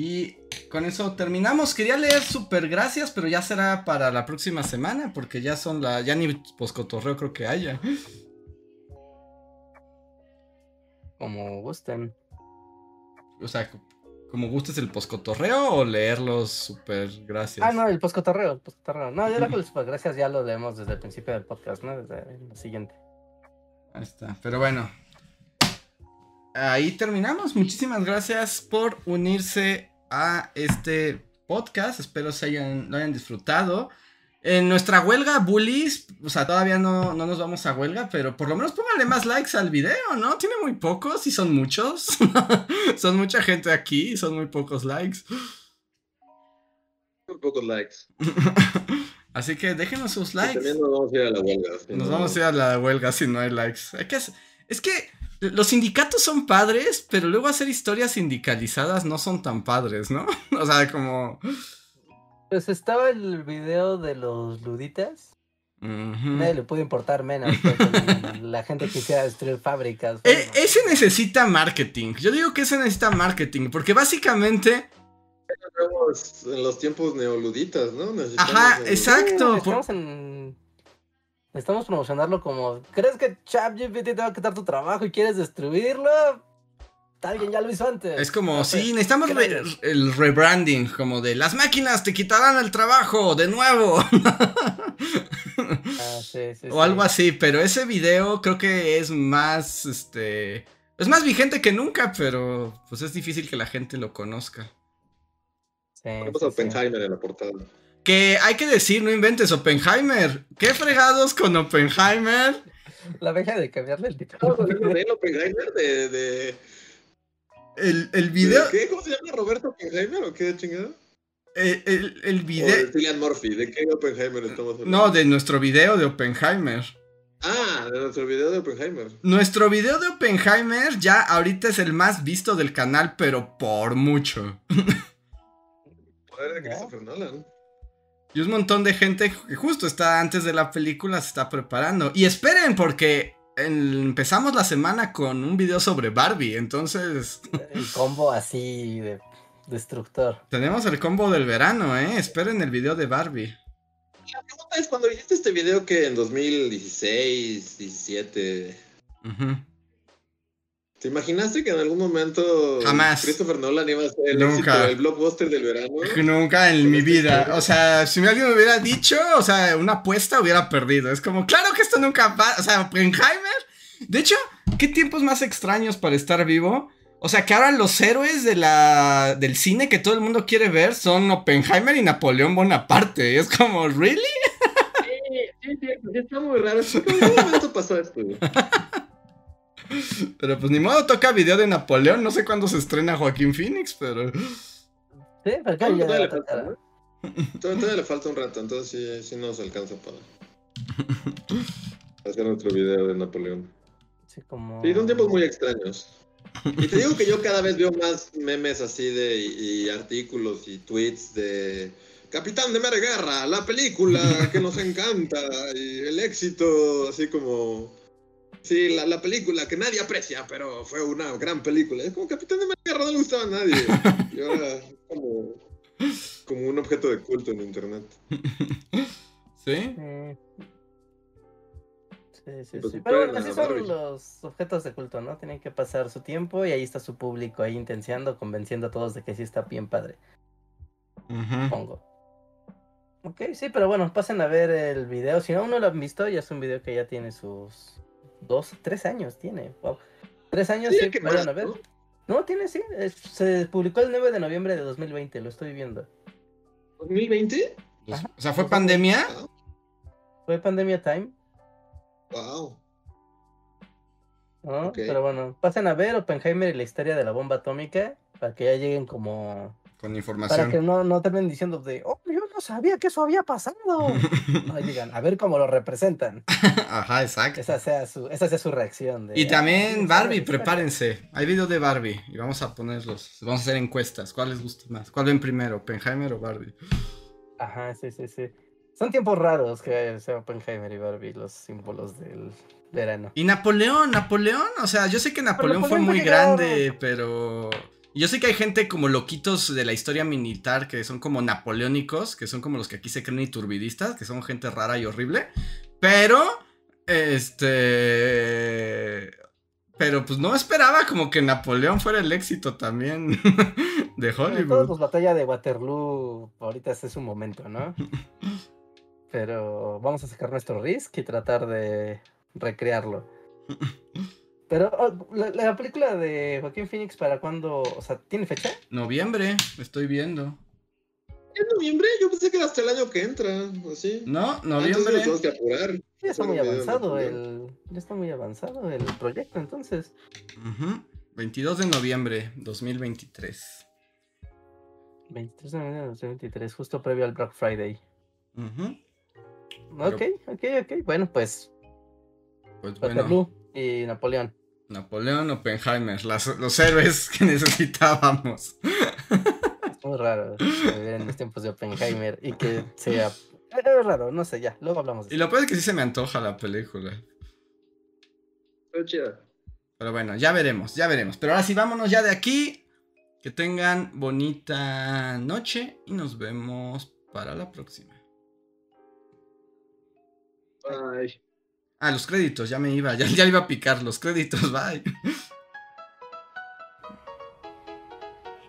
Y con eso terminamos. Quería leer super gracias, pero ya será para la próxima semana, porque ya son la. Ya ni poscotorreo creo que haya. Como gusten. O sea, como gustes el poscotorreo o leerlos super gracias. Ah, no, el postcotorreo, el postcotorreo. No, ya las pues, gracias ya lo leemos desde el principio del podcast, ¿no? Desde el siguiente. Ahí está. Pero bueno. Ahí terminamos. Muchísimas gracias por unirse a este podcast. Espero se hayan, lo hayan disfrutado. En nuestra huelga, bullies, o sea, todavía no, no nos vamos a huelga, pero por lo menos pónganle más likes al video, ¿no? Tiene muy pocos y son muchos. son mucha gente aquí y son muy pocos likes. Un pocos likes. Así que déjenos sus Y likes. también nos vamos a ir a la huelga. si Nos no- vamos a ir a la huelga si no hay likes. Hay que hacer- Es que los sindicatos son padres, pero luego hacer historias sindicalizadas no son tan padres, ¿no? O sea, como... Pues estaba el video de los luditas. Nadie le puede importar menos. pues, la gente quisiera destruir fábricas. E- ese necesita marketing. Yo digo que ese necesita marketing, porque básicamente... Estamos en los tiempos neoluditas, ¿no? Necesitamos Ajá, el- exacto. Sí, Estamos en. Estamos promocionarlo como. ¿Crees que ChatGPT te va a quitar tu trabajo y quieres destruirlo? Alguien ya lo hizo antes. Es como, No sí, necesitamos el rebranding, como de las máquinas te quitarán el trabajo de nuevo. Ah, sí, sí, o sí. algo así, pero ese video creo que es más, este, es más vigente que nunca, pero pues es difícil que la gente lo conozca. Sí, Ponemos sí, a sí. Oppenheimer en la portada. Que hay que decir, no inventes Oppenheimer. ¿Qué fregados con Oppenheimer? La deja de cambiarle el título. Estamos hablando de él, Oppenheimer, de, de, El, el video, ¿De qué? ¿Cómo se llama? ¿Roberto Oppenheimer o qué chingada? el, el- el O video, de Cillian Murphy, ¿de qué Oppenheimer estamos hablando? no, de nuestro video de Oppenheimer. Ah, de nuestro video de Oppenheimer. Nuestro video de Oppenheimer ya ahorita es el más visto del canal, pero por mucho. Poder de. Christopher Nolan. Y un montón de gente que justo está antes de la película, se está preparando. Y esperen, porque empezamos la semana con un video sobre Barbie, entonces... El combo así de destructor. Tenemos el combo del verano, ¿eh? Esperen el video de Barbie. La pregunta es, cuando hiciste este video que en 2016, 17... ¿Te imaginaste que en algún momento Jamás. Christopher Nolan iba a ser el, Nunca. éxito, el blockbuster del verano? Nunca en mi vida. O sea, si alguien me hubiera dicho, o sea, una apuesta hubiera perdido. Es como, claro que esto nunca va. O sea, Oppenheimer. De hecho, ¿qué tiempos más extraños para estar vivo? O sea, que ahora los héroes de la, del cine que todo el mundo quiere ver son Oppenheimer y Napoleón Bonaparte. Y es como, ¿really? Sí, sí, sí, sí, está muy raro. ¿En qué momento pasó esto? Pero pues ni modo, toca video de Napoleón. No sé cuándo se estrena Joaquín Phoenix, pero. Sí, pero acá Todavía ya le a falta. ¿no? Todavía le falta un rato, entonces sí, sí nos alcanza para hacer nuestro video de Napoleón. Sí, como... Sí, son tiempos muy extraños. Y te digo que yo cada vez veo más memes así de y, y artículos y tweets de Capitán de Mera Guerra, la película que nos encanta y el éxito, así como sí, la, la película que nadie aprecia, pero fue una gran película. Es como Capitán de Guerra no le gustaba a nadie. Y ahora es como, como un objeto de culto en internet. ¿Sí? Sí, sí, sí. Pues. Pero bueno, así son los objetos de culto, ¿no? Tienen que pasar su tiempo y ahí está su público ahí intenciando, convenciendo a todos de que sí está bien padre, Ujú. pongo. Ok, sí, pero bueno, pasen a ver el video. Si aún no lo han visto, ya es un video que ya tiene sus dos, tres años, tiene. Wow. Tres años, sí, que vayan más, a ver. ¿no? No, tiene, sí. es- se publicó el 9 de noviembre de 2020, lo estoy viendo. ¿2020? Pues, o sea, ¿fue pandemia? Fue Pandemia Time, Wow. ¿no? Pero bueno, pasen a ver Oppenheimer y la historia de la bomba atómica para que ya lleguen como Con Para que información. no, no terminen diciendo de, oh, no sabía que eso había pasado. No, y digan, a ver cómo lo representan. Ajá, exacto. Esa sea su, esa sea su reacción. De, Y "Ah, sí, también Barbie, la historia". prepárense. Hay video de Barbie y vamos a ponerlos. Vamos a hacer encuestas. ¿Cuál les gusta más? ¿Cuál ven primero? ¿Oppenheimer o Barbie? Ajá, sí, sí, sí. Son tiempos raros que sea Oppenheimer y Barbie, los símbolos del verano. Y Napoleón, Napoleón. O sea, yo sé que Napoleón fue Napoleón muy fue grande, pero. Yo sé que hay gente como loquitos de la historia militar que son como napoleónicos, que son como los que aquí se creen iturbidistas, que son gente rara y horrible. Pero, este. Pero pues no esperaba como que Napoleón fuera el éxito también de Bueno, Todos Hollywood. los batalla de Waterloo, ahorita este es su momento, ¿no? Pero vamos a sacar nuestro risk y tratar de recrearlo. Pero oh, la, la película de Joaquín Phoenix, ¿para cuándo? O sea, ¿tiene fecha? Noviembre, estoy viendo. ¿En noviembre? Yo pensé que era hasta el año que entra, así. No, Ah, entonces noviembre. tenemos que apurar. Ya está muy avanzado el. Ya está muy avanzado el proyecto, entonces. Ujú, 22 de noviembre 2023. 23 de noviembre de 2023, justo previo al Black Friday. Ujú, Ok, ok, ok. Bueno, pues Pues bueno, Waterloo y Napoleón. Napoleón Oppenheimer, las- los héroes que necesitábamos. Es muy raro vivir en los tiempos de Oppenheimer y que sea. Es raro, no sé, ya. Luego hablamos de Y lo peor es que sí se me antoja la película. Está chida. Pero bueno, ya veremos, ya veremos. Pero ahora sí, vámonos ya de aquí. Que tengan bonita noche y nos vemos para la próxima. Bye. Ah, los créditos, ya me iba, ya, ya iba a picar los créditos, bye.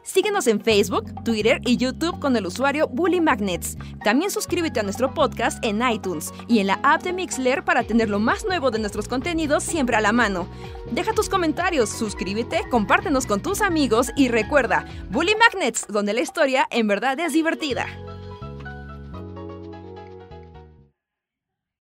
Síguenos en Facebook, Twitter y YouTube con el usuario Bully Magnets. También suscríbete a nuestro podcast en iTunes y en la app de Mixler para tener lo más nuevo de nuestros contenidos siempre a la mano. Deja tus comentarios, suscríbete, compártenos con tus amigos y recuerda, Bully Magnets, donde la historia en verdad es divertida.